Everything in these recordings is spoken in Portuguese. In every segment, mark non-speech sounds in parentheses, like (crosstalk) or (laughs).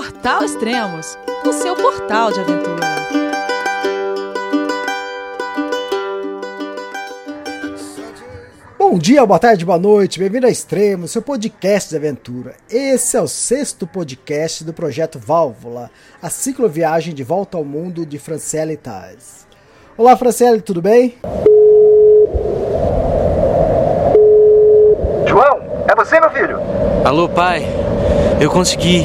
Portal Extremos, o seu portal de aventura. Bom dia, boa tarde, boa noite, bem-vindo a Extremos, seu podcast de aventura. Esse é o sexto podcast do projeto Válvula, a cicloviagem de volta ao mundo de Franciele Taz. Olá, Franciele, tudo bem? João, é você, meu filho? Alô, pai. Eu consegui.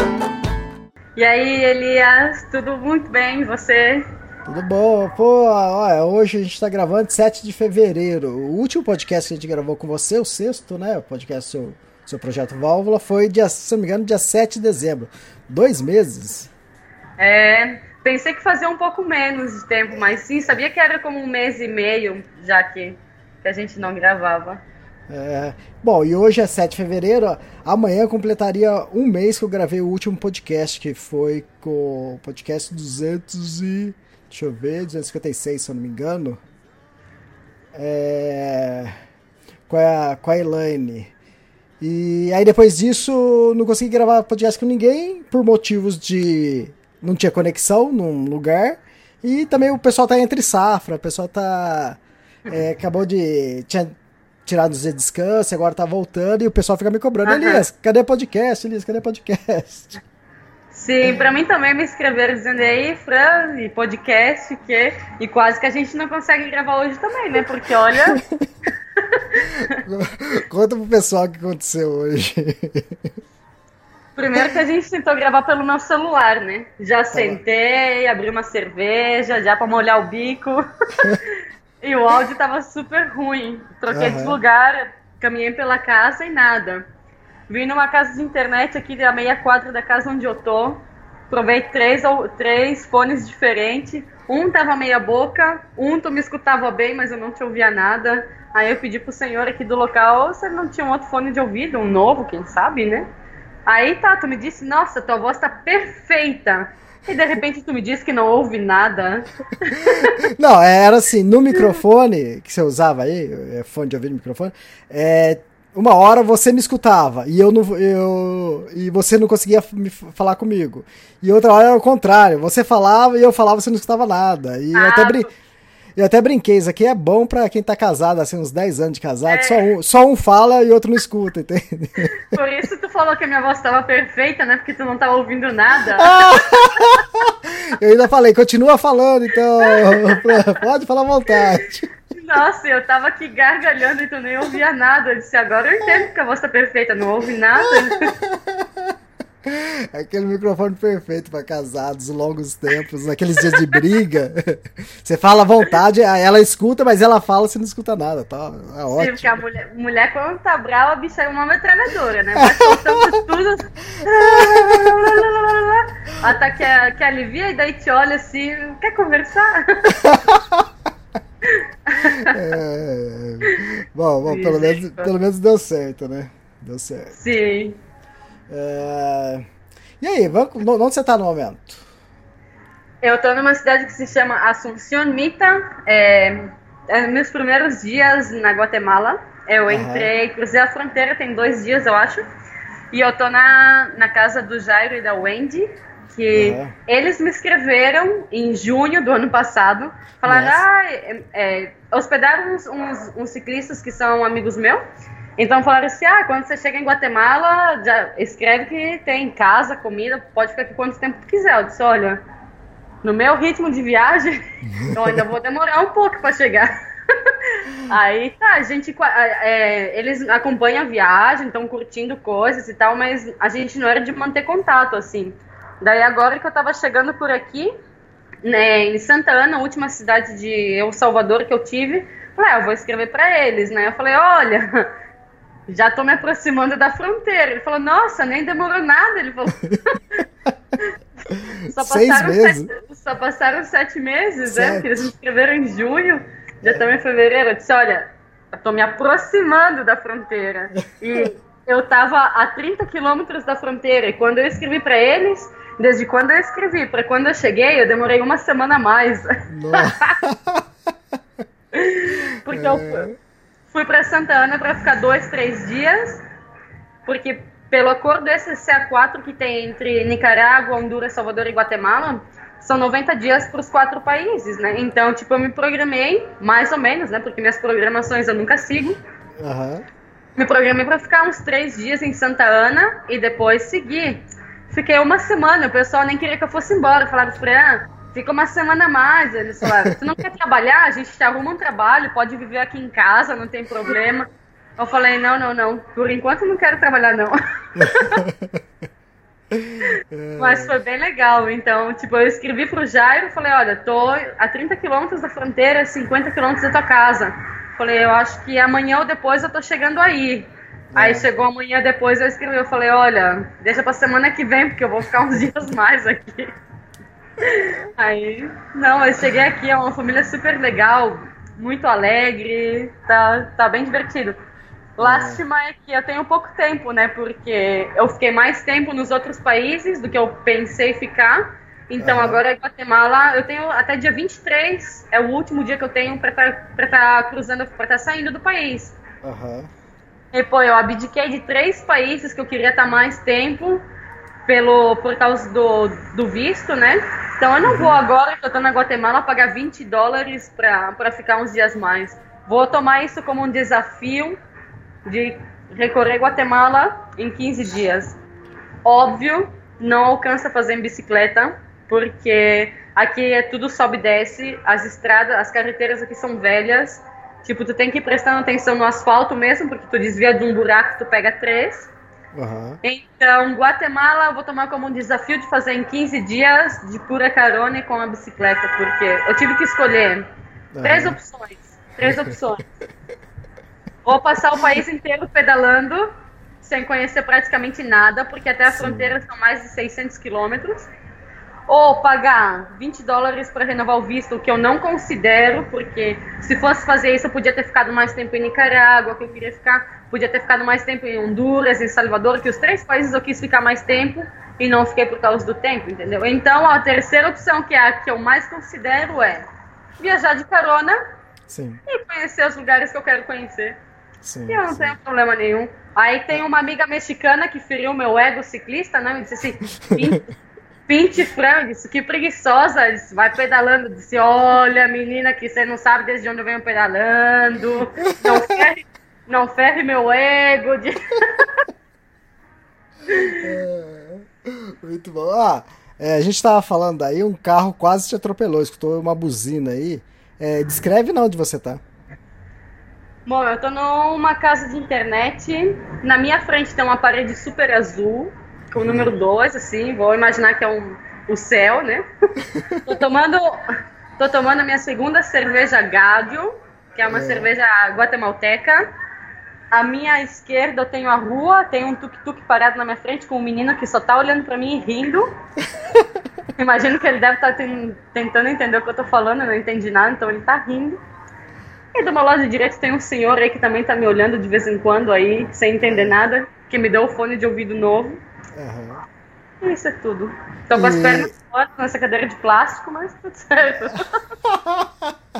E aí, Elias, tudo muito bem? Você? Tudo bom? Pô, olha, hoje a gente tá gravando 7 de fevereiro. O último podcast que a gente gravou com você, o sexto, né? O podcast seu, seu projeto Válvula, foi, dia, se não me engano, dia 7 de dezembro. Dois meses. É, pensei que fazia um pouco menos de tempo, mas sim, sabia que era como um mês e meio, já que, que a gente não gravava. É, bom, e hoje é 7 de fevereiro. Amanhã completaria um mês que eu gravei o último podcast, que foi com o podcast 200 e. Deixa eu ver, 256, se eu não me engano. É, com, a, com a Elaine. E aí depois disso não consegui gravar podcast com ninguém por motivos de não tinha conexão num lugar e também o pessoal tá entre safra, o pessoal tá é, acabou de tinha tirado de descanso, agora tá voltando e o pessoal fica me cobrando, Aham. Elias, cadê podcast? Elias, cadê podcast? Sim, pra mim também me escreveram dizendo aí, Fran, e podcast, que e quase que a gente não consegue gravar hoje também, né? Porque olha, (laughs) Conta pro pessoal o que aconteceu hoje. primeiro que a gente tentou gravar pelo meu celular, né? Já sentei, abri uma cerveja, já pra molhar o bico. (laughs) e o áudio tava super ruim. Troquei de Aham. lugar, caminhei pela casa e nada. Vim numa casa de internet aqui da meia quadra da casa onde eu tô. Provei três, ou- três fones diferentes. Um tava meia boca, um tu me escutava bem, mas eu não te ouvia nada. Aí eu pedi pro senhor aqui do local se ele não tinha um outro fone de ouvido, um novo, quem sabe, né? Aí tá, tu me disse, nossa, tua voz tá perfeita. E de repente tu me disse que não ouve nada. (laughs) Não, era assim, no microfone que você usava aí, é, fone de ouvido microfone, é, uma hora você me escutava e eu não eu e você não conseguia me falar comigo. E outra hora era o contrário, você falava e eu falava, você não escutava nada. E eu Ah, até brin eu até brinquei, isso aqui é bom pra quem tá casado, assim, uns 10 anos de casado, É. só, um, só um fala e outro não escuta, entende? (laughs) Por isso tu falou que a minha voz tava perfeita, né? Porque tu não tava ouvindo nada. (laughs) Eu ainda falei, continua falando, então, (laughs) pode falar à vontade. Nossa, eu tava aqui gargalhando e tu nem ouvia nada. Eu disse, agora eu entendo que a voz tá perfeita, não ouve nada. (laughs) Aquele microfone perfeito pra casados, longos tempos, naqueles dias de briga. (laughs) Você fala à vontade, ela escuta, mas ela fala, você não escuta nada, tá? É Sim, ótimo. porque a mulher, mulher quando tá brava, a bicha é uma metralhadora, né? Vai soltando (laughs) tudo. Até que, que alivia e daí te olha assim, quer conversar? É... Bom, bom pelo, menos, pelo menos deu certo, né? Deu certo. Sim. É, E aí, onde você tá no momento? Eu tô numa cidade que se chama Asunción Mita. É, é meus primeiros dias na Guatemala. Eu Aham. entrei, cruzei a fronteira tem dois dias, eu acho. E eu tô na, na casa do Jairo e da Wendy, que eles me escreveram em junho do ano passado. Falaram, Nossa. ah, é, é, hospedaram uns, uns, uns ciclistas que são amigos meus. Então falaram assim, ah, quando você chega em Guatemala, já escreve que tem casa, comida, pode ficar aqui quanto tempo tu quiser. Eu disse, olha, no meu ritmo de viagem, (laughs) eu ainda vou demorar um pouco para chegar. (laughs) Aí tá, a gente é, eles acompanham a viagem, estão curtindo coisas e tal, mas a gente não era de manter contato assim. Daí agora que eu tava chegando por aqui, né, em Santa Ana, a última cidade de El Salvador que eu tive, falei, ah, eu vou escrever para eles, né? Eu falei, olha, já tô me aproximando da fronteira. Ele falou, nossa, nem demorou nada. Ele falou. (laughs) Só Seis passaram, meses? Sete, só passaram sete meses, né? Sete. Porque eles me inscreveram em junho, já estamos em fevereiro. Eu disse, olha, eu tô me aproximando da fronteira. E eu tava a 30 quilômetros da fronteira. E quando eu escrevi para eles, desde quando eu escrevi para quando eu cheguei, eu demorei uma semana a mais. (laughs) Porque eu É. fu- fui para Santa Ana para ficar dois, três dias, porque pelo acordo SCA4 que tem entre Nicarágua, Honduras, Salvador e Guatemala, são 90 dias para os quatro países, né? Então, tipo, eu me programei, mais ou menos, né? Porque minhas programações eu nunca sigo. Aham. Me programei para ficar uns três dias em Santa Ana e depois seguir. Fiquei uma semana, o pessoal nem queria que eu fosse embora. Falaram, Fran, fica uma semana a mais. Eles falaram, tu não quer trabalhar? A gente te arruma um trabalho, pode viver aqui em casa, não tem problema. Eu falei, não, não, não. Por enquanto não quero trabalhar, não. (laughs) Mas foi bem legal. Então, tipo, eu escrevi pro Jairo, falei, olha, tô a 30 quilômetros da fronteira, 50 quilômetros da tua casa. Falei, eu acho que amanhã ou depois eu tô chegando aí. Aí chegou amanhã depois, eu escrevi, eu falei, olha, deixa pra semana que vem, porque eu vou ficar uns (laughs) dias mais aqui. Aí, não, eu cheguei aqui, é uma família super legal, muito alegre, tá, tá bem divertido. Lástima é que eu tenho pouco tempo, né? Porque eu fiquei mais tempo nos outros países do que eu pensei ficar. Então agora em Guatemala, eu tenho até dia 23, é o último dia que eu tenho pra estar tá cruzando, pra estar saindo do país. Aham. E, pô, eu abdiquei de três países que eu queria estar mais tempo pelo, por causa do, do visto, né? Então eu não vou agora que eu tô na Guatemala pagar 20 dólares pra ficar uns dias mais. Vou tomar isso como um desafio de recorrer Guatemala em 15 dias. Óbvio, não alcança fazer em bicicleta, porque aqui é tudo sobe e desce, as estradas, as carreteiras aqui são velhas. Tipo, tu tem que ir prestando atenção no asfalto mesmo, porque tu desvia de um buraco, tu pega três. Aham. Então, Guatemala eu vou tomar como um desafio de fazer em 15 dias de pura carona e com a bicicleta, porque eu tive que escolher três Aham. opções. Três opções. Ou passar o país inteiro pedalando, sem conhecer praticamente nada, porque até a Sim. fronteira são mais de 600 quilômetros. Ou pagar 20 dólares para renovar o visto, o que eu não considero, porque se fosse fazer isso, eu podia ter ficado mais tempo em Nicarágua, que eu queria ficar, podia ter ficado mais tempo em Honduras, em Salvador, que os três países eu quis ficar mais tempo e não fiquei por causa do tempo, entendeu? Então, a terceira opção, que é a que eu mais considero, é viajar de carona Sim, e conhecer os lugares que eu quero conhecer. sim. E eu não sim. tenho problema nenhum. Aí tem uma amiga mexicana que feriu meu ego ciclista, né? Me disse assim, (laughs) "Pinte- pinte frango, disse, que preguiçosa, disse, vai pedalando. Disse, olha, menina, que você não sabe desde onde eu venho pedalando. Não (laughs) ferre, não ferre meu ego. de- (laughs) Muito bom. Ah, é, a gente tava falando aí, um carro quase te atropelou, escutou uma buzina aí. É, descreve não onde você tá. Bom, eu tô numa casa de internet. Na minha frente tem uma parede super azul, com o número 2, assim. Vou imaginar que é um, o céu, né? (laughs) tô tomando. Tô tomando a minha segunda cerveja Gádio, que é uma É. cerveja guatemalteca. À minha esquerda eu tenho a rua, tem um tuk-tuk parado na minha frente com um menino que só tá olhando pra mim e rindo. (laughs) Imagino que ele deve estar tentando entender o que eu tô falando, eu não entendi nada, então ele tá rindo. E do meu lado direito tem um senhor aí que também tá me olhando de vez em quando aí, sem entender nada, que me deu o fone de ouvido novo. E isso é tudo. Tô com as E- pernas fora nessa cadeira de plástico, mas tudo certo. (laughs)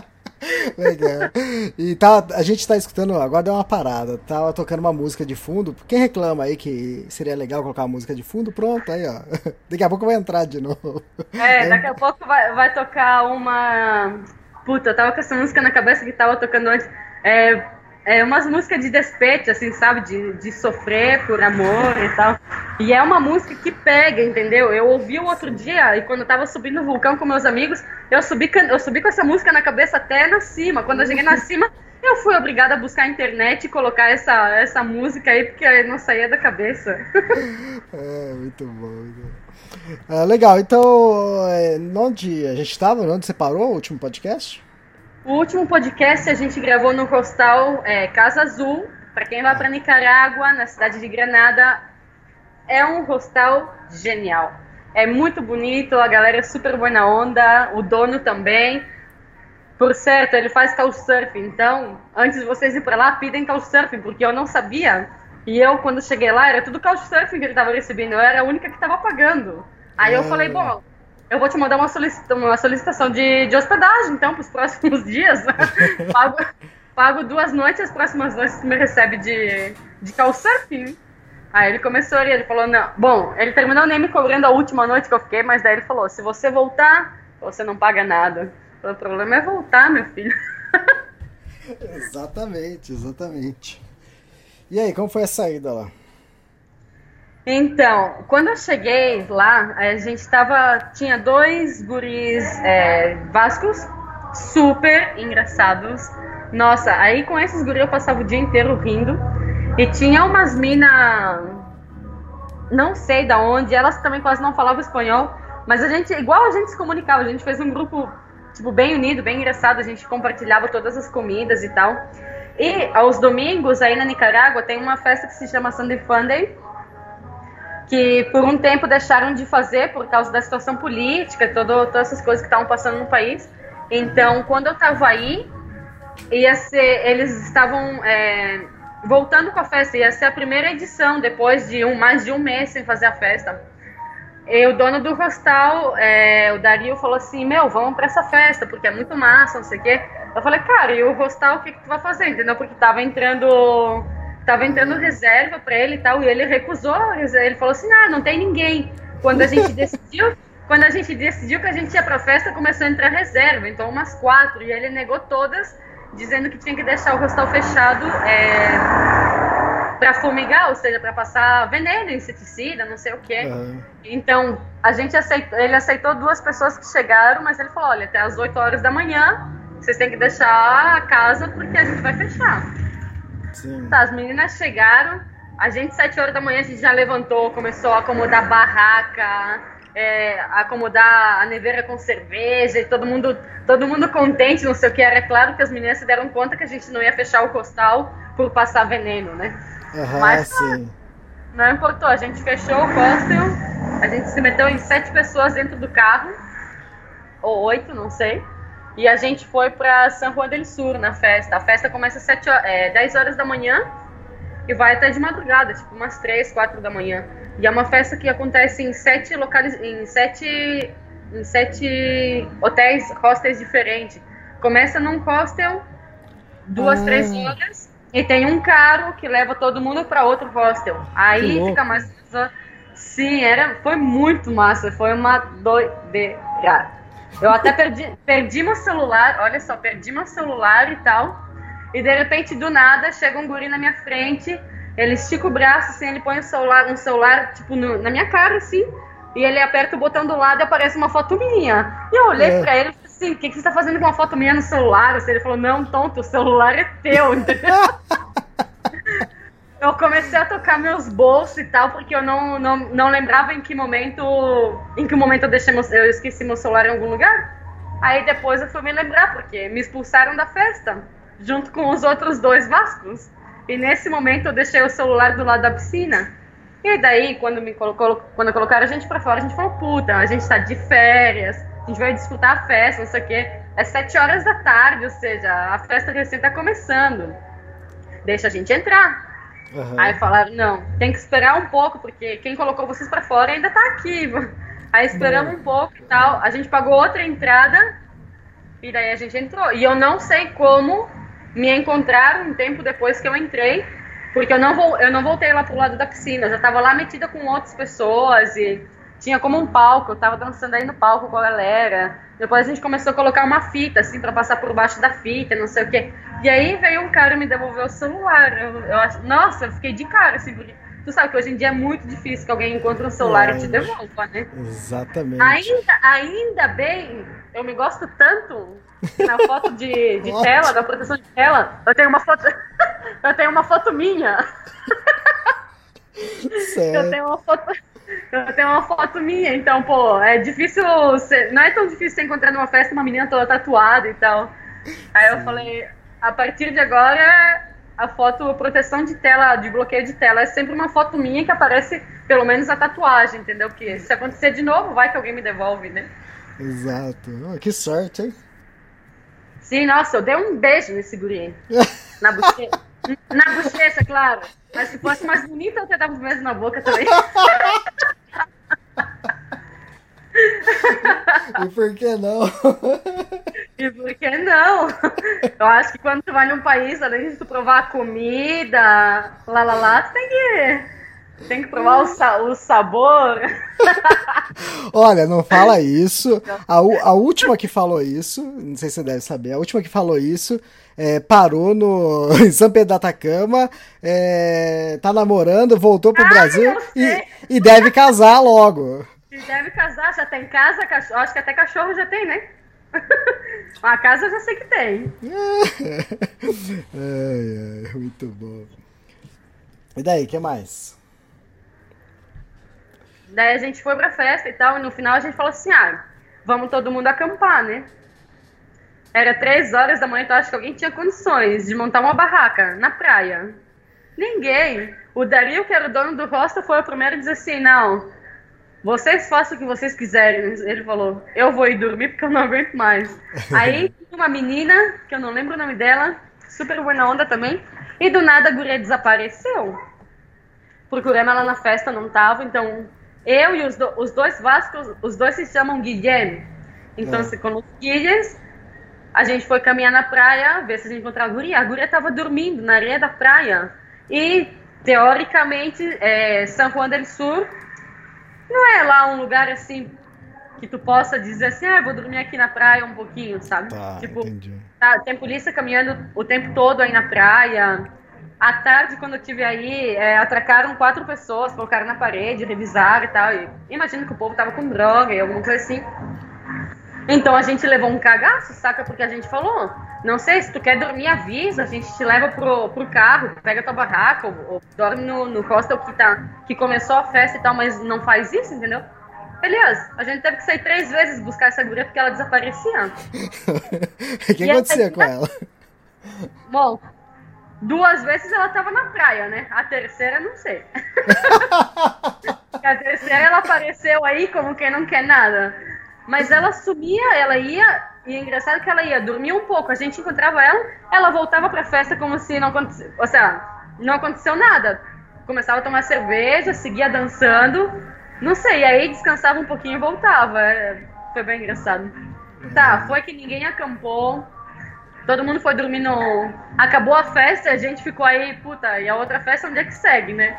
Legal. E tá, a gente tá escutando, agora deu uma parada. Tava tocando uma música de fundo. Quem reclama aí que seria legal colocar uma música de fundo, pronto, aí ó. (laughs) Daqui a pouco vai entrar de novo. (laughs) É, daqui a pouco vai, vai tocar uma. Puta, eu tava com essa música na cabeça que tava tocando antes. É, é umas músicas de despecho, assim, sabe? De, de sofrer por amor e tal. E é uma música que pega, entendeu? Eu ouvi o outro dia e quando eu tava subindo o vulcão com meus amigos, eu subi, eu subi com essa música na cabeça até na cima. Quando eu cheguei na cima, eu fui obrigada a buscar a internet e colocar essa, essa música aí, porque não saía da cabeça. (laughs) É, muito bom. Ah, legal, então, é, onde a gente tava? Onde você parou o último podcast? O último podcast a gente gravou no hostal é, Casa Azul. Para quem vai para Nicarágua, na cidade de Granada, é um hostal genial. É muito bonito, a galera é super boa na onda, o dono também. Por certo, ele faz couchsurfing, então, antes de vocês ir para lá, pedem couchsurfing, porque eu não sabia. E eu, quando cheguei lá, era tudo couchsurfing que ele estava recebendo, eu era a única que estava pagando. Aí eu falei, bom, eu vou te mandar uma, solicita uma solicitação de, de hospedagem, então, para os próximos (laughs) dias. pago, pago duas noites, as próximas noites tu me recebe de, de couchsurfing. Aí ele começou ali, ele falou, não. Bom, ele terminou nem me cobrando a última noite que eu fiquei, mas daí ele falou, se você voltar, você não paga nada. Falei, O problema é voltar, meu filho. (laughs) Exatamente, exatamente. E aí, como foi a saída lá? Então, quando eu cheguei lá, a gente tava. Tinha dois guris é, vascos super engraçados. Nossa, aí com esses guris eu passava o dia inteiro rindo. E tinha umas mina. Não sei da onde, elas também quase não falavam espanhol. Mas a gente, igual a gente se comunicava, a gente fez um grupo, tipo, bem unido, bem engraçado. A gente compartilhava todas as comidas e tal. E aos domingos, aí na Nicarágua, tem uma festa que se chama Sunday Funday que por um tempo deixaram de fazer por causa da situação política, todo, todas essas coisas que estavam passando no país. Então, quando eu estava aí, ia ser, eles estavam é, voltando com a festa, ia ser a primeira edição, depois de um, mais de um mês sem fazer a festa. E o dono do hostal, é, o Dario, falou assim: Meu, vamos para essa festa, porque é muito massa, não sei o quê. Eu falei, cara, e o hostal, o que, que tu vai fazer? Entendeu? Porque tava entrando tava entrando reserva para ele e tal, e ele recusou, ele falou assim, ah, não tem ninguém. Quando a gente (laughs) decidiu, quando a gente decidiu que a gente ia pra festa, começou a entrar reserva, então umas quatro, e ele negou todas, dizendo que tinha que deixar o hostal fechado é, para fumigar, ou seja, para passar veneno, inseticida, não sei o que. Aham. Então, a gente aceitou, ele aceitou duas pessoas que chegaram, mas ele falou, olha, até as 8 horas da manhã, vocês têm que deixar a casa porque a gente vai fechar. Sim. Tá, as meninas chegaram, a gente, sete horas da manhã, a gente já levantou, começou a acomodar barraca, é, acomodar a neveira com cerveja, e todo mundo, todo mundo contente, não sei o que. Era claro que as meninas se deram conta que a gente não ia fechar o costal por passar veneno, né? Aham, Mas- sim. Não importou, a gente fechou o hostel, a gente se meteu em sete pessoas dentro do carro, ou oito, não sei, e a gente foi para San Juan del Sur na festa. A festa começa às sete, ho- é, 10 horas da manhã e vai até de madrugada, tipo umas 3, 4 da manhã. E é uma festa que acontece em sete locais, em sete, em sete hotéis, hostels diferentes. Começa num hostel, duas, Ah. três horas, e tem um carro que leva todo mundo para outro hostel. Que Aí louco. fica mais. Sim, era, foi muito massa, foi uma doideira. Eu até perdi, perdi meu celular, olha só, perdi meu celular e tal. E de repente, do nada, chega um guri na minha frente, ele estica o braço, assim, ele põe o celular, um celular, tipo, no- na minha cara, assim, e ele aperta o botão do lado e aparece uma foto minha. E eu olhei É. pra ele e falei assim, o que, que você tá fazendo com uma foto minha no celular? Assim, ele falou, não, tonto, o celular é teu, entendeu? (laughs) (laughs) eu comecei a tocar meus bolsos e tal, porque eu não, não, não lembrava em que momento. Em que momento eu deixei meu, eu esqueci meu celular em algum lugar. Aí depois eu fui me lembrar, porque me expulsaram da festa, junto com os outros dois Vascos. E nesse momento eu deixei o celular do lado da piscina. E daí, quando me colocou, quando colocaram a gente pra fora, a gente falou, puta, a gente tá de férias, a gente vai disputar a festa, não sei o quê. É sete horas da tarde, ou seja, a festa recém tá começando. Deixa a gente entrar. Aham. Aí falaram, não, tem que esperar um pouco, porque quem colocou vocês pra fora ainda tá aqui. (laughs) Aí esperamos um pouco e tal. A gente pagou outra entrada e daí a gente entrou. E eu não sei como me encontraram um tempo depois que eu entrei, porque eu não, vou, eu não voltei lá pro lado da piscina. Eu já tava lá metida com outras pessoas e tinha como um palco. Eu tava dançando aí no palco com a galera. Depois a gente começou a colocar uma fita, assim, pra passar por baixo da fita, não sei o quê. E aí veio um cara me devolver o celular. Eu, eu acho, nossa, eu fiquei de cara, assim, porque tu sabe que hoje em dia é muito difícil que alguém encontre um celular e te devolva, né? Exatamente. Ainda, ainda bem, eu me gosto tanto que na foto de, de (laughs) tela, da proteção de tela, eu tenho uma foto. (laughs) eu tenho uma foto minha. (laughs) Eu Certo. tenho uma foto. Eu tenho uma foto minha, então, pô, é difícil. Ser, não é tão difícil você encontrar numa festa uma menina toda tatuada e tal. Aí eu falei, a partir de agora, a foto, proteção de tela, de bloqueio de tela, é sempre uma foto minha que aparece pelo menos a tatuagem, entendeu? Porque se acontecer de novo, vai que alguém me devolve, né? Exato. Oh, que sorte, hein? Sim, nossa, eu dei um beijo nesse guri. (laughs) Na bochecha. na bochecha, claro. Mas se fosse mais bonita, eu até dava um beijo na boca também. E por que não? E por que não? Eu acho que quando tu vai num país, além de tu provar a comida, lá lá lá, tu tem que. Tem que provar o, sa o sabor. (laughs) Olha, não fala isso. A, a, última que falou isso, não sei se você deve saber, a última que falou isso é, parou no, (laughs) em São Pedro da Atacama, é, tá namorando, voltou pro Ai, Brasil e, e deve casar logo. E deve casar, já tem casa, cachorro, acho que até cachorro já tem, né? (laughs) A casa eu já sei que tem. ai, ai, muito bom. E daí, o que mais? Daí a gente foi pra festa e tal, e no final a gente falou assim, ah, vamos todo mundo acampar, né? Era três horas da manhã, então acho que alguém tinha condições de montar uma barraca na praia. Ninguém. O Dario, que era o dono do hostel, foi o primeiro a dizer assim, não, vocês façam o que vocês quiserem. Ele falou, eu vou ir dormir porque eu não aguento mais. (laughs) Aí uma menina, que eu não lembro o nome dela, super boa onda também, e do nada a guria desapareceu. Procuramos ela na festa, não tava, então eu e os, do, os dois Vascos, os dois se chamam Guilherme. Então, é. se com os Guilhermes, a gente foi caminhar na praia, ver se a gente encontrava a guria. A guria tava dormindo na areia da praia. E, teoricamente, é, São Juan del Sur não é lá um lugar assim que tu possa dizer assim, ah, vou dormir aqui na praia um pouquinho, sabe? Tá, tipo. Tá, tem polícia caminhando o tempo todo aí na praia. À tarde, quando eu tive aí, é, atracaram quatro pessoas, colocaram na parede, revisaram e tal. E imagino que o povo tava com droga e alguma coisa assim. Então a gente levou um cagaço, saca? Porque a gente falou, não sei, se tu quer dormir, avisa, a gente te leva pro, pro carro, pega tua barraca, ou, ou dorme no, no hostel que, tá, que começou a festa e tal, mas não faz isso, entendeu? Beleza, a gente teve que sair três vezes buscar essa guria porque ela desaparecia. (laughs) o que acontecia com ela? Bom, duas vezes ela tava na praia, né? A terceira, não sei. (laughs) a terceira ela apareceu aí como quem não quer nada. Mas ela sumia, ela ia, e é engraçado que ela ia dormir um pouco. A gente encontrava ela, ela voltava pra festa como se não acontecesse. Ou seja, não aconteceu nada. Começava a tomar cerveja, seguia dançando. Não sei, aí descansava um pouquinho e voltava. É, foi bem engraçado. Tá, foi que ninguém acampou. Todo mundo foi dormir no. Acabou a festa, a gente ficou aí, puta, e a outra festa onde é que segue, né?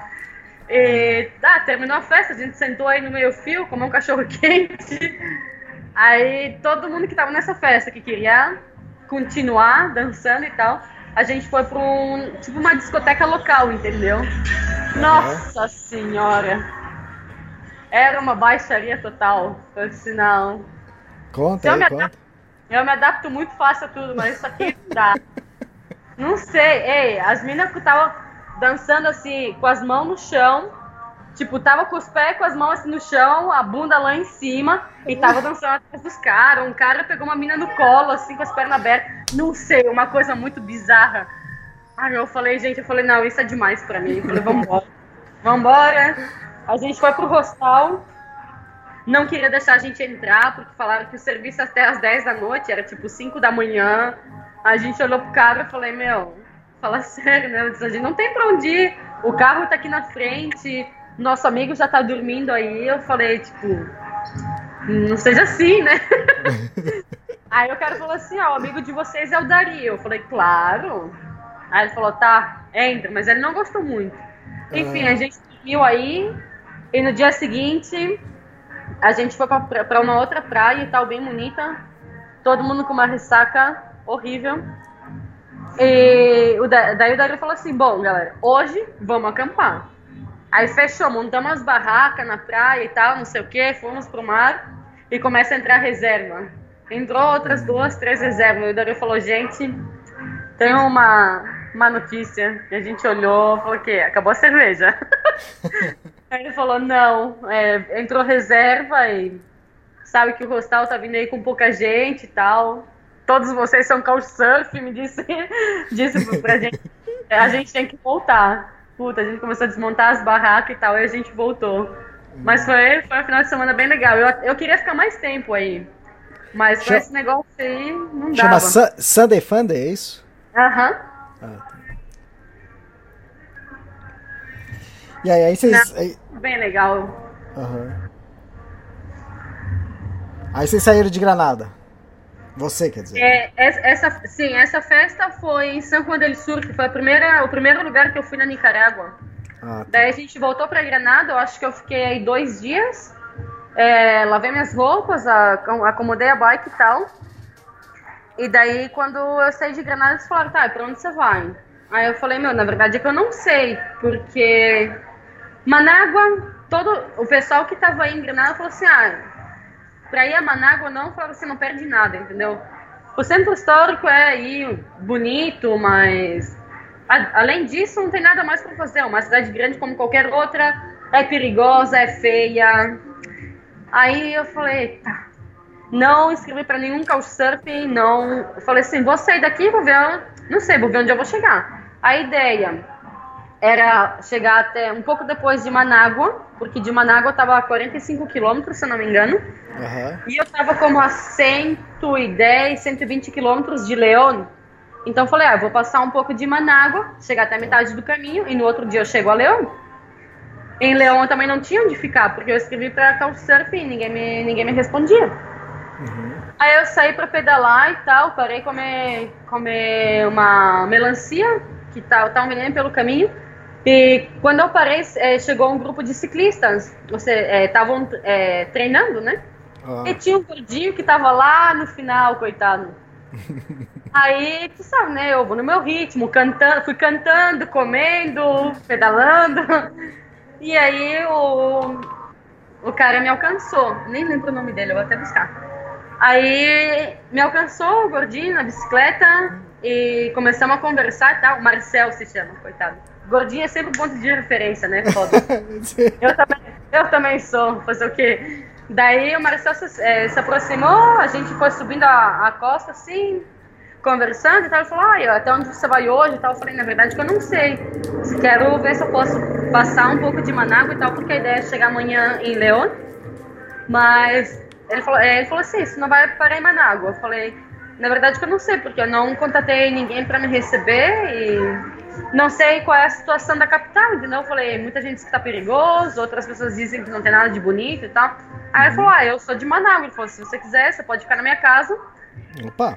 E, tá, terminou a festa, a gente sentou aí no meio fio, comeu um cachorro (laughs) quente. Aí todo mundo que tava nessa festa que queria continuar dançando e tal, a gente foi pra um, tipo uma discoteca local, entendeu? Nossa senhora! Era uma baixaria total, por sinal. Conta eu, aí, conta. Eu me adapto muito fácil a tudo, mas isso aqui dá. não sei, ei, as meninas que estavam dançando assim, com as mãos no chão, Tipo, tava com os pés com as mãos assim no chão, a bunda lá em cima, e tava dançando atrás dos caras. Um cara pegou uma mina no colo, assim, com as pernas abertas. Não sei, uma coisa muito bizarra. Aí eu falei, gente, eu falei, não, isso é demais pra mim. Eu falei, vambora. Vambora. A gente foi pro hostal. Não queria deixar a gente entrar, porque falaram que o serviço até às 10 da noite, era tipo 5 da manhã. A gente olhou pro cara e falei, meu, fala (laughs) sério, né? A gente não tem pra onde ir. O carro tá aqui na frente nosso amigo já tá dormindo aí. Eu falei, tipo, não seja assim, né? (laughs) aí o cara falou assim: ó, o amigo de vocês é o Dari. Eu falei, claro. Aí ele falou, tá, entra, mas ele não gostou muito. Enfim, a gente dormiu aí. E no dia seguinte, a gente foi para uma outra praia e tal, bem bonita. Todo mundo com uma ressaca horrível. E o, daí o Dario falou assim: bom, galera, hoje vamos acampar. Aí fechou, montamos as barracas na praia e tal, não sei o que, fomos pro mar e começa a entrar reserva. Entrou outras duas, três reservas. E o Dario falou, gente, tem uma, uma notícia. E a gente olhou, falou acabou a cerveja. (laughs) aí ele falou, não, é, entrou reserva e sabe que o hostal tá vindo aí com pouca gente e tal. Todos vocês são couchsurf, me disse, (laughs) disse pra gente. a gente tem que voltar. Puta, a gente começou a desmontar as barracas e tal, e a gente voltou. Mas foi, foi um final de semana bem legal. Eu, eu queria ficar mais tempo aí. Mas Chama- esse negócio aí, não Chama dava. Su- Sunday Funday, é isso? Aham. E aí, aí vocês. Aí, Bem legal. Aham. aí vocês saíram de Granada. Você, quer dizer. É, es- essa, sim, essa festa foi em San Juan del Sur, que foi a primeira, o primeiro lugar que eu fui na Nicarágua. Ah, tá. Daí a gente voltou pra Granada, eu acho que eu fiquei aí dois dias. É, lavei minhas roupas, acomodei a bike e tal. E daí, quando eu saí de Granada, eles falaram, tá, pra onde você vai? Aí eu falei, meu, na verdade é que eu não sei, porque Manágua, todo o pessoal que tava aí em Granada falou assim, ah, pra ir a Manágua não, falaram assim, não perde nada, entendeu? O centro histórico é aí bonito, mas a- além disso não tem nada mais pra fazer. Uma cidade grande como qualquer outra, é perigosa, é feia. Aí eu falei, tá, não inscrevi pra nenhum couchsurfing, não. Eu falei assim, vou sair daqui, vou ver, não sei, vou ver onde eu vou chegar. A ideia era chegar até um pouco depois de Manágua, porque de Manágua estava a 45 quilômetros, se eu não me engano. Aham. E eu tava como a 110, 120 quilômetros de León. Então eu falei, ah, eu vou passar um pouco de Manágua, chegar até a metade do caminho, e no outro dia eu chego a León. Em León eu também não tinha onde ficar, porque eu escrevi pra Couchsurfing e ninguém me, ninguém me respondia. Aí eu saí pra pedalar e tal, parei comer, comer uma melancia, que tá, tá um veneno pelo caminho. E quando eu parei, eh, chegou um grupo de ciclistas, estavam treinando, né? Ah, E tinha um gordinho que tava lá no final, coitado. (laughs) Aí, tu sabe, né? Eu vou no meu ritmo, cantando, fui cantando, comendo, pedalando. E aí o, o cara me alcançou. Nem lembro o nome dele, eu vou até buscar. Aí me alcançou o gordinho na bicicleta e começamos a conversar e tal. Marcel se chama, coitado. Gordinho é sempre um ponto de referência, né? Foda. (laughs) Eu também, eu também sou, fazer o quê? Daí o Marcel se, eh, se aproximou, a gente foi subindo a, a costa assim, conversando e tal. Ele falou, ah, até onde você vai hoje e tal. Eu falei, na verdade, que eu não sei. Quero ver se eu posso passar um pouco de Manágua e tal, porque a ideia é chegar amanhã em León. Mas ele falou, eh, ele falou assim, você não vai parar em Manágua. Eu falei, na verdade que eu não sei, porque eu não contatei ninguém para me receber e não sei qual é a situação da capital, entendeu? Eu falei, muita gente diz que tá perigoso, outras pessoas dizem que não tem nada de bonito e tal. Aí ele falou, ah, eu sou de Manágua. Ele falou, se você quiser, você pode ficar na minha casa. Opa!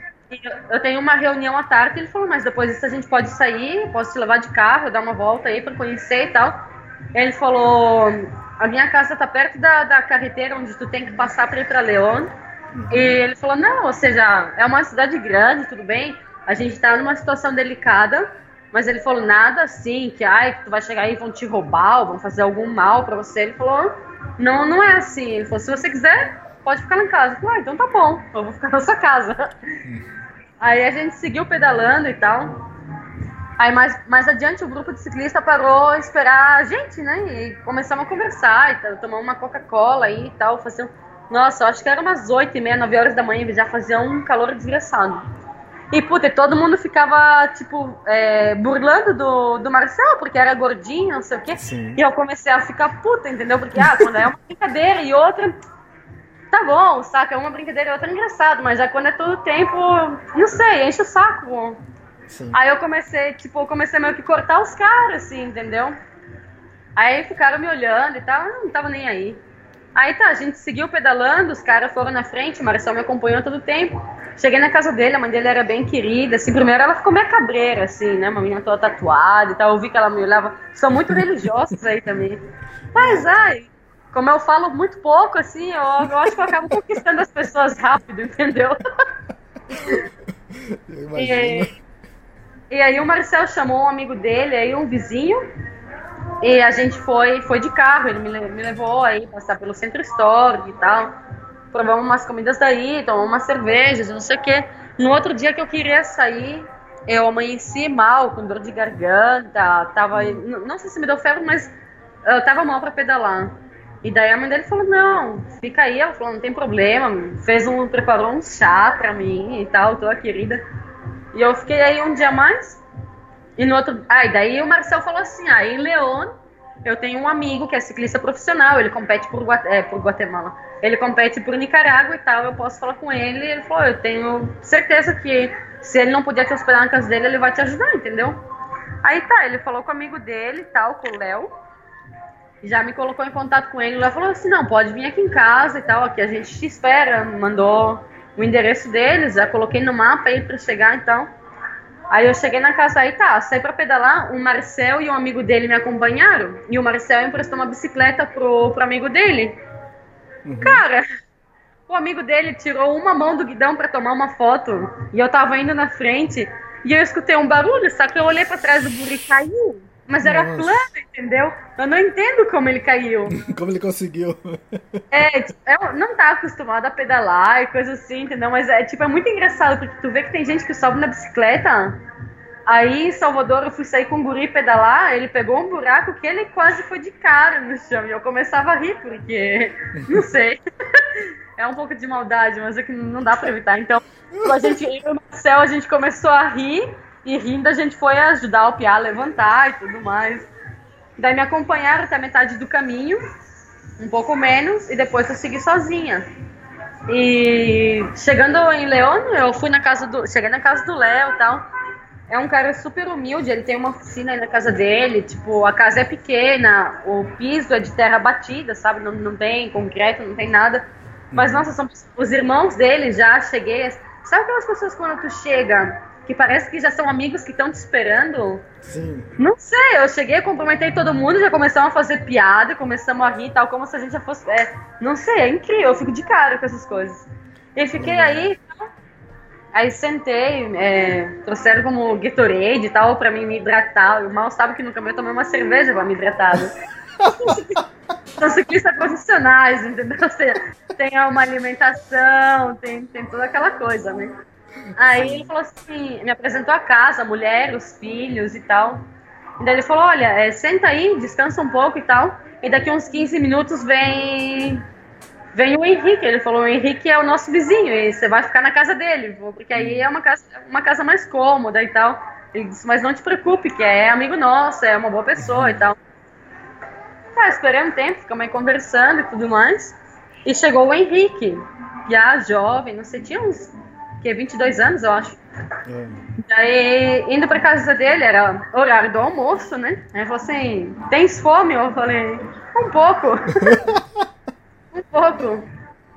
Eu- tenho uma reunião à tarde, ele falou, mas depois disso a gente pode sair, posso te levar de carro, dar uma volta aí para conhecer e tal. Ele falou, a minha casa tá perto da, da carreteira onde tu tem que passar para ir para León. E ele falou, não, ou seja, é uma cidade grande, tudo bem, a gente tá numa situação delicada, mas ele falou, nada assim, que ai, tu vai chegar aí e vão te roubar, ou vão fazer algum mal para você. Ele falou, não, não é assim. Ele falou, se você quiser, pode ficar lá em casa. Eu falei, ah, então tá bom, eu vou ficar na sua casa. (laughs) Aí a gente seguiu pedalando e tal. Aí mais, mais adiante o grupo de ciclista parou esperar a gente, né? E começamos a conversar e tal, tomar uma Coca-Cola aí e tal. Fazer... um- Nossa, acho que era umas 8 e meia, 9 horas da manhã, já fazia um calor desgraçado. E, puta, todo mundo ficava, tipo, é, burlando do, do Marcel, porque era gordinho, não sei o quê. Sim. E eu comecei a ficar puta, entendeu? Porque, ah, quando é uma brincadeira e outra, tá bom, saca? Uma brincadeira e outra é engraçado, mas já quando é todo tempo, não sei, enche o saco. Sim. Aí eu comecei, tipo, eu comecei meio que cortar os caras, assim, entendeu? Aí ficaram me olhando e tal, eu não tava nem aí. Aí tá, a gente seguiu pedalando, os caras foram na frente, o Marcel me acompanhou todo o tempo. Cheguei na casa dele, a mãe dele era bem querida, assim, primeiro ela ficou meio cabreira, assim, né, uma menina toda tatuada e tal, eu vi que ela me olhava, são muito religiosos aí também. Mas, ai, como eu falo muito pouco, assim, eu, eu acho que eu acabo conquistando as pessoas rápido, entendeu? Eu imagino. E, e aí o Marcel chamou um amigo dele, aí um vizinho, e a gente foi, foi de carro, ele me, me levou aí passar pelo centro histórico e tal. Provamos umas comidas daí, tomamos umas cervejas, não sei o quê. No outro dia que eu queria sair, eu amanheci mal, com dor de garganta, tava, não sei se me deu febre, mas eu tava mal para pedalar. E daí a mãe dele falou, não, fica aí, ela falou, não tem problema, fez um, preparou um chá pra mim e tal, toda querida. E eu fiquei aí um dia mais. E no outro. Ah, e daí o Marcel falou assim: ah, em eu tenho um amigo que é ciclista profissional, ele compete por, é, por Guatemala. Ele compete por Nicarágua e tal, eu posso falar com ele. Ele falou: eu tenho certeza que se ele não puder te hospedar na casa dele, ele vai te ajudar, entendeu? Aí tá, ele falou com o amigo dele tal, com o Léo. Já me colocou em contato com ele. Léo falou assim: não, pode vir aqui em casa e tal, aqui a gente te espera. Mandou o endereço deles, já coloquei no mapa aí pra chegar então. Aí eu cheguei na casa aí, tá, saí pra pedalar, o Marcel e um amigo dele me acompanharam, e o Marcel emprestou uma bicicleta pro, pro amigo dele. Cara, o amigo dele tirou uma mão do guidão pra tomar uma foto, e eu tava indo na frente, e eu escutei um barulho, só que eu olhei pra trás do guri e caiu. Mas era Nossa. plano, entendeu? Eu não entendo como ele caiu. (laughs) Como ele conseguiu? É, tipo, eu não tá acostumada a pedalar e coisa assim, entendeu? Mas é tipo, é muito engraçado, porque tu vê que tem gente que sobe na bicicleta. Aí em Salvador eu fui sair com o guri pedalar, ele pegou um buraco que ele quase foi de cara no chão. E eu começava a rir, porque. (laughs) Não sei. (laughs) É um pouco de maldade, mas é que não dá pra evitar. Então, a gente, eu e o Marcel, a gente começou a rir, e rindo a gente foi ajudar o Piá a levantar e tudo mais. Daí me acompanharam até metade do caminho, um pouco menos, e depois eu segui sozinha. E chegando em León, eu fui na casa do. Cheguei na casa do Léo e tal. É um cara super humilde, ele tem uma oficina aí na casa dele, tipo, a casa é pequena, o piso é de terra batida, sabe? Não, não tem concreto, não tem nada. Mas, nossa, são os irmãos dele já cheguei. Sabe aquelas pessoas quando tu chega, que parece que já são amigos que estão te esperando? Sim. Não sei, eu cheguei, cumprimentei todo mundo, já começamos a fazer piada, começamos a rir e tal, como se a gente já fosse. É, não sei, é incrível, eu fico de cara com essas coisas. E fiquei aí, aí sentei, é, trouxeram como Gatorade e tal, pra mim me hidratar. O mal sabe que no caminho eu tomei uma cerveja pra me hidratar. né? (laughs) São ciclistas profissionais, entendeu? Ou seja, tem uma alimentação, tem, tem toda aquela coisa, né? Aí ele falou assim, me apresentou a casa, a mulher, os filhos e tal. E daí ele falou, olha, é, senta aí, descansa um pouco e tal. E daqui uns 15 minutos vem vem o Henrique. Ele falou, o Henrique é o nosso vizinho e você vai ficar na casa dele, porque aí é uma casa, uma casa mais cômoda e tal. Ele disse, mas não te preocupe, que é amigo nosso, é uma boa pessoa e tal. Tá, esperei um tempo, ficamos aí conversando e tudo mais. E chegou o Henrique, já jovem, não sei, tinha uns que 22 anos, eu acho. É. Daí, indo pra casa dele, era horário do almoço, né? Aí ele falou assim: Tens fome? Eu falei: Um pouco. (laughs)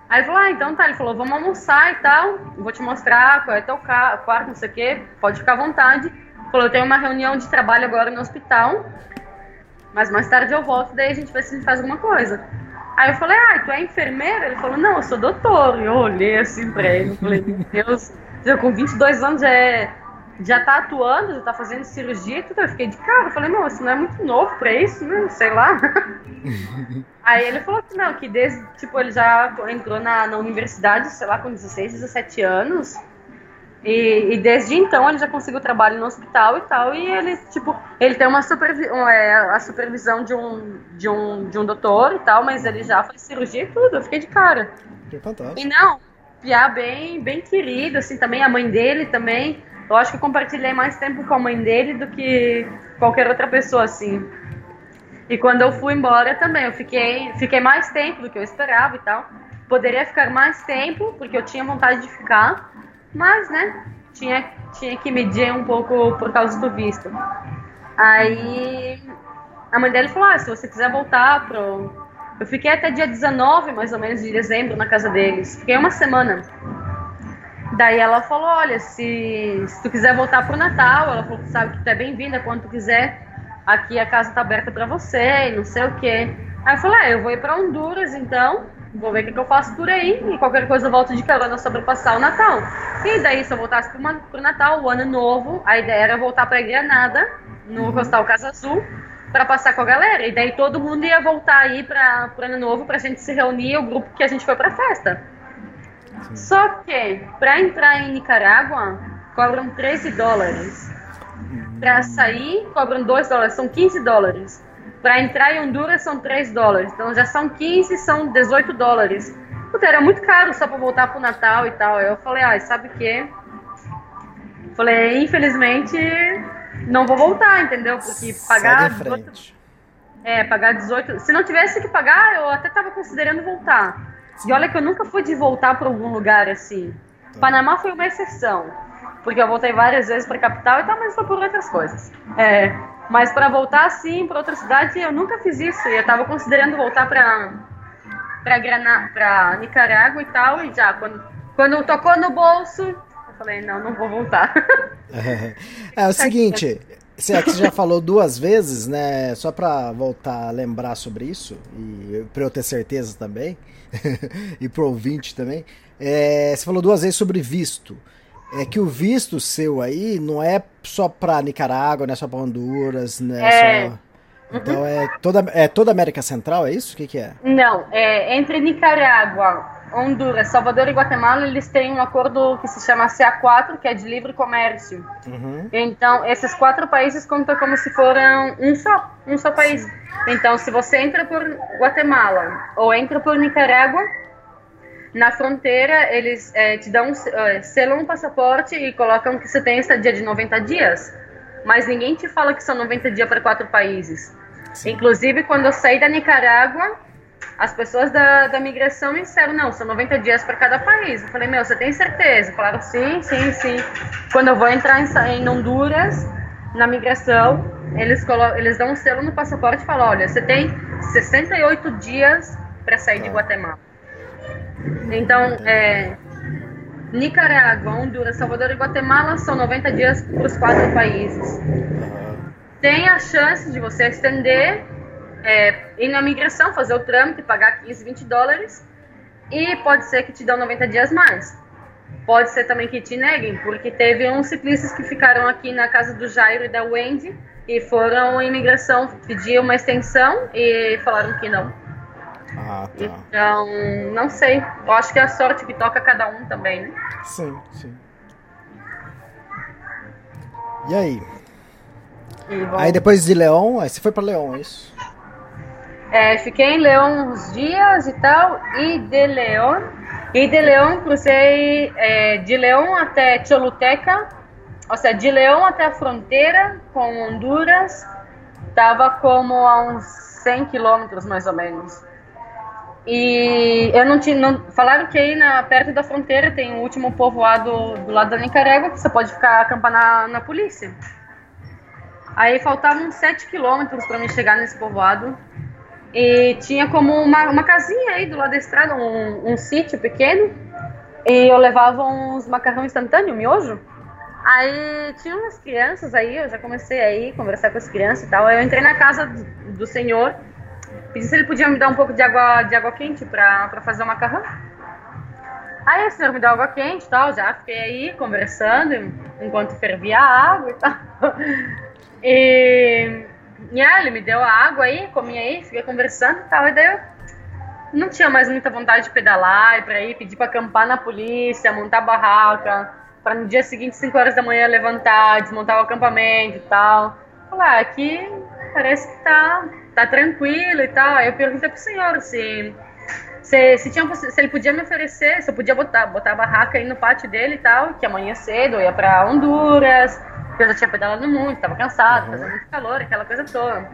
Aí ele falou: Ah, então tá. Ele falou: Vamos almoçar e tal. Vou te mostrar qual é teu quarto, não sei o quê. Pode ficar à vontade. Falou: Eu tenho uma reunião de trabalho agora no hospital. Mas mais tarde eu volto, daí a gente vê se a gente faz alguma coisa. Aí eu falei, ah, tu é enfermeira? Ele falou, não, eu sou doutor. E eu olhei assim pra ele, falei, meu Deus, eu com 22 anos já, é, já tá atuando, já tá fazendo cirurgia e tudo. Eu fiquei de cara, eu falei, não, isso não é muito novo pra isso, né? Sei lá. (laughs) Aí ele falou que não, que desde, tipo, ele já entrou na, na universidade, sei lá, com 16, 17 anos. E, e desde então ele já conseguiu trabalho no hospital e tal, e ele, tipo, ele tem uma supervi é, a supervisão de um, de, um, de um doutor e tal, mas ele já faz cirurgia e tudo, eu fiquei de cara. Que fantástico. E não, Piá bem, bem querido, assim, também a mãe dele também. Eu acho que compartilhei mais tempo com a mãe dele do que qualquer outra pessoa, assim. E quando eu fui embora também, eu fiquei, fiquei mais tempo do que eu esperava e tal. Poderia ficar mais tempo, porque eu tinha vontade de ficar, mas, né, tinha, tinha que medir um pouco por causa do visto. Aí a mãe dele falou: ah, se você quiser voltar pro. Eu fiquei até dia 19, mais ou menos, de dezembro na casa deles. Fiquei uma semana. Daí ela falou: olha, se, se tu quiser voltar pro Natal, ela falou: sabe que tu é bem-vinda quando tu quiser. Aqui a casa tá aberta pra você e não sei o quê. Aí eu falei: ah, eu vou ir pra Honduras então. Vou ver o que, que eu faço por aí. E qualquer coisa eu volto de carona só pra passar o Natal. E daí, se eu voltasse pro, pro Natal, o ano novo, a ideia era voltar pra Granada, no Hostal Casa Azul, pra passar com a galera. E daí todo mundo ia voltar aí pra, pro ano novo pra gente se reunir, o grupo que a gente foi pra festa. Só que, pra entrar em Nicarágua, cobram 13 dólares. Pra sair, cobram 2 dólares, são 15 dólares. Pra entrar em Honduras são 3 dólares. Então já são 15, são 18 dólares. Puta, era muito caro só pra voltar pro Natal e tal. Eu falei, ah, sabe o quê? Falei, infelizmente, não vou voltar, entendeu? Porque pagar. Em frente. É, pagar 18. Se não tivesse que pagar, eu até tava considerando voltar. E olha que eu nunca fui de voltar para algum lugar assim. Panamá foi uma exceção, porque eu voltei várias vezes para capital e tal, mas foi por outras coisas. É, mas para voltar assim para outra cidade, eu nunca fiz isso. E eu tava considerando voltar para para Granada, para Nicarágua e tal, e já quando quando tocou no bolso, eu falei, não, não vou voltar. (laughs) É, o seguinte, é você já falou duas vezes, né? Só para voltar a lembrar sobre isso, e para eu ter certeza também, (laughs) e pro ouvinte também, é, você falou duas vezes sobre visto. É que o visto seu aí não é só para Nicarágua, não é só para Honduras, né? É. Só... Então é toda, é toda a América Central, é isso? O que, que é? Não, é, entre Nicarágua, Honduras, Salvador e Guatemala, eles têm um acordo que se chama CA4, que é de livre comércio. Uhum. Então, esses quatro países contam como se foram um só, um só país. Então, se você entra por Guatemala ou entra por Nicarágua, na fronteira eles é, te dão, é, selam um passaporte e colocam que você tem estadia de 90 dias. Mas ninguém te fala que são 90 dias para quatro países. Inclusive, quando eu saí da Nicarágua, as pessoas da, da migração me disseram, não, são 90 dias para cada país. Eu falei, meu, você tem certeza? Falaram, sim, sim, sim. Quando eu vou entrar em, em Honduras, na migração, eles, eles dão um selo no passaporte e falam, olha, você tem 68 dias para sair de Guatemala. Então, é, Nicarágua, Honduras, Salvador e Guatemala são 90 dias para os quatro países. Tem a chance de você estender é, ir na migração, fazer o trâmite, pagar 15, 20 dólares, e pode ser que te dão 90 dias mais. Pode ser também que te neguem, porque teve uns ciclistas que ficaram aqui na casa do Jairo e da Wendy e foram em imigração pedir uma extensão e falaram que não. Ah, tá. Então, não sei. Eu acho que é a sorte que toca cada um também, né? Sim, sim. E aí? E bom, Aí depois de Leão, aí você foi pra Leão, é isso? É, fiquei em Leão uns dias e tal, e de Leão, e de Leão cruzei é, de Leão até Choluteca, ou seja, de Leão até a fronteira com Honduras, tava como a uns 100 quilômetros mais ou menos. E eu não tinha. Não, falaram que aí na, perto da fronteira tem o último povoado do lado da Nicarágua, que você pode ficar acampar na, na polícia. Aí faltavam 7 quilômetros para me chegar nesse povoado. E tinha como uma, uma casinha aí do lado da estrada, um, um sítio pequeno. E eu levava uns macarrão instantâneo, miojo. Aí tinha umas crianças aí, eu já comecei aí conversar com as crianças e tal. Aí eu entrei na casa do, do senhor, pedi se ele podia me dar um pouco de água, de água quente pra fazer o macarrão. Aí o senhor me deu água quente e tal, já fiquei aí conversando enquanto fervia a água e tal. (laughs) E, e ele me deu a água aí, comi aí, fiquei conversando e tal. E daí eu não tinha mais muita vontade de pedalar e pra ir, pedir pra acampar na polícia, montar barraca, pra no dia seguinte, 5 horas da manhã, levantar, desmontar o acampamento e tal. Falei, ah, aqui parece que tá, tá tranquilo e tal. Aí eu perguntei pro senhor se, se, se, tinha, se ele podia me oferecer, se eu podia botar, botar a barraca aí no pátio dele e tal, que amanhã cedo eu ia pra Honduras, que eu já tinha pedalado muito, tava cansado, fazia muito calor, aquela coisa toda.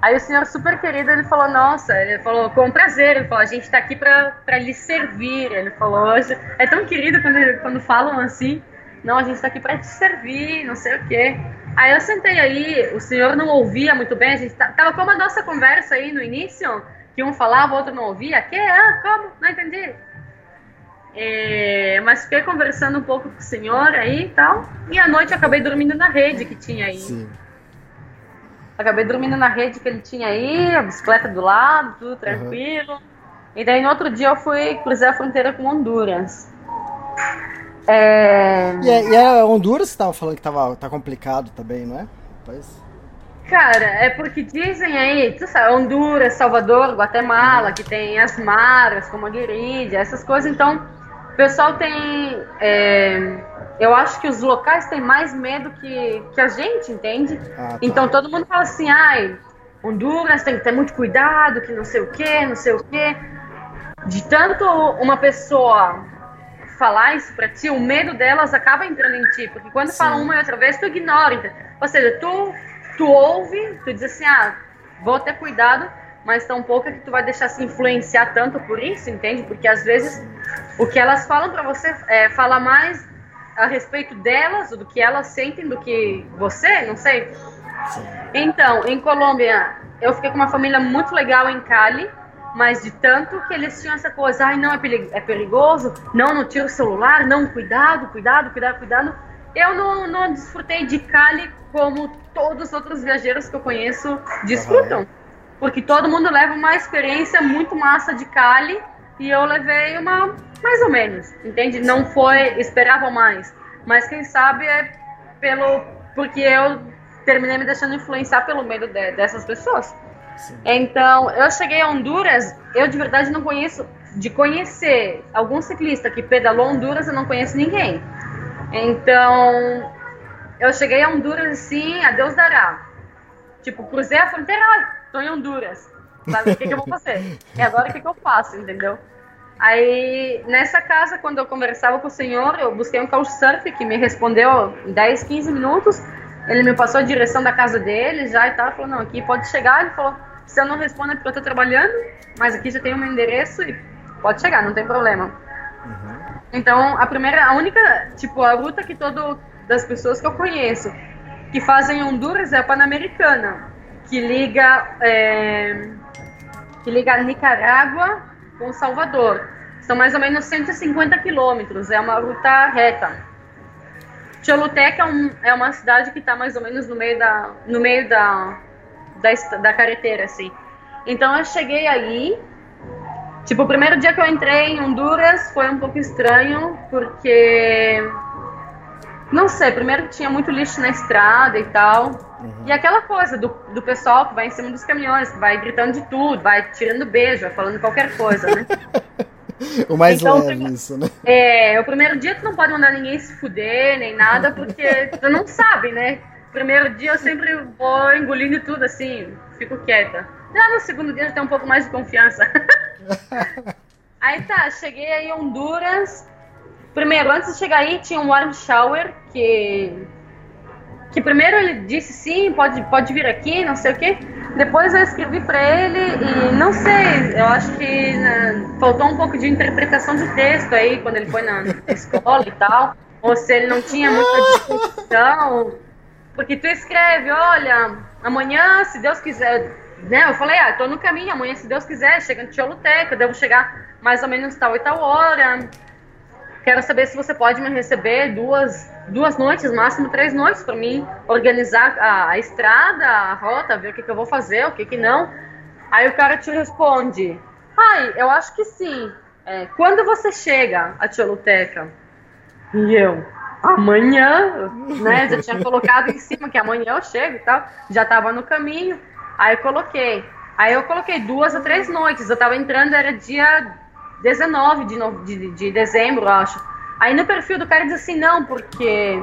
Aí o senhor super querido, ele falou, nossa, ele falou, com prazer, ele falou, a gente tá aqui pra, pra lhe servir, ele falou, "Hoje- é tão querido quando, quando falam assim, não, a gente tá aqui pra te servir, não sei o quê. Aí eu sentei aí, o senhor não ouvia muito bem, a gente tá- tava como a nossa conversa aí no início, que um falava, o outro não ouvia, que? Ah, como? Não entendi. É, mas fiquei conversando um pouco com o senhor aí e tal, e à noite acabei dormindo na rede que tinha aí. Sim. Acabei dormindo na rede que ele tinha aí, a bicicleta do lado, tudo tranquilo. E daí no outro dia eu fui cruzar a fronteira com Honduras. É, E, é- e é Honduras que tava falando que tava, tá complicado também, não é? Pois. Cara, é porque dizem aí, tu sabe, Honduras, Salvador, Guatemala, que tem as maras, como a guerrilha, essas coisas, então pessoal tem. é, eu acho que os locais têm mais medo que, que a gente, entende? Ah, tá. Então todo mundo fala assim, ai, Honduras tem que ter muito cuidado, que não sei o que, não sei o que. De tanto uma pessoa falar isso pra ti, o medo delas acaba entrando em ti. Porque quando Sim. falam uma e outra vez, tu ignora. entende? Ou seja, tu, tu ouve, tu diz assim, ah, vou ter cuidado, mas tão pouco é que tu vai deixar se influenciar tanto por isso, entende? Porque às vezes o que elas falam pra você é, fala mais a respeito delas, do que elas sentem, do que você, não sei. Então, em Colômbia, eu fiquei com uma família muito legal em Cali, mas de tanto que eles tinham essa coisa, ai não, é é perigoso, não, não tira o celular, não, cuidado, cuidado, cuidado, cuidado. Eu não, não desfrutei de Cali como todos os outros viajeros que eu conheço desfrutam. Porque todo mundo leva uma experiência muito massa de Cali e eu levei uma mais ou menos, entende? Não foi, esperava mais. Mas quem sabe é pelo porque eu terminei me deixando influenciar pelo medo de- dessas pessoas. Então, eu cheguei a Honduras, eu de verdade não conheço, de conhecer algum ciclista que pedalou Honduras, eu não conheço ninguém. Então, eu cheguei a Honduras assim, a Deus dará. Tipo, cruzei a fronteira, tô em Honduras. Sabe, o que, que eu vou fazer? E agora o que, que eu faço, entendeu? Aí, nessa casa, quando eu conversava com o senhor, eu busquei um couchsurf que me respondeu em 10, 15 minutos. Ele me passou a direção da casa dele já e tal. Falou, não, aqui pode chegar. Ele falou, se eu não respondo é porque eu tô trabalhando, mas aqui já tem o meu endereço e pode chegar, não tem problema. Então, a primeira, a única, tipo, a ruta que todo das pessoas que eu conheço que fazem Honduras é a Pan-Americana, que liga é, que liga Nicarágua com Salvador. São mais ou menos 150 quilômetros, é uma ruta reta. Choluteca é, um, é uma cidade que está mais ou menos no meio da no meio da da, da carretera, assim. Então eu cheguei aí, tipo, o primeiro dia que eu entrei em Honduras foi um pouco estranho, porque não sei, primeiro que tinha muito lixo na estrada e tal. E aquela coisa do, do pessoal que vai em cima dos caminhões, que vai gritando de tudo, vai tirando beijo, vai falando qualquer coisa, né? (laughs) O mais Então, leve prime- isso, né? É, o primeiro dia tu não pode mandar ninguém se fuder, nem nada, porque (laughs) tu não sabe, né? Primeiro dia eu sempre vou engolindo tudo assim, fico quieta. Já no segundo dia já tem um pouco mais de confiança. (laughs) aí tá, cheguei aí em Honduras. Primeiro, antes de chegar aí, tinha um warm shower que. Que primeiro ele disse sim, pode, pode vir aqui, não sei o quê. Depois eu escrevi pra ele e não sei, eu acho que né, faltou um pouco de interpretação de texto aí quando ele foi na escola e tal. Ou se ele não tinha muita disposição. Porque tu escreve, olha, amanhã, se Deus quiser, né? Eu falei, ah, tô no caminho, amanhã, se Deus quiser, chega no Tioluteca, devo chegar mais ou menos tal e tal hora. Quero saber se você pode me receber duas, duas noites, máximo três noites, para mim organizar a, a estrada, a rota, ver o que, que eu vou fazer, o que, que não. Aí o cara te responde: Ai, eu acho que sim. É, quando você chega a Tioluteca? E eu, amanhã, né? Já tinha (laughs) colocado em cima que amanhã eu chego e tal. Já tava no caminho. Aí eu coloquei. Aí eu coloquei duas ou três noites. Eu tava entrando, era dia 19 de, no- de, de dezembro, acho. Aí no perfil do cara diz assim, não, porque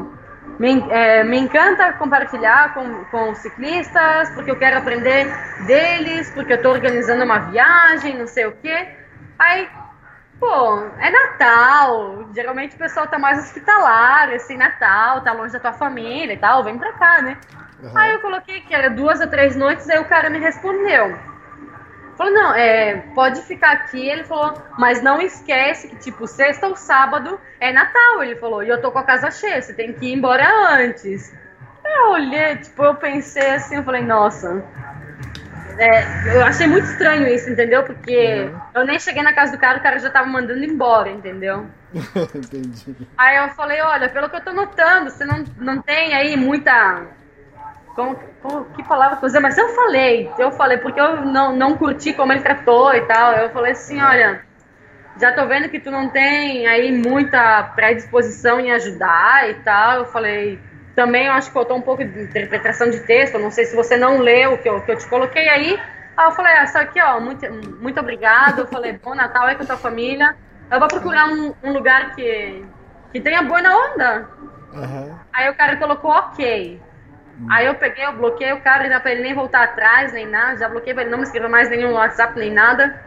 me, é, me encanta compartilhar com, com os ciclistas, porque eu quero aprender deles, porque eu tô organizando uma viagem, não sei o quê. Aí, pô, é Natal, geralmente o pessoal tá mais hospitalar, assim, Natal, tá longe da tua família e tal, vem pra cá, né? Aí eu coloquei que era duas ou três noites, aí o cara me respondeu. Falou, não, é, pode ficar aqui. Ele falou, mas não esquece que, tipo, sexta ou sábado é Natal. Ele falou, e eu tô com a casa cheia, você tem que ir embora antes. Eu olhei, tipo, eu pensei assim, eu falei, nossa. É, eu achei muito estranho isso, entendeu? Porque eu nem cheguei na casa do cara, o cara já tava mandando embora, entendeu? (laughs) Entendi. Aí eu falei, olha, pelo que eu tô notando, você não, não tem aí muita. Como, como- que palavra que eu usei? Mas eu falei, eu falei, porque eu não, não curti como ele tratou e tal. Eu falei assim, olha, já tô vendo que tu não tem aí muita predisposição em ajudar e tal. Eu falei, também eu acho que faltou um pouco de interpretação de texto. Não sei se você não leu o que eu, que eu te coloquei aí. Aí eu falei, ah, só aqui, ó, muito, muito obrigado. Eu falei, bom Natal aí com a tua família. Eu vou procurar um, um lugar que, que tenha boa na onda. Aham. Aí o cara colocou ok. Aí eu peguei, eu bloqueei o cara, já pra ele nem voltar atrás, nem nada, já bloqueei pra ele não me escrever mais nenhum WhatsApp, nem nada.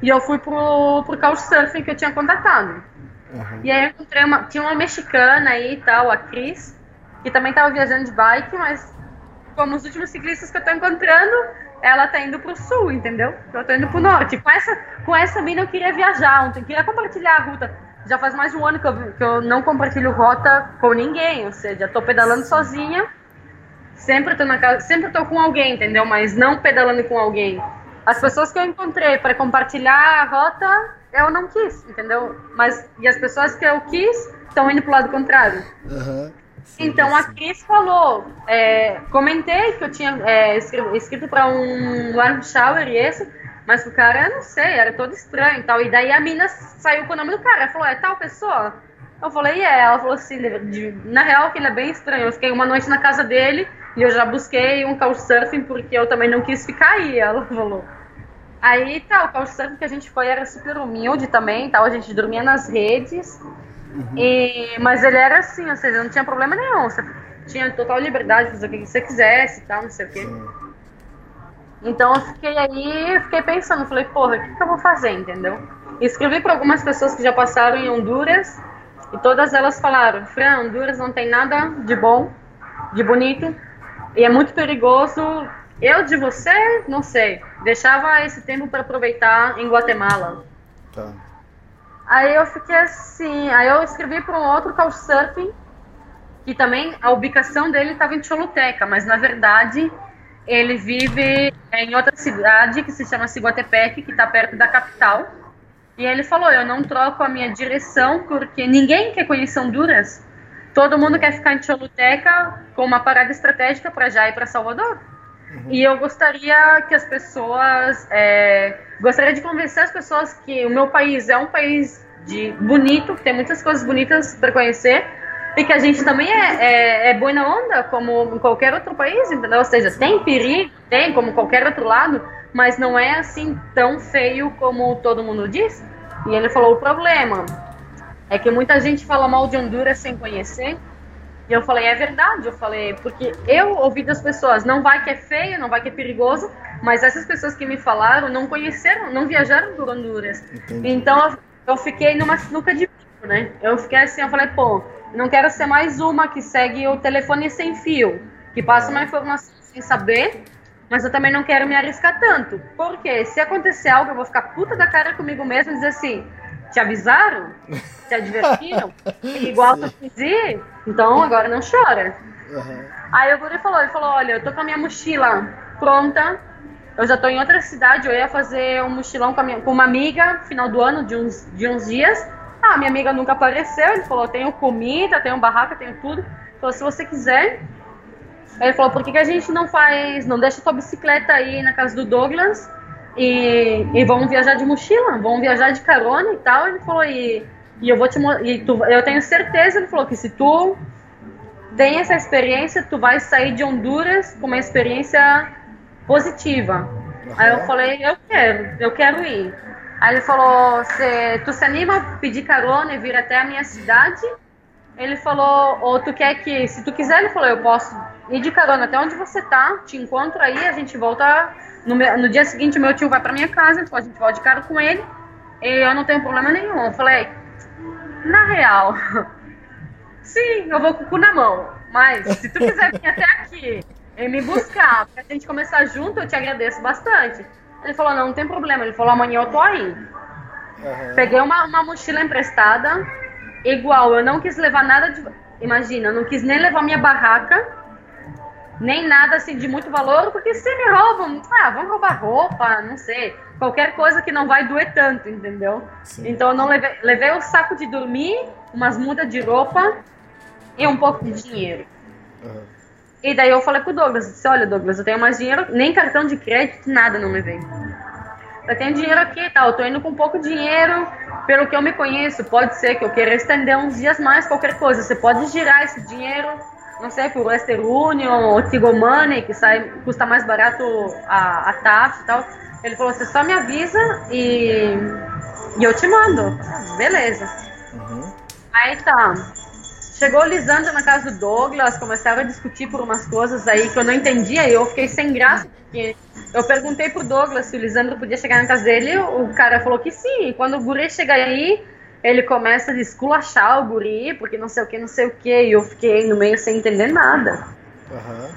E eu fui pro, pro Couchsurfing que eu tinha contatado. Uhum. E aí eu encontrei uma. Tinha uma mexicana aí e tal, a Cris, que também tava viajando de bike, mas como os últimos ciclistas que eu tô encontrando, ela tá indo pro sul, entendeu? Eu tô indo pro norte. Com essa, com essa mina eu queria viajar ontem, queria compartilhar a ruta. Já faz mais de um ano que eu, que eu não compartilho rota com ninguém, ou seja, tô pedalando sozinha. Sempre tô, na casa, sempre tô com alguém, entendeu? Mas não pedalando com alguém. As pessoas que eu encontrei para compartilhar a rota, eu não quis, entendeu? Mas e as pessoas que eu quis estão indo pro lado contrário. Uhum. Sim, então a Cris falou, é, comentei que eu tinha é, escrito, escrito para um warm shower e esse, mas o cara, não sei, era todo estranho e tal. E daí a mina saiu com o nome do cara, ela falou, é tal pessoa? Eu falei, é. Ela falou assim, de, na real que ele é bem estranho. Eu fiquei uma noite na casa dele e eu já busquei um couchsurfing porque eu também não quis ficar aí, ela (laughs) falou. Aí tá, o couchsurfing que a gente foi era super humilde também, tal, a gente dormia nas redes. Uhum. E, mas ele era assim, ou seja, não tinha problema nenhum. Você tinha total liberdade de fazer o que você quisesse e tal, não sei o quê. Sim. Então eu fiquei aí, fiquei pensando, falei, porra, o que, que eu vou fazer, entendeu? escrevi para algumas pessoas que já passaram em Honduras e todas elas falaram, Fran, Honduras não tem nada de bom, de bonito, e é muito perigoso. Eu de você, não sei, deixava esse tempo para aproveitar em Guatemala. Tá. Aí eu fiquei assim, aí eu escrevi para um outro couchsurfing, que também a ubicação dele estava em Choluteca, mas na verdade ele vive em outra cidade que se chama Ciguatepec, que está perto da capital. E ele falou: Eu não troco a minha direção porque ninguém quer conhecer Honduras. Todo mundo quer ficar em Choluteca com uma parada estratégica para já ir para Salvador. Uhum. E eu gostaria que as pessoas. É, gostaria de convencer as pessoas que o meu país é um país de bonito, que tem muitas coisas bonitas para conhecer, e que a gente também é, é, é boa na onda, como em qualquer outro país, entendeu? Ou seja, tem perigo, tem, como qualquer outro lado, mas não é assim tão feio como todo mundo diz. E ele falou: o problema é que muita gente fala mal de Honduras sem conhecer e eu falei, é verdade. Eu falei, porque eu ouvi das pessoas, não vai que é feio, não vai que é perigoso, mas essas pessoas que me falaram não conheceram, não viajaram por Honduras. Entendi. Então eu fiquei numa sinuca de bico, né? Eu fiquei assim, eu falei, pô, não quero ser mais uma que segue o telefone sem fio, que passa uma informação sem saber, mas eu também não quero me arriscar tanto. Porque se acontecer algo, eu vou ficar puta da cara comigo mesmo e dizer assim, te avisaram? Te advertiram? (laughs) Igual tu fiz então agora não chora. Uhum. Aí o guri falou, ele falou, olha, eu tô com a minha mochila pronta, eu já tô em outra cidade, eu ia fazer um mochilão com, minha, com uma amiga, final do ano, de uns, de uns dias. Ah, minha amiga nunca apareceu, ele falou, tenho comida, tenho barraca, tenho tudo. Ele falou, se você quiser. Ele falou, por que, que a gente não faz, não deixa sua bicicleta aí na casa do Douglas e, e vamos viajar de mochila, vamos viajar de carona e tal. Ele falou, e, e eu vou te e tu, eu tenho certeza, ele falou que se tu tem essa experiência, tu vai sair de Honduras com uma experiência positiva. Uhum. Aí eu falei, eu quero, eu quero ir. Aí ele falou, tu se anima a pedir carona e vir até a minha cidade? Ele falou, ou tu quer que, se tu quiser, ele falou, eu posso ir de carona até onde você tá, te encontro aí, a gente volta no, no dia seguinte, meu tio vai pra minha casa, a gente volta de cara com ele, e eu não tenho problema nenhum. Eu falei, na real, (laughs) sim, eu vou com o cu na mão, mas se tu quiser vir até aqui e me buscar, pra gente começar junto, eu te agradeço bastante. Ele falou, não, não tem problema. Ele falou, amanhã eu tô aí. Uhum. Peguei uma, uma mochila emprestada, igual, eu não quis levar nada de. Imagina, eu não quis nem levar minha barraca, nem nada assim de muito valor, porque se me roubam, ah, vão roubar roupa, não sei, qualquer coisa que não vai doer tanto, entendeu? Sim. Então eu não levei, levei o saco de dormir, umas mudas de roupa e um pouco de dinheiro. Uhum. E daí eu falei pro Douglas, disse, olha Douglas, eu tenho mais dinheiro, nem cartão de crédito, nada não levei. Eu tenho dinheiro aqui e tal, eu tô indo com pouco dinheiro, pelo que eu me conheço, pode ser que eu queira estender uns dias mais, qualquer coisa, você pode girar esse dinheiro não sei, por Western Union ou Tigo Money, que sai, custa mais barato a, a taxa e tal. Ele falou, você só me avisa e, e eu te mando. Beleza. Uhum. Aí tá. Chegou o Lisandro na casa do Douglas, começaram a discutir por umas coisas aí que eu não entendia e eu fiquei sem graça, porque eu perguntei pro Douglas se o Lisandro podia chegar na casa dele, o cara falou que sim. E quando o guri chega aí, ele começa a esculachar o guri, porque não sei o que, não sei o que, e eu fiquei no meio sem entender nada. Aham.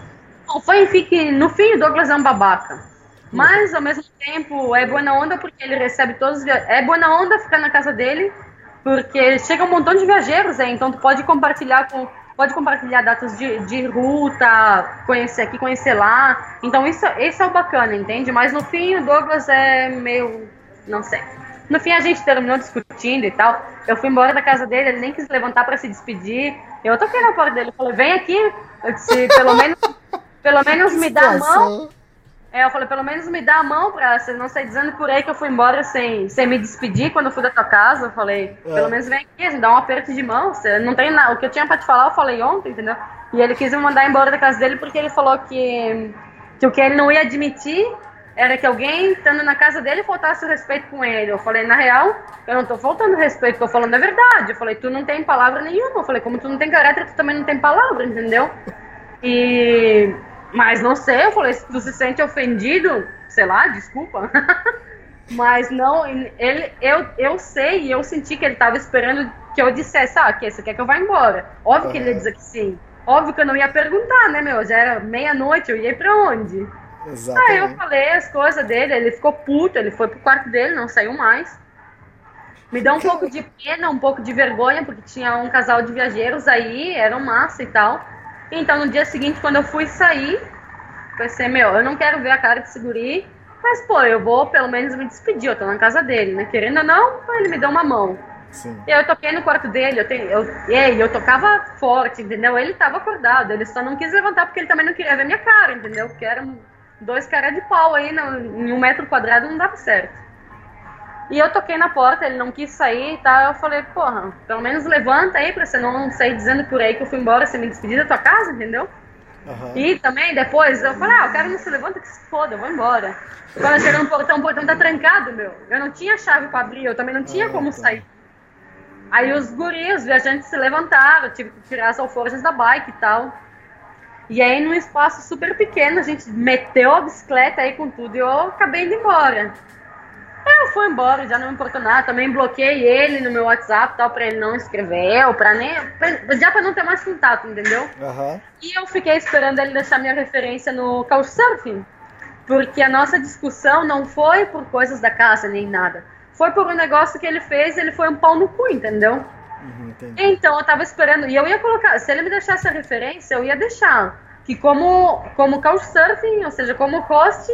Foi, enfim, que no fim o Douglas é um babaca. Mas, ao mesmo tempo, é boa onda porque ele recebe todos os. É boa onda ficar na casa dele, porque chega um montão de viajeiros, é, então tu pode compartilhar com... Pode compartilhar dados de, de ruta, conhecer aqui, conhecer lá. Então, isso, esse é o bacana, entende? Mas, no fim, o Douglas é meio... Não sei. No fim, a gente terminou discutindo e tal. Eu fui embora da casa dele, ele nem quis levantar para se despedir. Eu toquei na porta dele, falei, vem aqui. Disse, pelo menos, pelo menos me dá a mão. É, eu falei, pelo menos me dá a mão pra você não sair dizendo por aí que eu fui embora sem, sem me despedir quando eu fui da tua casa. Eu falei, É. pelo menos vem aqui, me dá um aperto de mão. Você não tem nada. O que eu tinha pra te falar, eu falei ontem, entendeu? E ele quis me mandar embora da casa dele porque ele falou que, que o que ele não ia admitir era que alguém estando na casa dele faltasse o respeito com ele. Eu falei, na real, eu não tô faltando respeito, tô falando a verdade. Eu falei, tu não tem palavra nenhuma. Eu falei, como tu não tem caráter, tu também não tem palavra, entendeu? E. Mas não sei, eu falei, se tu se sente ofendido, sei lá, desculpa. (laughs) Mas não, ele, eu, eu sei e eu senti que ele tava esperando que eu dissesse, ah, que você quer que eu vá embora? Óbvio que ele ia dizer que sim. Óbvio que eu não ia perguntar, né, meu? Já era meia-noite, eu ia pra onde? Aí eu Exatamente. falei as coisas dele, ele ficou puto, ele foi pro quarto dele, não saiu mais. Me deu um pouco de pena, um pouco de vergonha, porque tinha um casal de viajeiros aí, eram massa e tal. Então no dia seguinte, quando eu fui sair, pensei, meu, eu não quero ver a cara desse guri, mas pô, eu vou pelo menos me despedir, eu tô na casa dele, né? Querendo ou não, ele me deu uma mão. Sim. Eu toquei no quarto dele, eu, tenho, eu, eu tocava forte, entendeu? Ele tava acordado, ele só não quis levantar porque ele também não queria ver minha cara, entendeu? Porque eram dois caras de pau aí no, em um metro quadrado, não dava certo. E eu toquei na porta, ele não quis sair e tal, eu falei, porra, pelo menos levanta aí pra você não sair dizendo por aí que eu fui embora sem me despedir da tua casa, entendeu? Aham. E também depois eu falei, ah, o cara não se levanta que se foda, eu vou embora. Quando eu cheguei no portão, o portão tá trancado, meu. Eu não tinha chave pra abrir, eu também não tinha Ah, como tá. sair. Aí os guris, os viajantes se levantaram, tive que tirar as alforjas da bike e tal. E aí, num espaço super pequeno, a gente meteu a bicicleta aí com tudo e eu acabei indo embora. Eu fui embora, já não me importou nada. Também bloqueei ele no meu WhatsApp, tal, pra ele não escrever, ou pra nem. pra- já pra não ter mais contato, entendeu? Aham. E eu fiquei esperando ele deixar minha referência no Couchsurfing. Porque a nossa discussão não foi por coisas da casa nem nada. Foi por um negócio que ele fez, ele foi um pau no cu, entendeu? Uhum. Então eu tava esperando, e eu ia colocar, se ele me deixasse a referência, eu ia deixar. Que como, como Couchsurfing, ou seja, como host,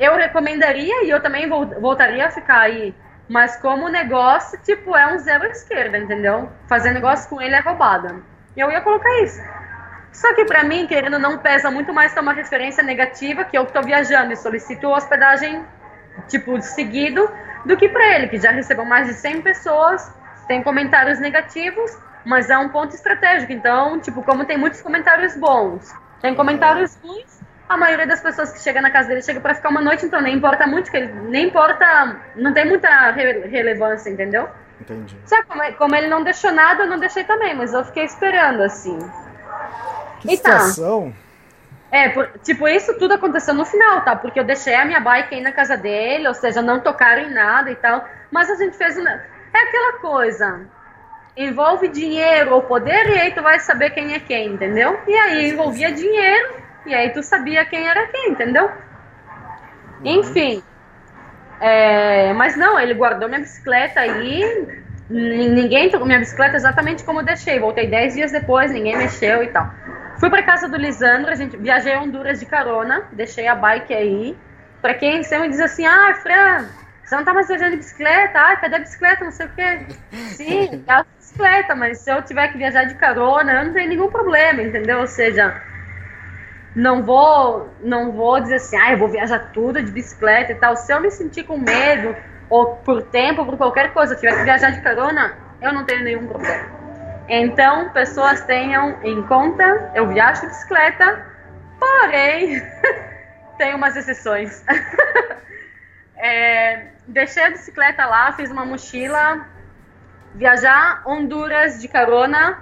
eu recomendaria e eu também vol- voltaria a ficar aí. Mas como negócio, tipo, é um zero à esquerda, entendeu? Fazer negócio com ele é roubada. E eu ia colocar isso. Só que pra mim, querendo não, pesa muito mais ter uma referência negativa, que eu que tô viajando e solicito hospedagem, tipo, seguido, do que pra ele, que já recebeu mais de 100 pessoas, tem comentários negativos, mas é um ponto estratégico. Então, tipo, como tem muitos comentários bons, tem comentários ruins, a maioria das pessoas que chega na casa dele chega pra ficar uma noite, então nem importa muito, que ele, nem importa, não tem muita re- relevância, entendeu? Entendi. Sabe como, como ele não deixou nada, eu não deixei também, mas eu fiquei esperando, assim. Que tá. situação. É, por- tipo, isso tudo aconteceu no final, tá? Porque eu deixei a minha bike aí na casa dele, ou seja, não tocaram em nada e tal. Mas a gente fez. Uma... É aquela coisa. Envolve dinheiro ou poder, e aí tu vai saber quem é quem, entendeu? E aí envolvia dinheiro, e aí tu sabia quem era quem, entendeu? Enfim. É, mas não, ele guardou minha bicicleta aí. Ninguém tocou minha bicicleta exatamente como eu deixei. Voltei 10 dias depois, ninguém mexeu e tal. Fui pra casa do Lisandro, a gente viajei a Honduras de carona, deixei a bike aí. Pra quem sempre diz assim, ah, Fran, você não tá mais viajando de bicicleta? Ah, cadê a bicicleta? Não sei o quê. (laughs) Sim, é a bicicleta, mas se eu tiver que viajar de carona, eu não tenho nenhum problema, entendeu? Ou seja, não vou, não vou dizer assim, ah, eu vou viajar tudo de bicicleta e tal. Se eu me sentir com medo, ou por tempo, ou por qualquer coisa, tiver que viajar de carona, eu não tenho nenhum problema. Então, pessoas tenham em conta, eu viajo de bicicleta, porém, (laughs) tem umas exceções. (laughs) É, deixei a bicicleta lá, fiz uma mochila, viajar Honduras de carona,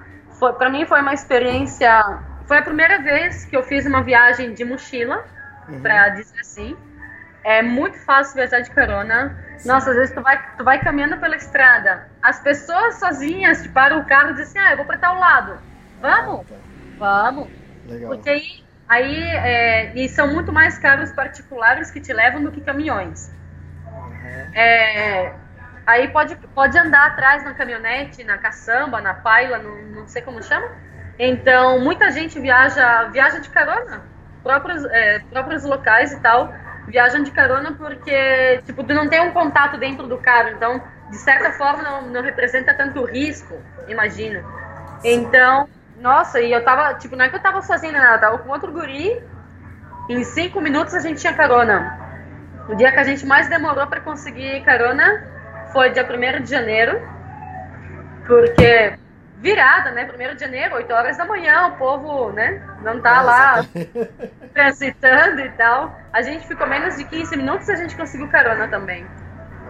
para mim foi uma experiência, foi a primeira vez que eu fiz uma viagem de mochila, Uhum. pra dizer assim. É muito fácil viajar de carona. Nossa, às vezes tu vai, tu vai caminhando pela estrada. As pessoas sozinhas te param o carro e dizem assim, ah, eu vou pra tal lado. Vamos? Vamos. Legal. Porque aí, aí é, e são muito mais carros particulares que te levam do que caminhões. É, aí pode, pode andar atrás na caminhonete, na caçamba, na paila, não sei como chama. Então, muita gente viaja, viaja de carona, próprios, é, próprios locais e tal, viajam de carona porque, tipo, tu não tem um contato dentro do carro, então, de certa forma, não, não representa tanto risco, imagino. Então, nossa, e eu tava, tipo, não é que eu tava sozinha, nada, eu tava com outro guri, em cinco minutos a gente tinha carona. O dia que a gente mais demorou para conseguir carona foi dia 1 de janeiro, porque virada, né? 1 de janeiro, 8 horas da manhã, o povo, né? Não tá lá transitando e tal. A gente ficou menos de 15 minutos e a gente conseguiu carona também.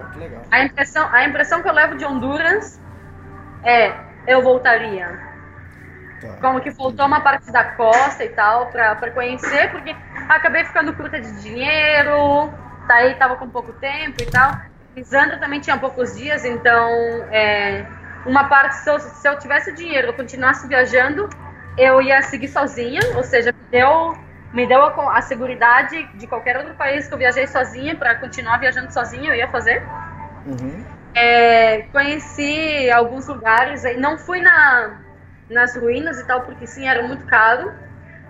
Ah, que legal. A impressão, a impressão que eu levo de Honduras é eu voltaria. Tá. Como que faltou uma parte da costa e tal pra, pra conhecer, porque acabei ficando curta de dinheiro, tá aí tava com pouco tempo e tal. Lisandro também tinha poucos dias, então é, uma parte, se eu, se eu tivesse dinheiro, eu continuasse viajando, eu ia seguir sozinha, ou seja, me deu, me deu a, a segurança de qualquer outro país que eu viajei sozinha, para continuar viajando sozinha, eu ia fazer. Uhum. É, conheci alguns lugares, não fui na, nas ruínas e tal, porque sim, era muito caro,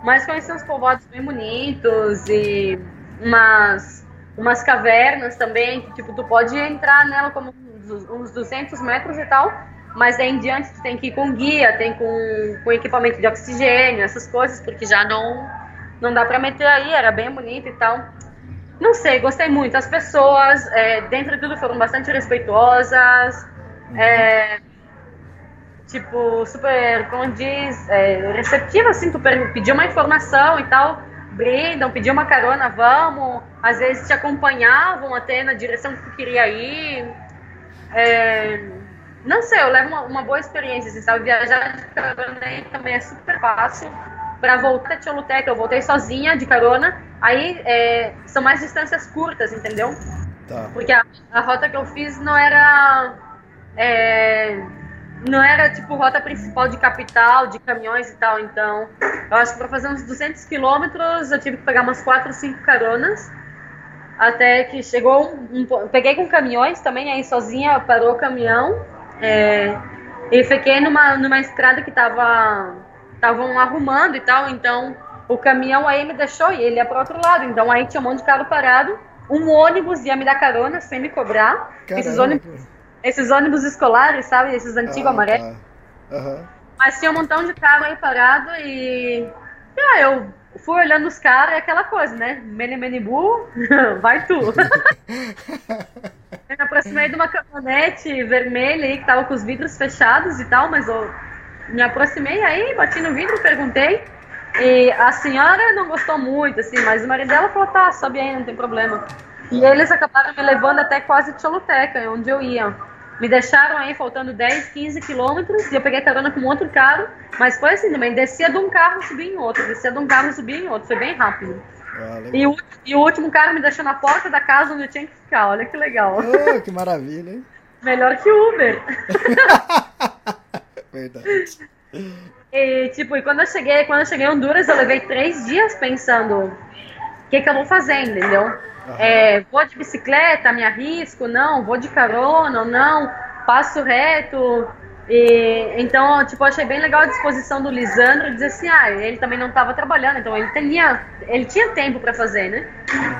mas conheci uns povoados bem bonitos e umas, umas cavernas também, que tipo, tu pode entrar nela como uns, uns 200 metros e tal, mas daí em diante tu tem que ir com guia, tem com, com equipamento de oxigênio, essas coisas, porque já não, não dá pra meter aí, era bem bonito e tal. Não sei, gostei muito. As pessoas, é, dentro de tudo, foram bastante respeitosas. É, tipo, super, como diz, é, receptiva, assim, tu pediu uma informação e tal, brindam, pediu uma carona, vamos. Às vezes te acompanhavam até na direção que tu queria ir. É, não sei, eu levo uma, uma boa experiência, assim, sabe? Viajar de carona também é super fácil. Pra voltar a Choluteca, eu voltei sozinha de carona. Aí é, são mais distâncias curtas, entendeu? Tá. Porque a, a rota que eu fiz não era. é, não era tipo rota principal de capital, de caminhões e tal. Então, eu acho que para fazer uns 200 quilômetros eu tive que pegar umas 4, 5 caronas. Até que chegou um, um Peguei com caminhões também, aí sozinha parou o caminhão. É, e fiquei numa, numa estrada que tava estavam arrumando e tal, então o caminhão aí me deixou e ele ia para outro lado. Então aí tinha um monte de carro parado, um ônibus ia me dar carona sem me cobrar. Esses ônibus, esses ônibus escolares, sabe? Esses antigos Ah, amarelos. tá. Aham. Mas tinha um montão de carro aí parado e. e ah, eu fui olhando os caras, é aquela coisa, né? Mene mene bu, (laughs) vai tu. (laughs) eu me aproximei de uma caminhonete vermelha aí que tava com os vidros fechados e tal, mas eu me aproximei aí, bati no vidro, perguntei. E a senhora não gostou muito, assim, mas o marido dela falou, tá, sobe aí, não tem problema. E eles acabaram me levando até quase Choluteca, onde eu ia. Me deixaram aí faltando 10, 15 quilômetros e eu peguei carona com outro carro, mas foi assim também, descia de um carro, subia em outro, descia de um carro, subia em outro, foi bem rápido. Ah. E o, e o último carro me deixou na porta da casa onde eu tinha que ficar, olha que legal. Oh, que maravilha, hein? (laughs) Melhor que Uber. (laughs) Verdade. E, tipo, e quando eu cheguei, quando eu cheguei em Honduras, eu levei três dias pensando o que, que eu vou fazer, entendeu? É, vou de bicicleta, me arrisco, não, vou de carona, não, passo reto. E, então, tipo, achei bem legal a disposição do Lisandro dizer assim, ah, ele também não estava trabalhando, então ele tinha, ele tinha tempo para fazer, né?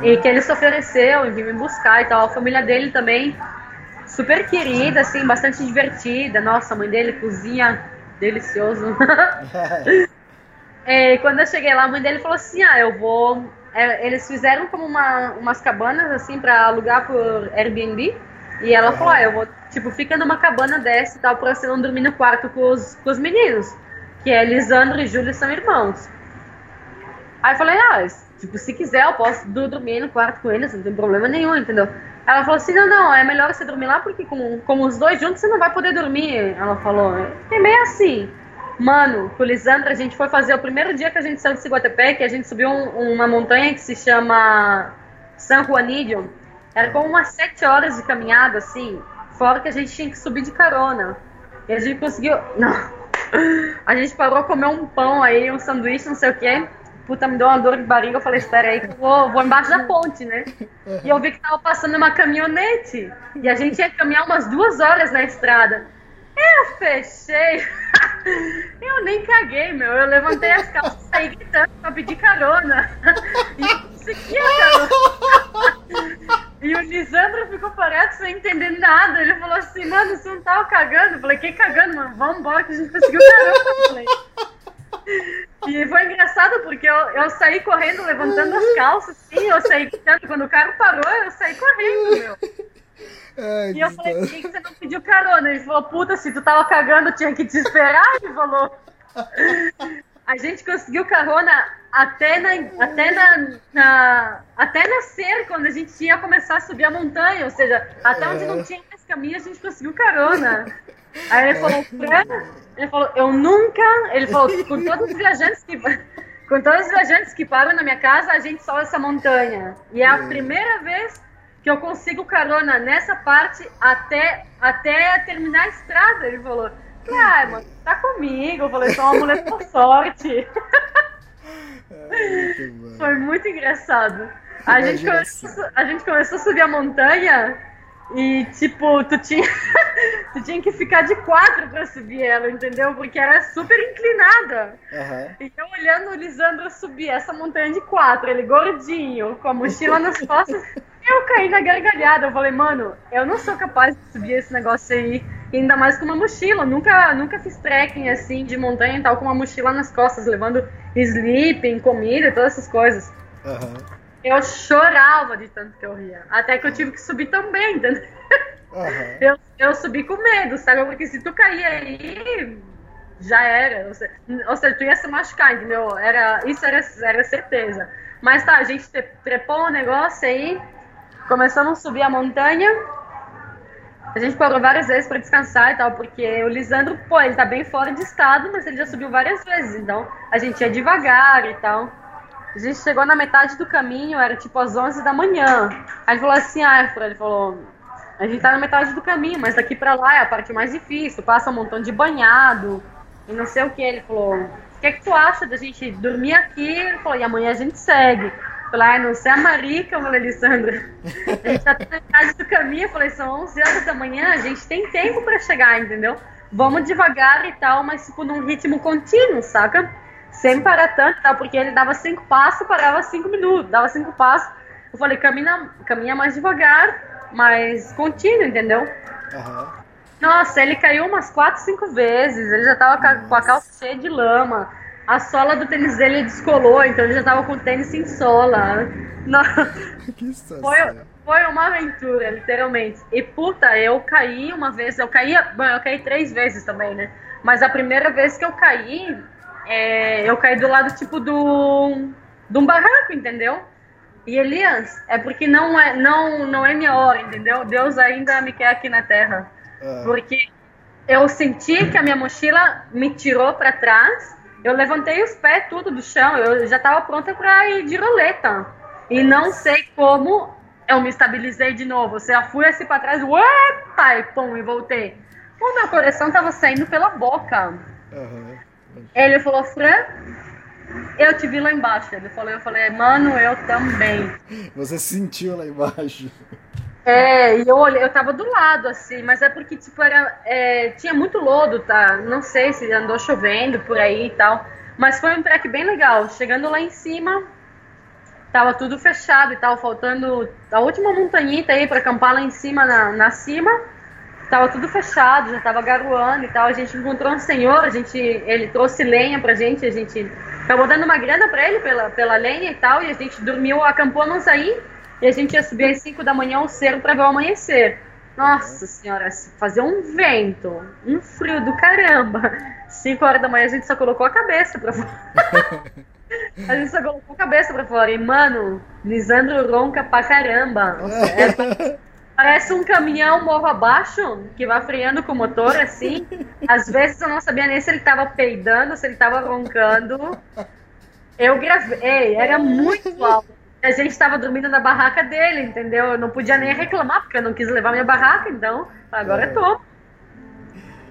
E que ele se ofereceu vir me buscar e tal. A família dele também super querida, assim, bastante divertida. Nossa, a mãe dele cozinha delicioso. (laughs) (laughs) É, quando eu cheguei lá, a mãe dele falou assim: Ah, eu vou. É, eles fizeram como uma, umas cabanas, assim, pra alugar por Airbnb. E ela falou: Ah, eu vou. Tipo, fica numa cabana dessa e tal, pra você não dormir no quarto com os, com os meninos. Que é Lisandro e Júlio são irmãos. Aí eu falei: Ah, tipo, se quiser, eu posso dormir no quarto com eles, não tem problema nenhum, entendeu? Ela falou assim: Não, não, é melhor você dormir lá, porque com, com os dois juntos você não vai poder dormir. Ela falou: É meio assim. Mano, com o Lisandro a gente foi fazer o primeiro dia que a gente saiu de Ciguatepec, a gente subiu um- uma montanha que se chama San Juanillo, era como umas sete horas de caminhada, assim, fora que a gente tinha que subir de carona. E a gente conseguiu. Não. A gente parou comer um pão aí, um sanduíche, não sei o quê. Puta, me deu uma dor de barriga. Eu falei, espera aí, que eu vou, vou embaixo da ponte, né? E eu vi que tava passando uma caminhonete. E a gente ia caminhar umas duas horas na estrada. Eu fechei. (laughs) Eu nem caguei, meu. Eu levantei as calças e saí gritando pra pedir carona. E eu consegui a carona. E o Lisandro ficou parado sem entender nada. Ele falou assim, mano, você não tava cagando? Eu falei, que cagando, mano? Vamos embora que a gente conseguiu carona. Falei. E foi engraçado porque eu, eu saí correndo, levantando as calças, sim, eu saí gritando. Quando o carro parou, eu saí. Ai, E eu falei, por que você não pediu carona? Ele falou, puta, se tu tava cagando, eu tinha que te esperar. Ele falou. A gente conseguiu carona até na, até na, na- até nascer, quando a gente ia começar a subir a montanha, ou seja, até onde não tinha mais caminho, a gente conseguiu carona. Aí ele falou, Fran, ele falou, eu nunca, ele falou, com todos os viajantes que com todos os viajantes que param na minha casa, a gente sobe essa montanha. E é a primeira vez que eu consigo carona nessa parte até, até terminar a estrada. Ele falou, ah, mano, tá comigo. Eu falei, sou uma mulher por sorte. muito bom. Foi muito engraçado. A gente, começou, a gente começou a subir a montanha e, tipo, tu tinha, (laughs) tu tinha que ficar de quatro pra subir ela, entendeu? Porque era super inclinada. Aham. E eu olhando o Lisandro subir essa montanha de quatro, ele gordinho, com a mochila nas (laughs) costas, eu caí na gargalhada. Eu falei, mano, eu não sou capaz de subir esse negócio aí, ainda mais com uma mochila. Nunca, nunca fiz trekking assim de montanha e tal, com uma mochila nas costas, levando sleeping, comida, todas essas coisas. Aham. Eu chorava de tanto que eu ria. Até que eu tive que subir também, entendeu? Aham. Eu, eu subi com medo, sabe? Porque se tu cair aí, já era. Ou seja, ou seja, tu ia se machucar, entendeu? Era, isso era, era certeza. Mas tá, a gente tre- trepou o negócio aí, começamos a subir a montanha. A gente parou várias vezes pra descansar e tal, porque o Lisandro, pô, ele tá bem fora de estado, mas ele já subiu várias vezes, então a gente ia devagar e tal. A gente chegou na metade do caminho, era tipo às 11 da manhã. Aí ele falou assim, ah, ele falou, a gente tá na metade do caminho, mas daqui pra lá é a parte mais difícil, passa um montão de banhado e não sei o que. Ele falou, o que é que tu acha da gente dormir aqui? Ele falou, e amanhã a gente segue. Eu falei, ai, não sei a marica, eu falei, Alessandra. (laughs) A gente tá na metade do caminho, eu falei, são 11 horas da manhã, a gente tem tempo pra chegar, entendeu? Vamos devagar e tal, mas tipo num ritmo contínuo, saca? Sem parar tanto, tal, porque ele dava cinco passos, parava cinco minutos, dava cinco passos. Eu falei, caminha, caminha mais devagar, mais contínuo, entendeu? Aham. Nossa, ele caiu umas quatro, cinco vezes. Ele já tava com a calça cheia de lama. A sola do tênis dele descolou, então ele já tava com o tênis sem sola. Não, Que situação. foi, foi uma aventura, literalmente. E puta, eu caí uma vez, eu caí, bom, eu caí três vezes também, né? Mas a primeira vez que eu caí, é, eu caí do lado tipo do de um barranco, entendeu? E Elias, é porque não é, não, não é minha hora, entendeu? Deus ainda me quer aqui na terra. Ah, Porque eu senti que a minha mochila me tirou para trás. Eu levantei os pés tudo do chão. Eu já estava pronta para ir de roleta. E não sei como eu me estabilizei de novo. Ou seja, fui assim para trás, uepa, e pum, e voltei. O meu coração estava saindo pela boca. aham. Ele falou, Fran, eu te vi lá embaixo. Ele falou, eu falei, mano, eu também. Você sentiu lá embaixo. É, e eu olhei, eu tava do lado, assim, mas é porque, tipo, era, é, tinha muito lodo, tá? Não sei se andou chovendo por aí e tal. Mas foi um trek bem legal. Chegando lá em cima, tava tudo fechado e tal, faltando a última montanhita aí pra acampar lá em cima, na, na cima. Tava tudo fechado, já tava garoando e tal. A gente encontrou um senhor, a gente, ele trouxe lenha pra gente, a gente acabou dando uma grana pra ele pela, pela lenha e tal, e a gente dormiu, acampou não sair, e a gente ia subir às 5 da manhã ao cerro pra ver o amanhecer. Nossa senhora, fazer um vento, um frio do caramba. 5 horas da manhã a gente só colocou a cabeça pra fora. (laughs) A gente só colocou a cabeça pra fora. E, mano, Lisandro ronca pra caramba. É, Parece um caminhão morro abaixo, que vai freando com o motor, assim. Às vezes eu não sabia nem se ele tava peidando, se ele tava roncando. Eu gravei, era muito alto. a gente estava dormindo na barraca dele, entendeu? Eu não podia nem reclamar, porque eu não quis levar minha barraca, então agora eu tô.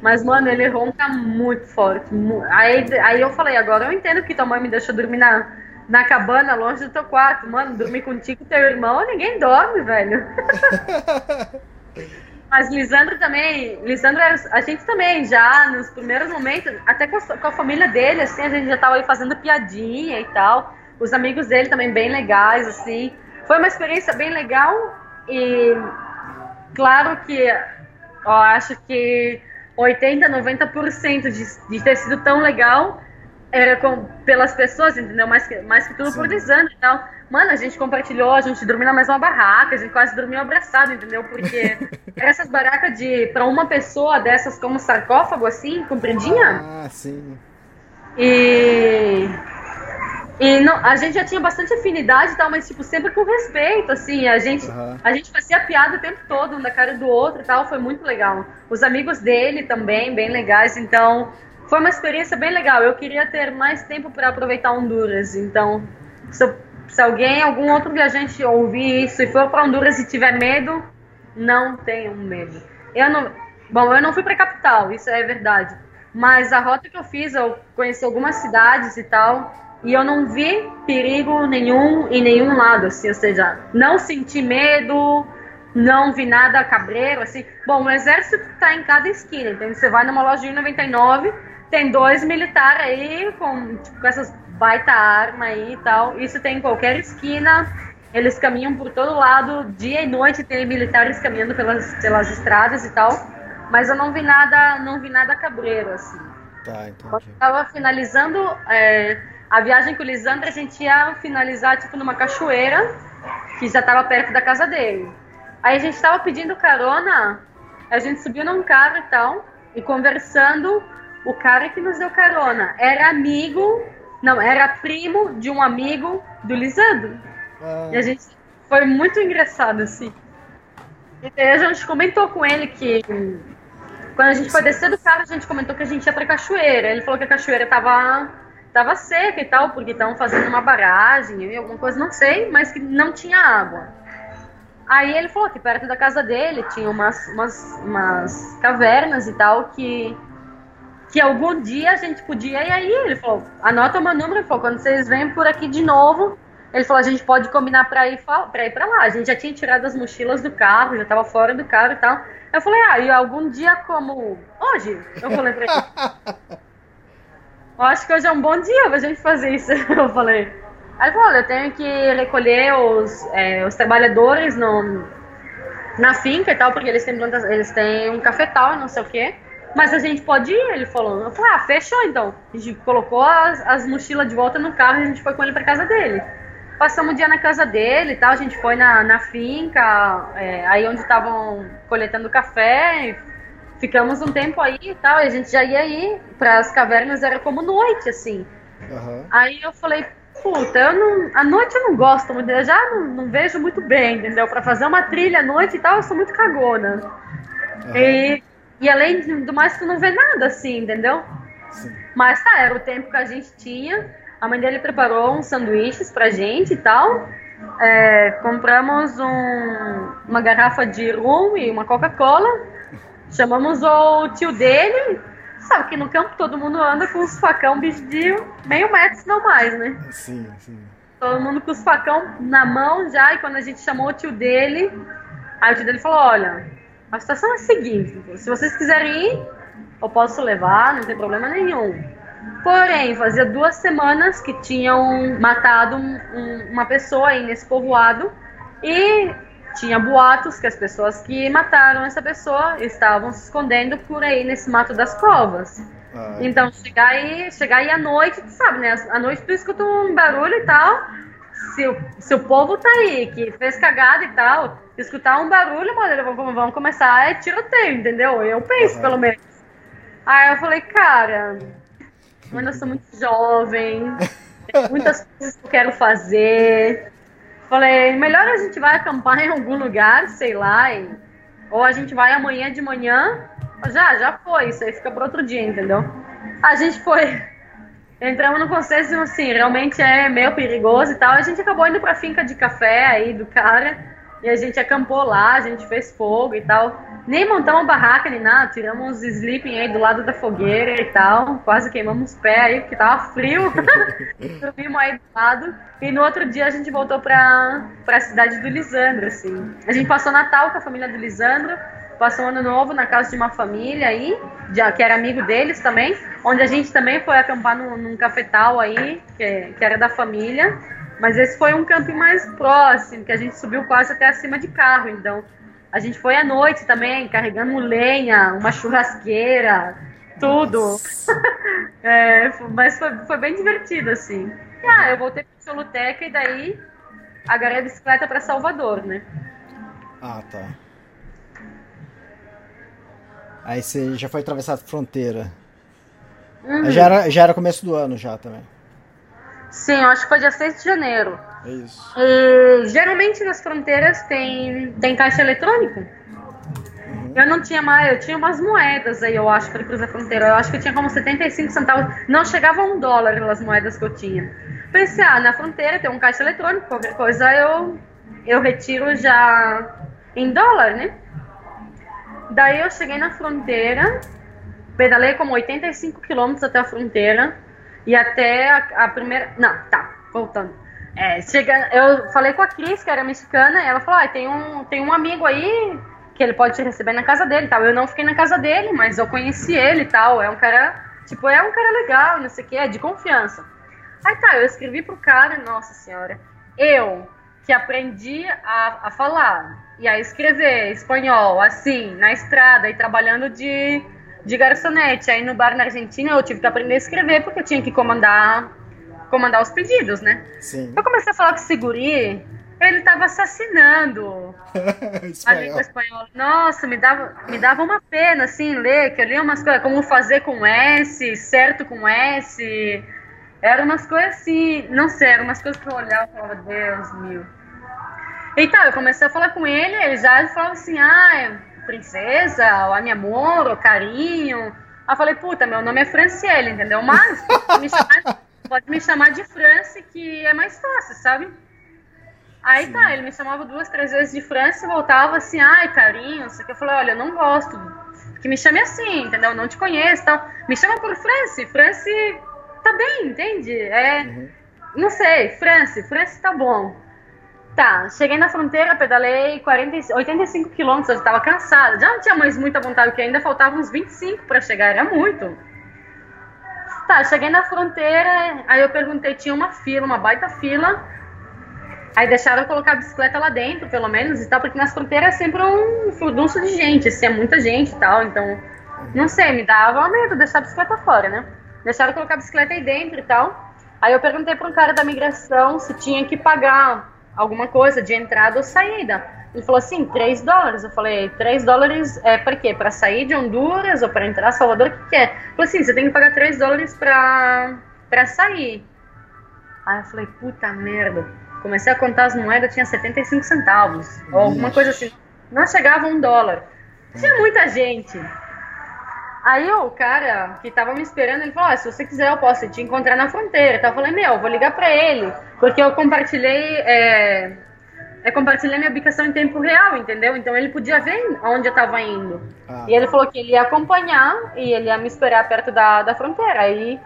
Mas, mano, ele ronca muito forte. Aí, aí eu falei, agora eu entendo que tua mãe me deixou dormir na, na cabana, longe do teu quarto. Mano, dormir contigo e teu irmão, ninguém dorme, velho. (laughs) Mas Lisandro também, Lisandro, era- a gente também já, nos primeiros momentos, até com a, com a família dele, assim, a gente já tava aí fazendo piadinha e tal. Os amigos dele também bem legais, assim. Foi uma experiência bem legal e claro que ó, acho que 80, 90% de, de ter sido tão legal era com, pelas pessoas, entendeu? Mais que, mais que tudo por Lisandro e tal. Mano, a gente compartilhou, a gente dormiu na mesma barraca, a gente quase dormiu abraçado, entendeu? Porque (laughs) essas barracas de para uma pessoa dessas como sarcófago assim, compridinha, Ah, sim. e e não, a gente já tinha bastante afinidade e tal, mas tipo sempre com respeito, assim, a gente Aham. a gente fazia piada o tempo todo um da cara do outro e tal, foi muito legal. Os amigos dele também, bem legais, então foi uma experiência bem legal. Eu queria ter mais tempo para aproveitar Honduras, então se, se alguém, algum outro viajante ouvir isso e for para Honduras e tiver medo, não tenham medo. Eu não, bom, eu não fui para capital, isso é verdade. Mas a rota que eu fiz, eu conheci algumas cidades e tal, e eu não vi perigo nenhum em nenhum lado, assim, ou seja, não senti medo, não vi nada cabreiro, assim. Bom, o exército tá em cada esquina, então você vai numa loja de 99, tem dois militares aí com, tipo, com essas baita arma aí e tal. Isso tem em qualquer esquina. Eles caminham por todo lado, dia e noite tem militares caminhando pelas, pelas estradas e tal. Mas eu não vi nada, não vi nada cabreiro, assim. Tá, entendi. eu tava finalizando é, a viagem com o Lisandro, a gente ia finalizar tipo numa cachoeira que já tava perto da casa dele. Aí a gente tava pedindo carona, a gente subiu num carro e tal, e conversando, o cara que nos deu carona era amigo, não, era primo de um amigo do Lisandro. Ah, E a gente foi muito engraçado, assim. E daí a gente comentou com ele que quando a gente foi descer do carro, a gente comentou que a gente ia pra cachoeira. Ele falou que a cachoeira tava, tava seca e tal, porque estavam fazendo uma barragem, e alguma coisa, não sei, mas que não tinha água. Aí ele falou que perto da casa dele tinha umas, umas, umas cavernas e tal que que algum dia a gente podia ir aí. Ele falou, anota o meu número, ele falou, quando vocês vêm por aqui de novo, ele falou, a gente pode combinar pra ir, pra ir pra lá. A gente já tinha tirado as mochilas do carro, já tava fora do carro e tal. Eu falei, ah, e algum dia como hoje? Eu falei pra ele. (laughs) Eu acho que hoje é um bom dia pra gente fazer isso. (laughs) Eu falei. Aí ele falou, eu tenho que recolher os, é, os trabalhadores no, na finca e tal, porque eles têm plantas, eles têm um cafetal e não sei o quê. Mas a gente pode ir, ele falou. Eu falei, ah, fechou então. A gente colocou as, as mochilas de volta no carro e a gente foi com ele pra casa dele. Passamos o dia na casa dele e tal, a gente foi na, na finca, é, aí onde estavam coletando café, ficamos um tempo aí e tal, e a gente já ia ir para as cavernas, era como noite, assim. aham. Aí eu falei, puta, eu não, à noite eu não gosto muito, eu já não, não vejo muito bem, entendeu? Pra fazer uma trilha à noite e tal, eu sou muito cagona. E, e além do mais, tu não vê nada assim, entendeu? Sim. Mas tá, era o tempo que a gente tinha. A mãe dele preparou uns sanduíches pra gente e tal. É, compramos um- uma garrafa de rum e uma Coca-Cola. Chamamos o tio dele. Sabe que no campo todo mundo anda com os facão bicho de meio metro, se não mais, né? Sim, sim. Todo mundo com os facão na mão já. E quando a gente chamou o tio dele, aí o tio dele falou: Olha, a situação é a seguinte: se vocês quiserem ir, eu posso levar, não tem problema nenhum. Porém, fazia duas semanas que tinham matado um- um- uma pessoa aí nesse povoado e tinha boatos que as pessoas que mataram essa pessoa estavam se escondendo por aí nesse mato das covas. Ah, Então, chegar aí, chegar aí à noite, tu sabe, né? À noite tu escuta um barulho e tal. Se o, se o povo tá aí, que fez cagada e tal, escutar um barulho, mano, vão, vão começar a tiroteio, entendeu? Eu penso, Aham. pelo menos. Aí eu falei, cara, eu ainda sou muito jovem, tem muitas coisas que eu quero fazer. Falei, melhor a gente vai acampar em algum lugar, sei lá, e- ou a gente vai amanhã de manhã. Já, já foi, isso aí fica para outro dia, entendeu? A gente foi entramos no consenso assim, realmente é meio perigoso e tal. A gente acabou indo pra finca de café aí do cara. E a gente acampou lá, a gente fez fogo e tal. Nem montamos barraca nem nada, tiramos sleeping aí do lado da fogueira e tal. Quase queimamos os pés aí, porque tava frio. (laughs) Dormimos aí do lado. E no outro dia a gente voltou pra, pra cidade do Lisandro, assim. A gente passou Natal com a família do Lisandro, passou ano novo na casa de uma família aí, de, que era amigo deles também, onde a gente também foi acampar num, num cafetal aí, que, que era da família. Mas esse foi um camping mais próximo, que a gente subiu quase até acima de carro. Então, a gente foi à noite também, carregando lenha, uma churrasqueira, tudo. (laughs) é, mas foi, foi, bem divertido, assim. E, ah, eu voltei para Choluteca e daí agarrei a bicicleta para Salvador, né? Ah, tá. Aí você já foi atravessar a fronteira. Uhum. Já, era, já era começo do ano já também. Sim, eu acho que foi dia 6 de janeiro. É isso. E, geralmente nas fronteiras tem, tem caixa eletrônica. Uhum. Eu não tinha mais, eu tinha umas moedas aí, eu acho, para cruzar a fronteira. Eu acho que eu tinha como 75 centavos. Não chegava a um dólar pelas moedas que eu tinha. Pensei, ah, na fronteira tem um caixa eletrônico, qualquer coisa eu, eu retiro já em dólar, né? Daí eu cheguei na fronteira, pedalei como 85 quilômetros até a fronteira e até a, a, primeira. Não, tá, voltando. É, chega, eu falei com a Cris, que era mexicana, e ela falou: ah, tem, um, tem um amigo aí que ele pode te receber na casa dele tal. Eu não fiquei na casa dele, mas eu conheci ele tal. É um cara, tipo, é um cara legal, não sei o que, é de confiança. Aí tá, eu escrevi pro cara, nossa senhora, eu que aprendi a, a falar e a escrever espanhol assim, na estrada e trabalhando de de garçonete. Aí no bar na Argentina eu tive que aprender a escrever porque eu tinha que comandar comandar os pedidos, né? Sim. Eu comecei a falar com o Seguri, ele tava assassinando (laughs) a língua espanhola. Nossa, me dava, me dava uma pena, assim, ler, que eu lia umas coisas, como fazer com S, certo com S. Eram umas coisas assim, não sei, eram umas coisas que eu olhava e falava, Deus meu. Então, eu comecei a falar com ele, ele já falava assim, ah, princesa, ou a minha amor, ou carinho. Aí eu falei, puta, meu nome é Franciele, entendeu? Mas me chamar, pode me chamar de France, que é mais fácil, sabe? Aí Sim. tá, ele me chamava duas, três vezes de France e voltava assim, ai, carinho, isso aqui. Eu falei, olha, eu não gosto que me chame assim, entendeu? Não te conheço tal. Me chama por France, France tá bem, entende? É, uhum. não sei, France, France tá bom. Tá, cheguei na fronteira, pedalei 40, 85 quilômetros, eu estava cansada. Já não tinha mais muita vontade, porque ainda faltavam uns 25 para chegar, era muito. Tá, cheguei na fronteira, aí eu perguntei, tinha uma fila, uma baita fila. Aí deixaram eu colocar a bicicleta lá dentro, pelo menos, e tal, porque nas fronteiras é sempre um furdunço de gente, assim, é muita gente e tal, então, não sei, me dava medo deixar a bicicleta fora, né? Deixaram eu colocar a bicicleta aí dentro e tal. Aí eu perguntei para um cara da migração se tinha que pagar alguma coisa de entrada ou saída. Ele falou assim, 3 dólares. Eu falei, 3 dólares é para quê? Para sair de Honduras ou para entrar em Salvador? O que, que é? Ele falou assim, você tem que pagar 3 dólares para sair. Aí eu falei, puta merda. Comecei a contar as moedas, tinha 75 centavos. Ou alguma coisa assim. Não chegava um dólar. Tinha muita gente. Aí o cara que tava me esperando, ele falou: se você quiser, eu posso te encontrar na fronteira. Então eu falei: meu, eu vou ligar pra ele, porque eu compartilhei. É, é compartilhei minha ubicação em tempo real, entendeu? Então ele podia ver onde eu tava indo. Ah. E ele falou que ele ia acompanhar e ele ia me esperar perto da, da fronteira. Aí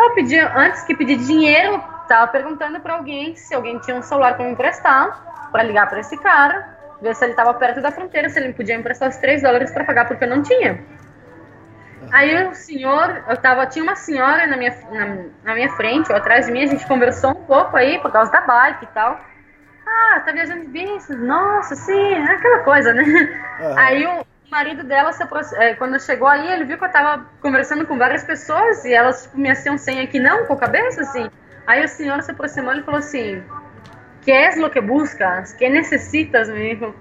eu pedi, antes que pedir dinheiro, tava perguntando para alguém se alguém tinha um celular para me emprestar, para ligar para esse cara, ver se ele tava perto da fronteira, se ele me podia emprestar os 3 dólares para pagar, porque eu não tinha. Aí o senhor, eu tava, tinha uma senhora na minha, na, na, minha frente, ou atrás de mim, a gente conversou um pouco aí por causa da bike e tal. Ah, tá viajando de bici? Nossa, sim, é aquela coisa, né? Uhum. Aí o marido dela, se é, quando chegou aí, ele viu que eu tava conversando com várias pessoas e elas tipo, me haciam sem aqui não, com a cabeça, assim. Aí o senhor se aproximou e falou assim, que é lo que buscas? Que necessitas, amigo?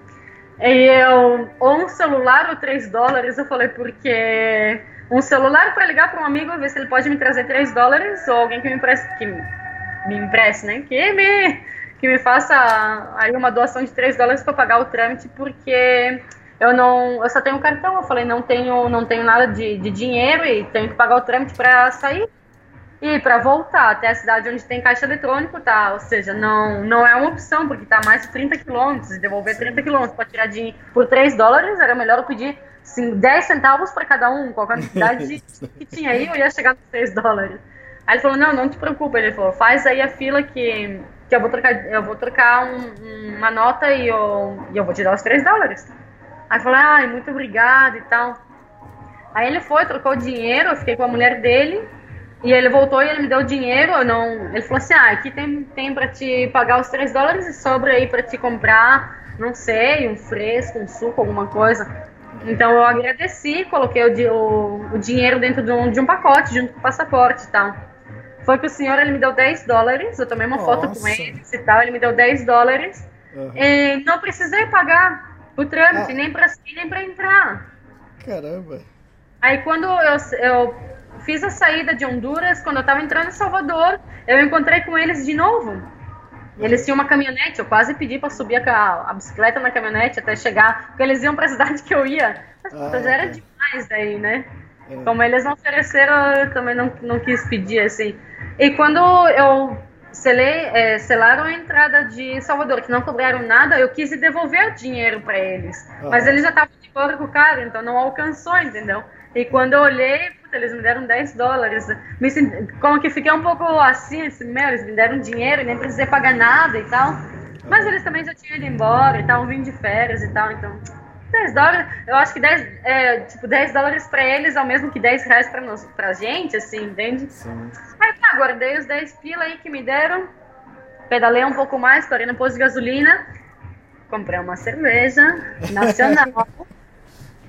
E eu, ou um celular ou 3 dólares, eu falei, porque um celular para ligar para um amigo, ver se ele pode me trazer 3 dólares, ou alguém que me empreste, que me empreste, né? Que me, que me faça aí uma doação de 3 dólares para pagar o trâmite, porque eu não, eu só tenho cartão, eu falei, não tenho, não tenho nada de, de dinheiro e tenho que pagar o trâmite para sair. E para voltar até a cidade onde tem caixa eletrônico, tá? Ou seja, não, não é uma opção, porque tá mais de 30 quilômetros. E devolver 30 quilômetros para tirar por 3 dólares, era melhor eu pedir assim, 10 centavos para cada um, a quantidade (laughs) que tinha aí, eu ia chegar nos 3 dólares. Aí ele falou, não, não te preocupa. Ele falou, faz aí a fila que, que eu vou trocar, eu vou trocar um, uma nota e eu, e eu vou te dar os 3 dólares. Aí eu falei, ai, muito obrigado e tal. Aí ele foi, trocou o dinheiro, eu fiquei com a mulher dele. E ele voltou e ele me deu dinheiro, não... Ele falou assim, ah, aqui tem, tem pra te pagar os 3 dólares e sobra aí pra te comprar, não sei, um fresco, um suco, alguma coisa. Então eu agradeci, coloquei o, o, o dinheiro dentro de um, de um pacote, junto com o passaporte e tal. Foi que o senhor ele me deu 10 dólares, eu tomei uma Nossa. foto com ele e tal, ele me deu 10 dólares. Uhum. E não precisei pagar o trâmite, Ah. nem pra sair, nem pra entrar. Caramba. Aí quando eu, eu fiz a saída de Honduras, quando eu tava entrando em Salvador, eu encontrei com eles de novo. Eles tinham uma caminhonete, eu quase pedi para subir a, a bicicleta na caminhonete até chegar, porque eles iam para a (laughs) cidade que eu ia. Mas Ah, já era tá. demais daí, né? É. Como eles não ofereceram, eu também não, não quis pedir assim. E quando eu selei, é, selaram a entrada de Salvador, que não cobraram nada, eu quis devolver o dinheiro para eles. Ah. Mas eles já estavam de fora com o cara, então não alcançou, entendeu? E quando eu olhei, eles me deram 10 dólares. Me como que fiquei um pouco assim, assim, meu, eles me deram dinheiro e nem precisei pagar nada e tal. Mas eles também já tinham ido embora e estavam vindo de férias e tal, então 10 dólares, eu acho que 10, é, tipo, 10 dólares pra eles é o mesmo que 10 reais pra, nós, pra gente, assim, entende? Sim. Aí tá, guardei os 10 pila aí que me deram, pedalei um pouco mais, parei no posto de gasolina, comprei uma cerveja nacional.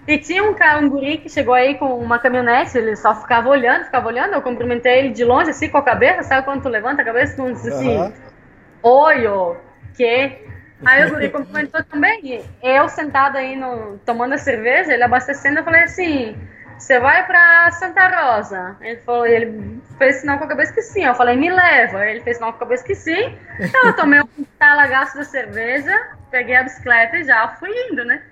E tinha um cara, um guri que chegou aí com uma caminhonete, ele só ficava olhando, ficava olhando, eu cumprimentei ele de longe, assim, com a cabeça, sabe quando tu levanta a cabeça, tu diz assim, Aham. oi, ô, que? Aí o guri cumprimentou também, eu sentado aí no, tomando a cerveja, ele abastecendo, eu falei assim, você vai pra Santa Rosa? Ele falou, ele fez sinal com a cabeça que sim, eu falei, me leva, ele fez sinal com a cabeça que sim, então eu tomei um (laughs) talagaço da cerveja, peguei a bicicleta e já fui indo, né?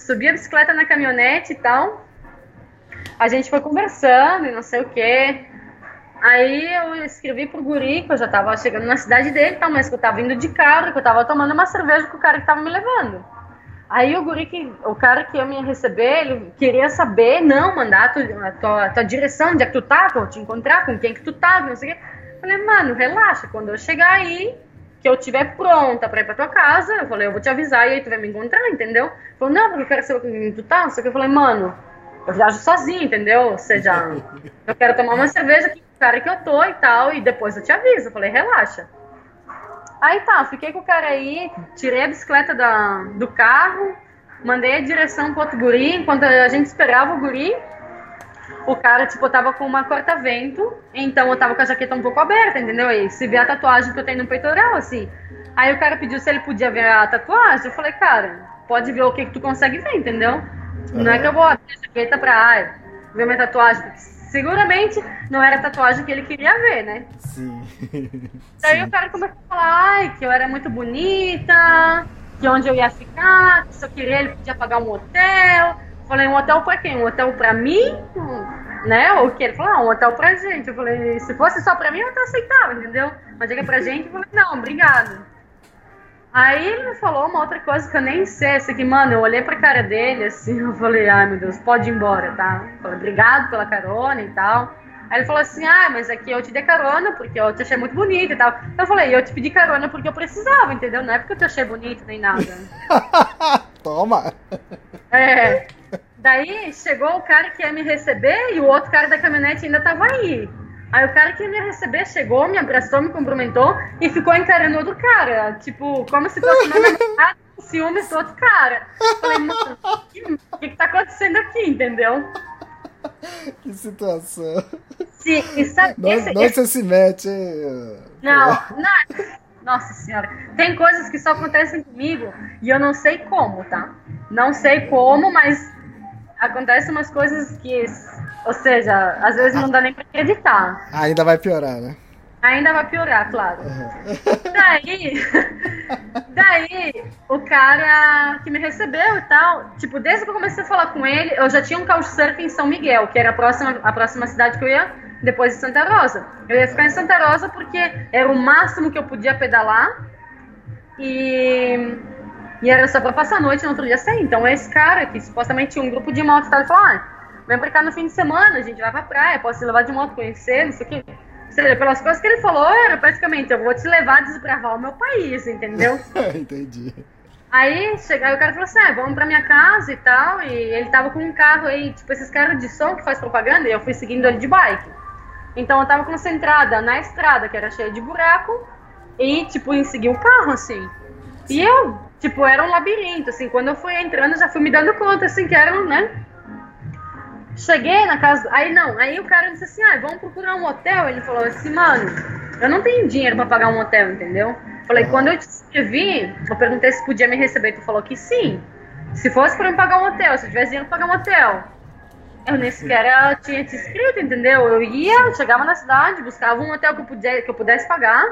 Subi a bicicleta na caminhonete e tal, a gente foi conversando e não sei o que. Aí eu escrevi pro guri que eu já tava chegando na cidade dele, tá, mas que eu tava indo de carro, que eu tava tomando uma cerveja com o cara que tava me levando. Aí o guri, que, o cara que ia me receber, ele queria saber, não, mandar a tua, a tua, a tua direção, onde é que tu tá, eu te encontrar, com quem que tu tá, não sei o quê. Falei, mano, relaxa, quando eu chegar aí, que eu estiver pronta pra ir pra tua casa, eu falei, eu vou te avisar e aí tu vai me encontrar, entendeu? Falou, não, porque eu quero saber com quem tu tá, o que. Eu falei, mano, eu viajo sozinho, entendeu? Ou seja, eu quero tomar uma cerveja aqui com o cara que eu tô e tal, e depois eu te aviso. Eu falei, relaxa. Aí tá, fiquei com o cara aí, tirei a bicicleta da, do carro, mandei a direção pro outro guri, enquanto a gente esperava o guri, o cara, tipo, tava com uma corta-vento, então eu tava com a jaqueta um pouco aberta, entendeu? E se vê a tatuagem que eu tenho no peitoral, assim. Aí o cara pediu se ele podia ver a tatuagem, eu falei, cara, pode ver o que, que tu consegue ver, entendeu? Não é que eu vou abrir a jaqueta pra ai, ver minha tatuagem, porque seguramente não era a tatuagem que ele queria ver, né? Sim. Daí o cara começou a falar, ai, que eu era muito bonita, que onde eu ia ficar, que se eu queria ele podia pagar um hotel. Falei, um hotel pra quem? Um hotel pra mim? Né? Ou que ele falou, ah, um hotel pra gente. Eu falei, se fosse só pra mim, eu até aceitava, entendeu? Mas chega pra gente, eu falei, não, obrigado. Aí ele me falou uma outra coisa que eu nem sei, assim, que, mano, eu olhei pra cara dele, assim, eu falei, ai meu Deus, pode ir embora, tá? Eu falei, obrigado pela carona e tal. Aí ele falou assim, ah, mas aqui eu te dei carona porque eu te achei muito bonita e tal. Então eu falei, eu te pedi carona porque eu precisava, entendeu? Não é porque eu te achei bonito nem nada. (laughs) Toma! É. Daí chegou o cara que ia me receber e o outro cara da caminhonete ainda tava aí. Aí o cara que ia me receber chegou, me abraçou, me cumprimentou e ficou encarando outro cara. Tipo, como se fosse meu namorado com ciúmes do outro cara. Falei, mano, o que que tá acontecendo aqui, entendeu? (laughs) Que situação. Sim, e sabe, Não, esse- não esse- você se mete. hein? Não, não. Nossa senhora. Tem coisas que só acontecem comigo e eu não sei como, tá? Não sei como, mas acontecem umas coisas que, ou seja, às vezes não dá nem pra acreditar. Ainda vai piorar, né? Ainda vai piorar, claro. Daí, (laughs) daí, o cara que me recebeu e tal, tipo, desde que eu comecei a falar com ele, eu já tinha um couchsurfing em São Miguel, que era a próxima, a próxima cidade que eu ia depois de Santa Rosa. Eu ia ficar em Santa Rosa porque era o máximo que eu podia pedalar e, e era só para passar a noite no outro dia sair. Então esse cara que supostamente tinha um grupo de moto, ele falou, ah, vem pra cá no fim de semana, a gente vai pra praia, posso te levar de moto, conhecer, não sei o quê. Pelas coisas que ele falou, era praticamente, eu vou te levar a desbravar o meu país, entendeu? (laughs) Entendi. Aí, chega, aí o cara falou assim, ah, vamos pra minha casa e tal, e ele tava com um carro aí, tipo, esses caras de som que faz propaganda, e eu fui seguindo ele de bike. Então eu tava concentrada na estrada, que era cheia de buraco, e, tipo, em seguir o carro, assim. E eu, tipo, era um labirinto, assim, quando eu fui entrando, já fui me dando conta, assim, que era, né, Cheguei na casa. Aí não, aí o cara disse assim: ah, vamos procurar um hotel. Ele falou assim, mano, eu não tenho dinheiro pra pagar um hotel, entendeu? Falei, quando eu te escrevi, eu perguntei se podia me receber. Tu falou que sim. Se fosse pra eu pagar um hotel, se eu tivesse dinheiro pra pagar um hotel. Eu nem sequer eu tinha te escrito, entendeu? Eu ia, chegava na cidade, buscava um hotel que eu, pudesse, que eu pudesse pagar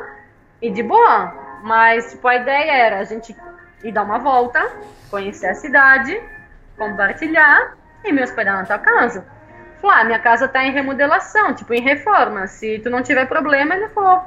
e de boa. Mas, tipo, a ideia era a gente ir dar uma volta, conhecer a cidade, compartilhar e me hospedar na tua casa. Falou, ah, minha casa tá em remodelação, tipo, em reforma. Se tu não tiver problema, ele falou.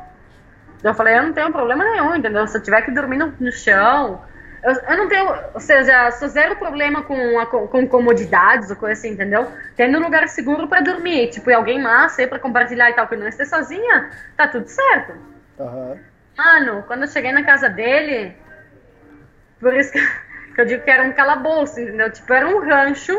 Eu falei, eu não tenho problema nenhum, entendeu? Se eu tiver que dormir no, no chão. Eu, eu, não tenho, ou seja, sou zero problema com, a, com comodidades ou coisa assim, entendeu? Tendo um lugar seguro para dormir, tipo, e alguém massa aí pra compartilhar e tal, que não esteja sozinha, tá tudo certo. Aham. Mano, quando eu cheguei na casa dele, por isso que, (laughs) que eu digo que era um calabouço, entendeu? Tipo, era um rancho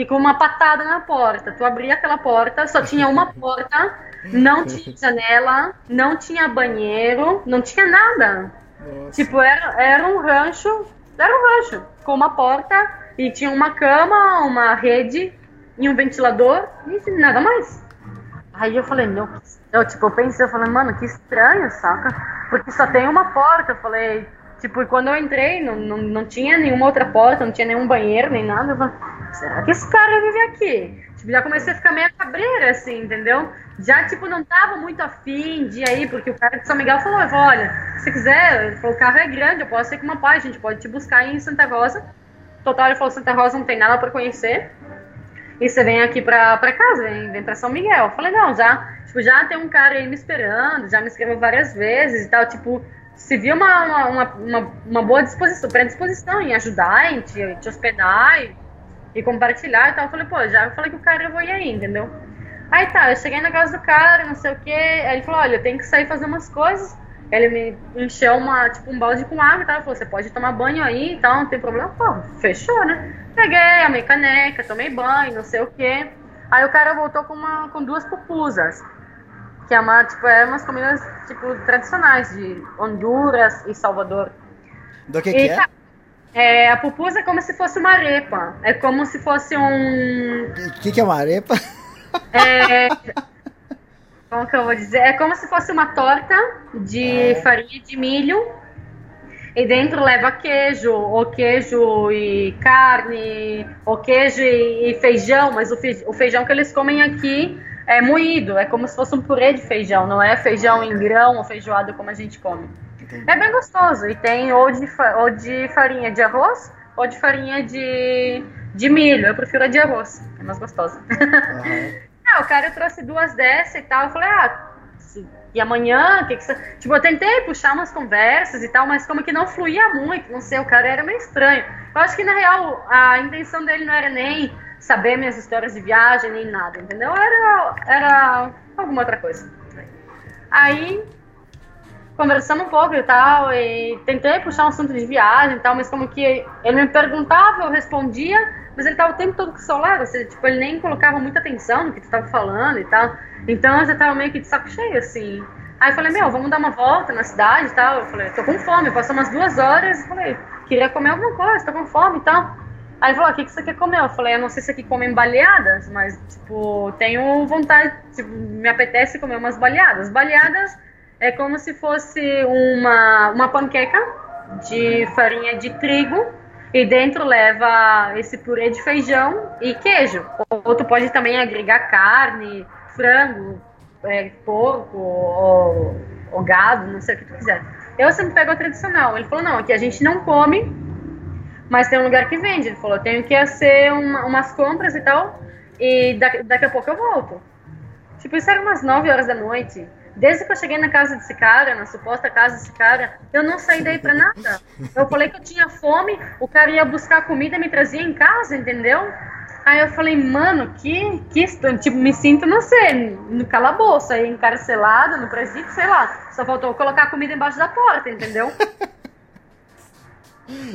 que com uma patada na porta. Tu abria aquela porta, só tinha uma (laughs) porta, não tinha janela, não tinha banheiro, não tinha nada. Nossa. Tipo, era, era um rancho, era um rancho, com uma porta e tinha uma cama, uma rede e um ventilador e nada mais. Aí eu falei, que- eu, tipo, eu pensei, eu falei, mano, que estranho, saca? Porque só tem uma porta, eu falei, tipo, quando eu entrei, não, não, não tinha nenhuma outra porta, não tinha nenhum banheiro, nem nada, eu falei, será que esse cara vive aqui? Tipo, já comecei a ficar meio cabreira, assim, entendeu? Já, tipo, não tava muito afim de ir porque o cara de São Miguel falou, olha, se quiser, falou, o carro é grande, eu posso ir com uma pai, a gente pode te buscar em Santa Rosa. Total, ele falou, Santa Rosa não tem nada pra conhecer. E você vem aqui pra, pra casa, vem, vem pra São Miguel. Eu falei, não, já, tipo, já tem um cara aí me esperando, já me escreveu várias vezes e tal, tipo, se viu uma, uma, uma, uma, uma boa disposição, predisposição em ajudar, em te, te hospedar e, e compartilhar e tal. Eu falei, pô, já falei que o cara eu vou ir aí, entendeu? Aí tá, eu cheguei na casa do cara, não sei o que, aí ele falou, olha, eu tenho que sair fazer umas coisas. Ele me encheu uma, tipo, um balde com água e tal. Ele falou, você pode tomar banho aí e tal, não tem problema. Pô, fechou, né? Peguei, amei caneca, tomei banho, não sei o que. Aí o cara voltou com, uma, com duas pupusas. Que é uma, tipo, é umas comidas, tipo, tradicionais de Honduras e Salvador. Do que, que E, é? tá, é, a pupusa é como se fosse uma arepa. É como se fosse um. O que, que é uma arepa? (laughs) É, como que eu vou dizer? É como se fosse uma torta de farinha de milho. E dentro leva queijo, ou queijo e carne, ou queijo e, feijão, mas o feijão que eles comem aqui é moído, é como se fosse um purê de feijão, não é feijão em grão ou feijoada como a gente come. É bem gostoso. E tem ou de, ou de farinha de arroz ou de farinha de, de milho. Eu prefiro a de arroz, é mais gostosa. Aham. (laughs) Ah, o cara trouxe duas dessas e tal. Eu falei, ah, e amanhã? Que que você... Tipo, eu tentei puxar umas conversas e tal, mas como que não fluía muito, não sei, o cara era meio estranho. Eu acho que na real a intenção dele não era nem saber minhas histórias de viagem, nem nada, entendeu? Era, era alguma outra coisa. Aí conversamos um pouco e tal, e tentei puxar um assunto de viagem e tal, mas como que ele me perguntava, eu respondia, mas ele tava o tempo todo com o celular, ou seja, tipo, ele nem colocava muita atenção no que tu tava falando e tal. Então eu já tava meio que de saco cheio, assim. Aí eu falei, meu, vamos dar uma volta na cidade e tal. Eu falei, tô com fome, passou umas duas horas, eu falei, queria comer alguma coisa, tô com fome e tal. Aí ele falou, o que, que você quer comer? Eu falei, eu não sei se aqui comem baleadas, mas, tipo, tenho vontade, tipo, me apetece comer umas baleadas. Baleadas é como se fosse uma, uma panqueca de farinha de trigo e dentro leva esse purê de feijão e queijo. Ou tu pode também agregar carne, frango, é, porco ou, ou gado, não sei o que tu quiser. Eu sempre pego a tradicional. Ele falou, não, aqui a gente não come, mas tem um lugar que vende. Ele falou, tenho que ser uma- umas compras e tal, e daqui, daqui a pouco eu volto. Tipo, isso era umas 9 horas da noite. Desde que eu cheguei na casa desse cara, na suposta casa desse cara, eu não saí daí pra nada. Eu falei que eu tinha fome, o cara ia buscar comida e me trazia em casa, entendeu? Aí eu falei, mano, que, que tipo, me sinto, não sei, no calabouço, aí encarcelado, no presídio, sei lá. Só faltou colocar comida embaixo da porta, entendeu? (laughs)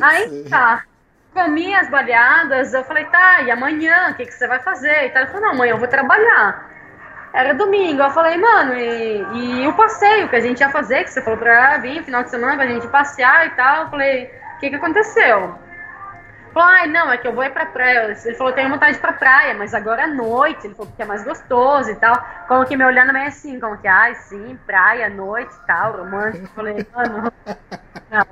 aí tá. Comi as baleadas, eu falei, tá, e amanhã, o que, que você vai fazer? E tal. Ele falou, não, amanhã eu vou trabalhar. Era domingo, eu falei, mano, e, e o passeio que a gente ia fazer, que você falou pra vir final de semana pra gente passear e tal. Eu falei, o que, que aconteceu? Falou, ai, não, é que eu vou ir pra praia. Ele falou, tenho vontade de ir pra praia, mas agora é noite. Ele falou, porque é mais gostoso e tal. Como que me olhando meio assim, como que, ai, sim, praia, noite e tal, romântico. Eu falei, mano, (laughs) não.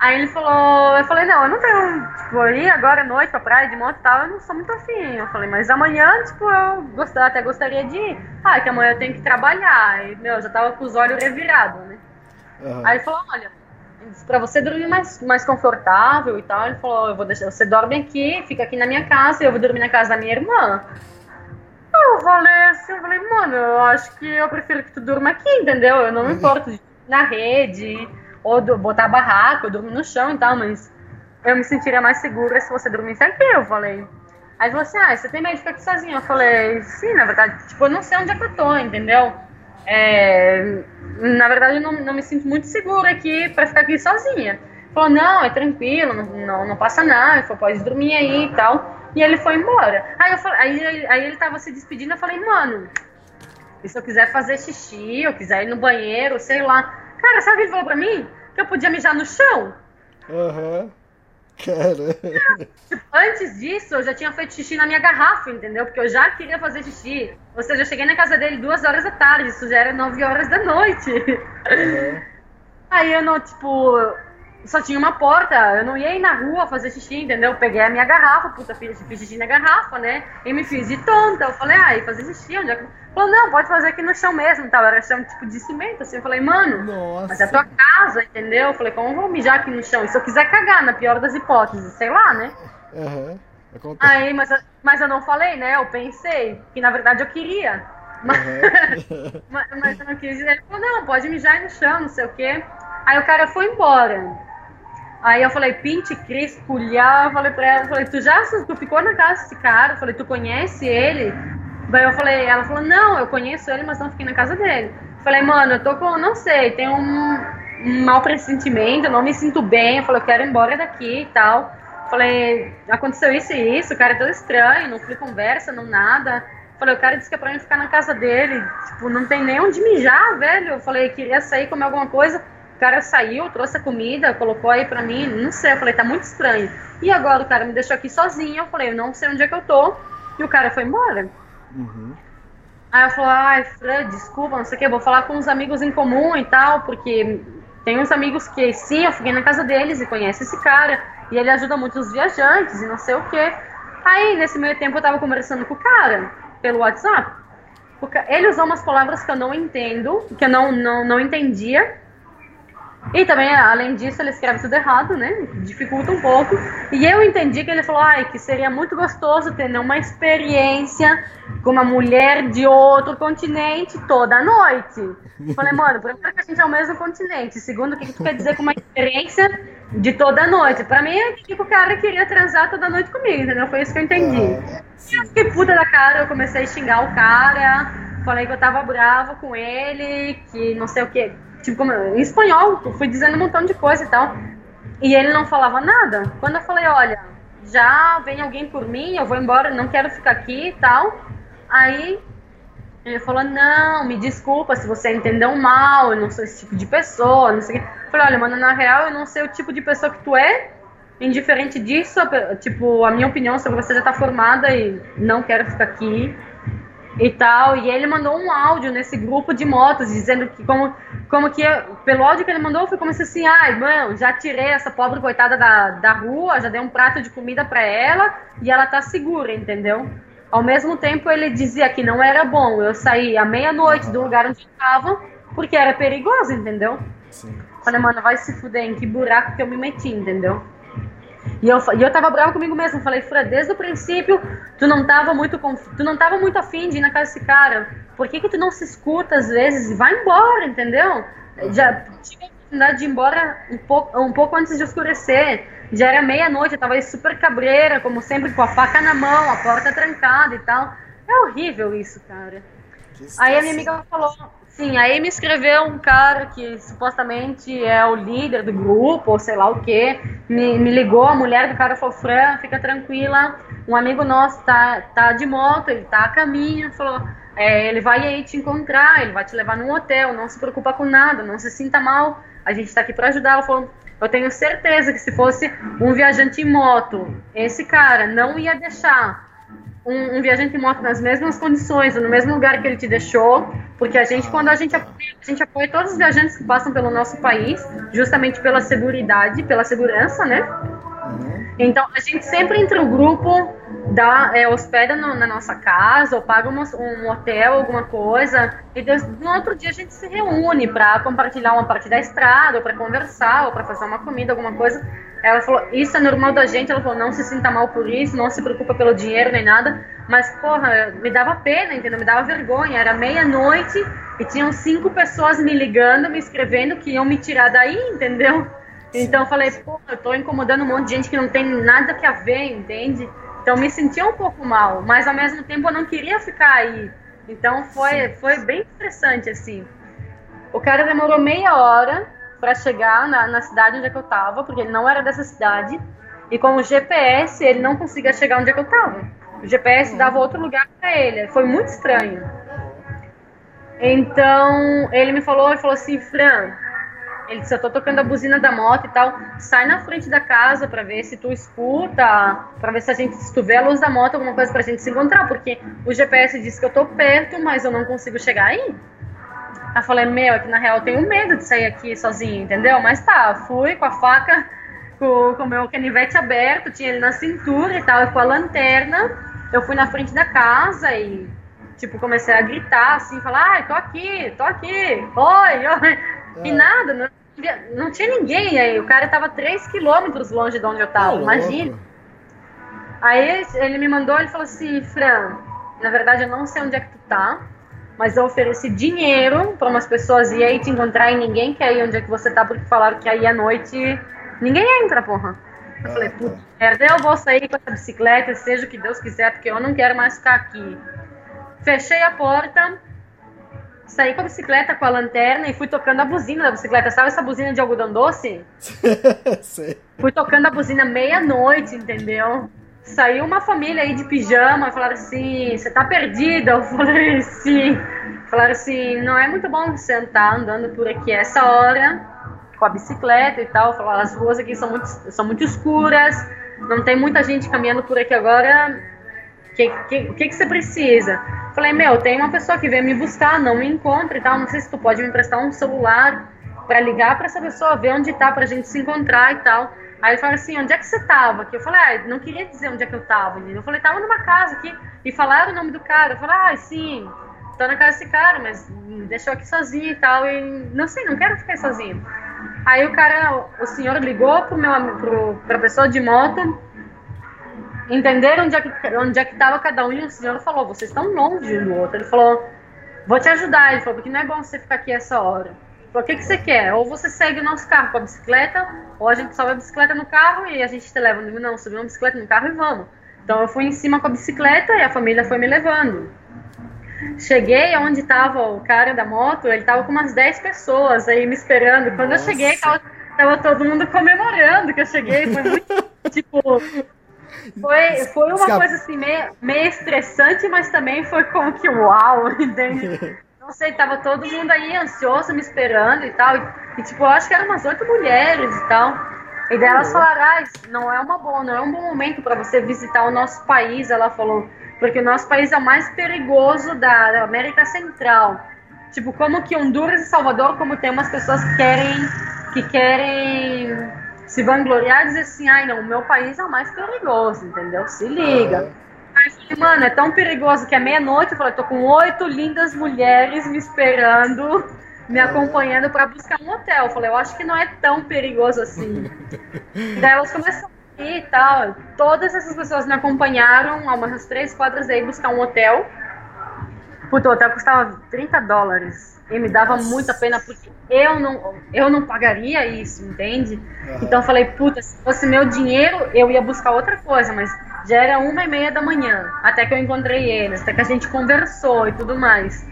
Aí ele falou, eu falei, não, eu não tenho, tipo, ir agora à noite pra praia de moto e tal, eu não sou muito afim. Eu falei, mas amanhã, tipo, eu gostar, até gostaria de ir. Ah, que amanhã eu tenho que trabalhar. E, meu, eu já tava com os olhos revirados, né? Uhum. Aí ele falou, olha, para você dormir mais, mais confortável e tal. Ele falou: eu vou deixar, você dorme aqui, fica aqui na minha casa, e eu vou dormir na casa da minha irmã. Eu falei assim, eu falei, mano, eu acho que eu prefiro que tu durma aqui, entendeu? Eu não me importo de na rede, ou do, botar barraco, eu durmo no chão e tal, mas eu me sentiria mais segura se você dormisse aqui, eu falei. Aí ele falou assim, ah, você tem medo de ficar aqui sozinho? Eu falei, sim, na verdade, tipo, eu não sei onde é que eu tô, entendeu? É, na verdade, eu não, não me sinto muito segura aqui para ficar aqui sozinha. Falou, não, é tranquilo, não, não, não passa nada. Ele falou, pode dormir aí e tal. E ele foi embora. Aí, eu falei, aí, aí ele tava se despedindo, eu falei, mano, se eu quiser fazer xixi, eu quiser ir no banheiro, sei lá. Cara, sabe o que ele falou pra mim? Que eu podia mijar no chão. Aham. Uhum. Cara. Tipo, antes disso, eu já tinha feito xixi na minha garrafa, entendeu? Porque eu já queria fazer xixi. Ou seja, eu cheguei na casa dele duas horas da tarde, isso já era nove horas da noite. Uhum. Aí eu não, tipo, só tinha uma porta, eu não ia ir na rua fazer xixi, entendeu? Eu peguei a minha garrafa, puta, fiz, fiz xixi na garrafa, né? E me fiz de tonta. Eu falei, ah, e fazer xixi, onde é que. Falou, não, pode fazer aqui no chão mesmo, tal. Era chão tipo de cimento, assim. Eu falei, mano, Nossa. mas é a tua casa, entendeu? Eu falei, como eu vou mijar aqui no chão? E se eu quiser cagar, na pior das hipóteses, sei lá, né? Uhum. Aí, mas, mas eu não falei, né? Eu pensei que na verdade eu queria. Mas, uhum. (laughs) mas, eu não quis. Ele falou, não, pode mijar aí no chão, não sei o quê. Aí o cara foi embora. Aí eu falei, pinte, Cris, culhar. Eu falei pra ela, falei, tu já tu ficou na casa desse cara? Eu falei, tu conhece ele? Daí eu falei, ela falou, não, eu conheço ele, mas não fiquei na casa dele. Falei, mano, eu tô com, não sei, tem um, um mau pressentimento, eu não me sinto bem. Eu falei, eu quero ir embora daqui e tal. Falei, aconteceu isso e isso, o cara é todo estranho, não fui conversa, não nada. Falei, o cara disse que é pra mim ficar na casa dele, tipo, não tem nem onde mijar, velho. Eu falei, queria sair, comer alguma coisa cara saiu, trouxe a comida, colocou aí pra mim, não sei, eu falei, tá muito estranho. E agora o cara me deixou aqui sozinho, eu falei, eu não sei onde é que eu tô, e o cara foi embora. Uhum. Aí eu falei, ai, Fran, desculpa, não sei o que, vou falar com uns amigos em comum e tal, porque tem uns amigos que sim, eu fiquei na casa deles e conhece esse cara, e ele ajuda muito os viajantes e não sei o que. Aí, nesse meio tempo, eu tava conversando com o cara pelo WhatsApp. Ele usou umas palavras que eu não entendo, que eu não, não, não entendia, e também, além disso, ele escreve tudo errado, né? Dificulta um pouco. E eu entendi que ele falou ai, que seria muito gostoso ter uma experiência com uma mulher de outro continente toda noite. Falei, mano, primeiro que a gente é o mesmo continente. Segundo, o que, que tu quer dizer com uma experiência de toda noite? Pra mim, é que o cara queria transar toda noite comigo, entendeu? Foi isso que eu entendi. E eu fiquei puta da cara, eu comecei a xingar o cara. Falei que eu tava brava com ele, que não sei o que tipo, em espanhol, fui dizendo um montão de coisa e tal. E ele não falava nada. Quando eu falei, olha, já vem alguém por mim, eu vou embora, não quero ficar aqui e tal. Aí ele falou, não, me desculpa se você entendeu mal, eu não sou esse tipo de pessoa, não sei o quê. Eu falei, olha, mano, na real eu não sei o tipo de pessoa que tu é. Indiferente disso, tipo, a minha opinião sobre você já tá formada e não quero ficar aqui e tal. E ele mandou um áudio nesse grupo de motos dizendo que como, como que pelo áudio que ele mandou foi como se assim, ai, mano, já tirei essa pobre coitada da, da rua, já dei um prato de comida para ela e ela tá segura, entendeu? Ao mesmo tempo ele dizia que não era bom eu sair à meia-noite do lugar onde estava porque era perigoso, entendeu? Sim. Falei, mano, vai se fuder, em que buraco que eu me meti, entendeu? E eu, e eu tava bravo comigo mesmo. Falei, Fran, desde o princípio, tu não tava muito tu não tava muito afim de ir na casa desse cara. Por que, que tu não se escuta às vezes e vai embora, entendeu? Já tive a oportunidade de ir embora um pouco, um pouco antes de escurecer. Já era meia-noite, eu tava aí super cabreira, como sempre, com a faca na mão, a porta trancada e tal. É horrível isso, cara. Aí a minha amiga falou, sim, aí me escreveu um cara que supostamente é o líder do grupo, ou sei lá o que, me, me ligou, a mulher do cara falou, Fran, fica tranquila, um amigo nosso tá, tá de moto, ele tá a caminho, falou, é, ele vai aí te encontrar, ele vai te levar num hotel, não se preocupa com nada, não se sinta mal, a gente tá aqui para ajudar. Ela falou, eu tenho certeza que se fosse um viajante em moto, esse cara não ia deixar um, um, viajante em moto nas mesmas condições, no mesmo lugar que ele te deixou, porque a gente, quando a gente apoia, a gente apoia todos os viajantes que passam pelo nosso país, justamente pela segurança, pela segurança, né? Então, a gente sempre entre o grupo dá, é, hospeda no, na nossa casa ou paga um, um hotel, alguma coisa, e Deus, no outro dia a gente se reúne para compartilhar uma parte da estrada, ou para conversar, ou para fazer uma comida, alguma coisa. Ela falou, isso é normal da gente, ela falou, não se sinta mal por isso, não se preocupa pelo dinheiro nem nada, mas, porra, me dava pena, entendeu? Me dava vergonha, era meia-noite e tinham cinco pessoas me ligando, me escrevendo que iam me tirar daí, entendeu? Então eu falei, pô, eu tô incomodando um monte de gente que não tem nada que a ver, entende? Então me sentia um pouco mal, mas ao mesmo tempo eu não queria ficar aí. Então foi, foi bem interessante, assim. O cara demorou meia hora para chegar na, na cidade onde é que eu tava, porque ele não era dessa cidade. E com o GPS ele não conseguia chegar onde é que eu tava. O GPS dava outro lugar para ele. Foi muito estranho. Então ele me falou, ele falou assim, Fran, ele disse, eu tô tocando a buzina da moto e tal. Sai na frente da casa para ver se tu escuta, para ver se a gente, se tu vê a luz da moto, alguma coisa pra gente se encontrar, porque o GPS diz que eu tô perto, mas eu não consigo chegar aí. Aí falei, meu, é que na real eu tenho medo de sair aqui sozinho, entendeu? Mas tá, fui com a faca, com, o meu canivete aberto, tinha ele na cintura e tal, e com a lanterna. Eu fui na frente da casa e, tipo, comecei a gritar, assim, falar, ai, tô aqui, tô aqui, oi, oi. E nada, não, não tinha ninguém aí. O cara tava 3 quilômetros longe de onde eu tava, oh, imagina. Aí ele me mandou, ele falou assim, Fran, na verdade eu não sei onde é que tu tá, mas eu ofereci dinheiro para umas pessoas ir aí te encontrar e ninguém quer ir onde é que você tá, porque falaram que aí à noite ninguém entra, porra. Eu falei, puta merda, eu vou sair com essa bicicleta, seja o que Deus quiser, porque eu não quero mais ficar aqui. Fechei a porta, saí com a bicicleta com a lanterna e fui tocando a buzina da bicicleta. Sabe essa buzina de algodão doce? (laughs) fui tocando a buzina meia-noite, entendeu? Saiu uma família aí de pijama e falaram assim: Você tá perdida? Eu falei: Sim. Falaram assim: Não é muito bom sentar andando por aqui essa hora com a bicicleta e tal. Falaram: As ruas aqui são muito, são muito escuras, não tem muita gente caminhando por aqui agora. O que, que, que, que você precisa? Falei, meu, tem uma pessoa que veio me buscar, não me encontra e tal. Não sei se tu pode me emprestar um celular para ligar para essa pessoa, ver onde tá, pra gente se encontrar e tal. Aí ele falou assim, onde é que você tava? Que eu falei, ah, não queria dizer onde é que eu tava. Eu falei, tava numa casa aqui. E falaram o nome do cara. Eu falei, ah, sim, tô na casa desse cara, mas me deixou aqui sozinho e tal. E não sei, não quero ficar sozinho. Aí o cara, o senhor ligou pro meu, pro, pra pessoa de moto entenderam onde é que onde é que estava cada um e o senhor falou, vocês estão longe um do outro. Ele falou, vou te ajudar. Ele falou, porque não é bom você ficar aqui essa hora. Ele falou, o que, que você quer? Ou você segue o nosso carro com a bicicleta, ou a gente sobe a bicicleta no carro e a gente te leva. Não, subi uma bicicleta no carro e vamos. Então eu fui em cima com a bicicleta e a família foi me levando. Cheguei onde estava o cara da moto, ele estava com umas 10 pessoas aí me esperando. Quando Nossa. eu cheguei, tava, tava todo mundo comemorando que eu cheguei. Foi muito, (laughs) tipo, foi, foi uma coisa assim, meio, meio estressante, mas também foi como que uau, (laughs) entende? (laughs) Não sei, tava todo mundo aí ansioso, me esperando e tal. E, e tipo, eu acho que eram umas oito mulheres e tal. E delas uhum. falaram, ah, não é uma boa, não é um bom momento para você visitar o nosso país, ela falou, porque o nosso país é o mais perigoso da, da América Central. Tipo, como que Honduras e Salvador, como tem umas pessoas que querem que querem se vangloriar e dizer assim, ai não, o meu país é o mais perigoso, entendeu? Se liga. Aí falei, mano, é tão perigoso que é meia-noite, eu falei, tô com oito lindas mulheres me esperando, me acompanhando para buscar um hotel. Eu falei, eu acho que não é tão perigoso assim. (laughs) Daí elas começaram a aqui e tal. Todas essas pessoas me acompanharam a umas três quadras aí buscar um hotel. Puta, o hotel custava 30 dólares. E me dava Nossa. muita pena porque eu não, eu não pagaria isso, entende? Uhum. Então eu falei, puta, se fosse meu dinheiro, eu ia buscar outra coisa, mas já era uma e meia da manhã, até que eu encontrei eles, até que a gente conversou e tudo mais.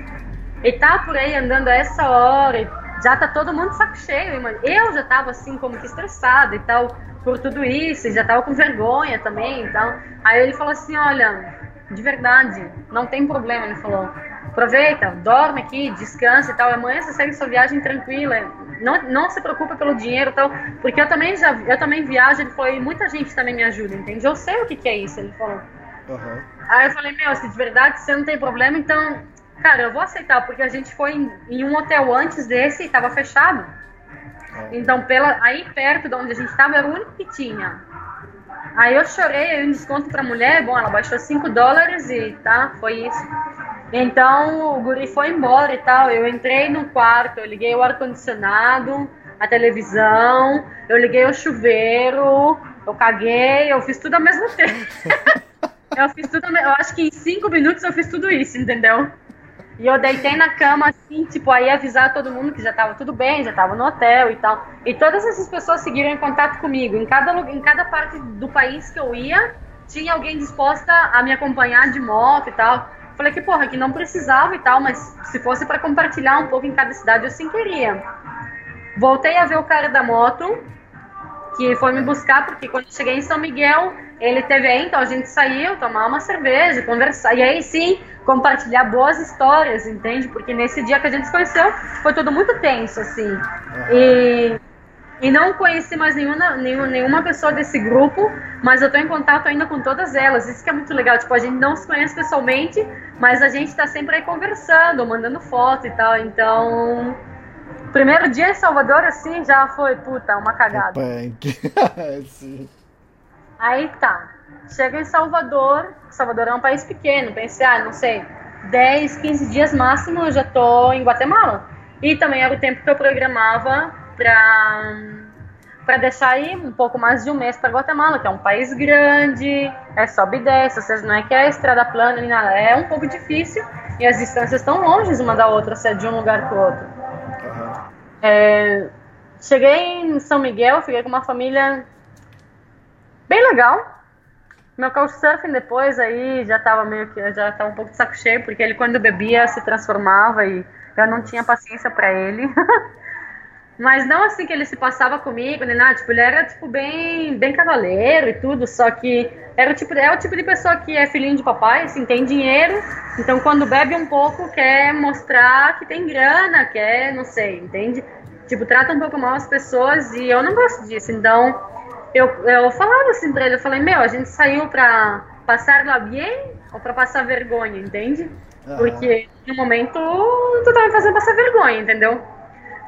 E tá por aí andando a essa hora, já tá todo mundo saco cheio, eu já tava assim como que estressada e tal, por tudo isso, e já tava com vergonha também e tal. Aí ele falou assim, olha, de verdade, não tem problema, ele falou. Aproveita, dorme aqui, descansa e tal. Amanhã você segue sua viagem tranquila. Não, não se preocupa pelo dinheiro e tal. Porque eu também já eu também viajo, ele falou, e muita gente também me ajuda, entende? Eu sei o que, que é isso, ele falou. Uhum. Aí eu falei, meu, se de verdade você não tem problema, então, cara, eu vou aceitar, porque a gente foi em, em um hotel antes desse e tava fechado. Uhum. Então, pela, aí perto de onde a gente tava, era o único que tinha. Aí eu chorei, um desconto pra mulher, bom, ela baixou 5 dólares e tá, foi isso. Então o guri foi embora e tal. Eu entrei no quarto, eu liguei o ar-condicionado, a televisão, eu liguei o chuveiro, eu caguei, eu fiz tudo ao mesmo (laughs) tempo. eu fiz tudo, eu acho que em cinco minutos eu fiz tudo isso, entendeu? E eu deitei na cama assim, tipo, aí avisar todo mundo que já tava tudo bem, já tava no hotel e tal. E todas essas pessoas seguiram em contato comigo. Em cada, em cada parte do país que eu ia, tinha alguém disposta a me acompanhar de moto e tal. Falei que, porra, que não precisava e tal, mas se fosse para compartilhar um pouco em cada cidade, eu sim queria. Voltei a ver o cara da moto, que foi me buscar, porque quando cheguei em São Miguel, ele teve aí, então a gente saiu, tomar uma cerveja, conversar, e aí sim, compartilhar boas histórias, entende? Porque nesse dia que a gente se conheceu, foi tudo muito tenso, assim. E e não conheci mais nenhuma, nenhuma, pessoa desse grupo, mas eu tô em contato ainda com todas elas. Isso que é muito legal. Tipo, a gente não se conhece pessoalmente, mas a gente tá sempre aí conversando, mandando foto e tal. Então, primeiro dia em Salvador, assim, já foi, puta, uma cagada. (laughs) aí tá. Chega em Salvador. Salvador é um país pequeno. Pensei, ah, não sei, 10, 15 dias máximo eu já tô em Guatemala. E também era o tempo que eu programava para para deixar aí um pouco mais de um mês para Guatemala, que é um país grande, é sobe e desce, ou seja, não é que é estrada plana, nem nada, é um pouco difícil e as distâncias estão longe uma da outra, se é de um lugar para o outro. Uhum. É, cheguei em São Miguel, fiquei com uma família bem legal. Meu couchsurfing depois aí já estava meio que já estava um pouco de saco cheio, porque ele quando bebia se transformava e eu não tinha paciência para ele. (laughs) Mas não assim que ele se passava comigo, nem nada. Tipo, ele era, tipo, bem, bem cavaleiro e tudo. Só que era o tipo, é o tipo de pessoa que é filhinho de papai, assim, tem dinheiro. Então, quando bebe um pouco, quer mostrar que tem grana, quer, não sei, entende? Tipo, trata um pouco mal as pessoas e eu não gosto disso. Então, eu, eu falava assim pra ele, eu falei, meu, a gente saiu pra passar lá bem ou pra passar vergonha, entende? Uhum. Porque no momento tu tá me fazendo passar vergonha, entendeu?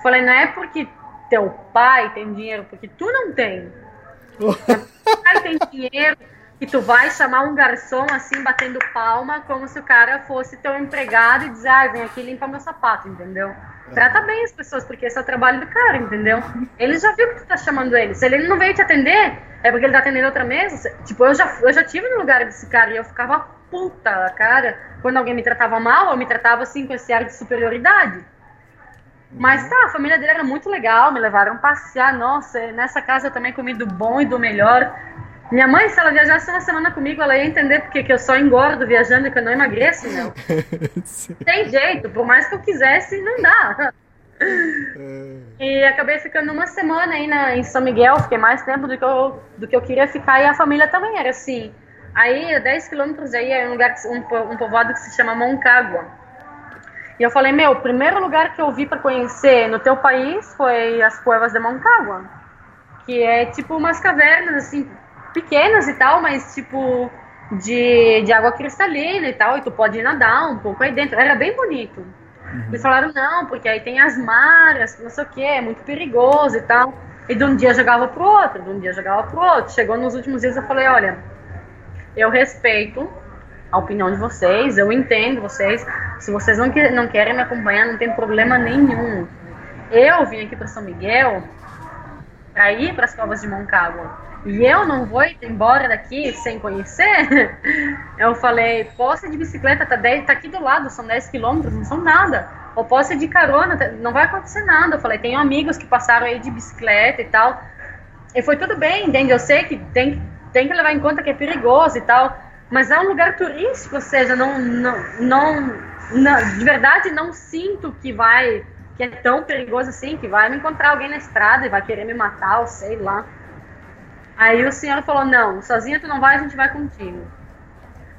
Falei, não é porque teu pai tem dinheiro, porque tu não tem. (laughs) teu pai tem dinheiro e tu vai chamar um garçom assim, batendo palma, como se o cara fosse teu empregado e dizer, ah, vem aqui limpar meu sapato, entendeu? Trata bem as pessoas, porque esse é o trabalho do cara, entendeu? Ele já viu que tu tá chamando ele. Se ele não veio te atender, é porque ele tá atendendo outra mesa. Tipo, eu já, eu já tive no lugar desse cara e eu ficava puta, cara. Quando alguém me tratava mal, eu me tratava assim com esse ar de superioridade. Mas tá, a família dele era muito legal, me levaram passear. Nossa, nessa casa eu também comi do bom e do melhor. Minha mãe, se ela viajasse uma semana comigo, ela ia entender porque que eu só engordo viajando e que eu não emagreço, meu. (laughs) Tem jeito, por mais que eu quisesse, não dá. É. e acabei ficando uma semana aí na, em São Miguel, fiquei mais tempo do que, eu, do que eu queria ficar, e a família também era assim. Aí, 10 quilômetros aí, é um, lugar, um, um povoado que se chama Moncagua. E eu falei, meu, o primeiro lugar que eu vi para conhecer no teu país foi as cuevas de Moncagua, que é tipo umas cavernas assim pequenas e tal, mas tipo de, de água cristalina e tal, e tu pode nadar um pouco aí dentro. Era bem bonito. Uhum. Eles falaram, não, porque aí tem as maras, não sei o que, é muito perigoso e tal. E de um dia jogava pro outro, de um dia jogava pro outro. Chegou nos últimos dias eu falei, olha, eu respeito a opinião de vocês, eu entendo vocês. Se vocês não, que, não querem me acompanhar, não tem problema nenhum. Eu vim aqui para São Miguel para ir para as covas de Moncagua. E eu não vou embora daqui sem conhecer. (laughs) Eu falei, posso ir de bicicleta, tá, 10, tá aqui do lado, são 10 quilômetros, não são nada. Ou posso ir de carona, tá, não vai acontecer nada. Eu falei, tenho amigos que passaram aí de bicicleta e tal. E foi tudo bem, entende? Eu sei que tem, tem que levar em conta que é perigoso e tal, mas é um lugar turístico, ou seja, não, não, não, não de verdade não sinto que vai que é tão perigoso assim, que vai me encontrar alguém na estrada e vai querer me matar, ou sei lá. Aí o senhor falou, não, sozinha tu não vai, a gente vai contigo.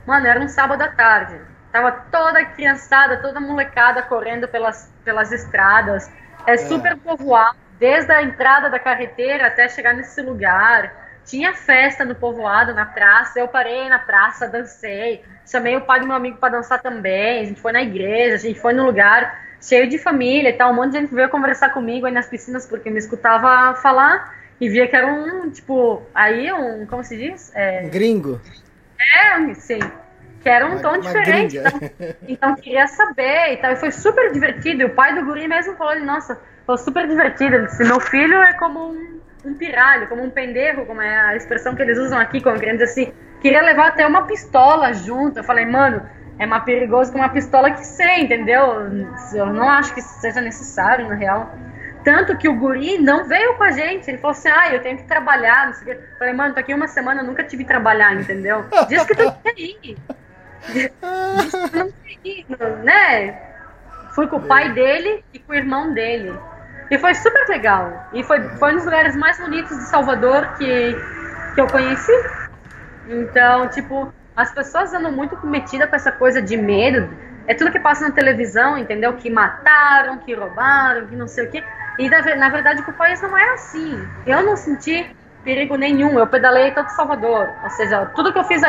Mano, era um sábado à tarde. Tava toda a criançada, toda a molecada correndo pelas, pelas estradas. É super povoado, desde a entrada da carreteira até chegar nesse lugar. Tinha festa no povoado, na praça. Eu parei na praça, dancei. Chamei o pai do meu amigo para dançar também. A gente foi na igreja, a gente foi no lugar cheio de família e tal. Um monte de gente veio conversar comigo aí nas piscinas porque me escutava falar e via que era um, tipo, aí um, como se diz? É... Um gringo. É, sim. Que era um uma, tom diferente. Então, então, queria saber e tal. E foi super divertido. E o pai do guri mesmo falou, nossa, foi super divertido. Ele disse, meu filho é como um, um piralho, como um pendejo, como é a expressão que eles usam aqui, como querendo dizer assim, queria levar até uma pistola junto. Eu falei, mano, é mais perigoso que uma pistola que sei, entendeu? Eu não acho que seja necessário, na real. Tanto que o guri não veio com a gente. Ele falou assim: ah, eu tenho que trabalhar. Não sei o quê. Falei, mano, tô aqui uma semana, nunca tive que trabalhar, entendeu? Diz que tu quer ir. Diz que não quer né? Fui com o pai dele e com o irmão dele. E foi super legal. E foi, foi um dos lugares mais bonitos de Salvador que, que eu conheci. Então, tipo, as pessoas andam muito metidas com essa coisa de medo. É tudo que passa na televisão, entendeu? Que mataram, que roubaram, que não sei o quê. E na verdade o país não é assim. Eu não senti perigo nenhum. Eu pedalei todo Salvador. Ou seja, tudo que eu fiz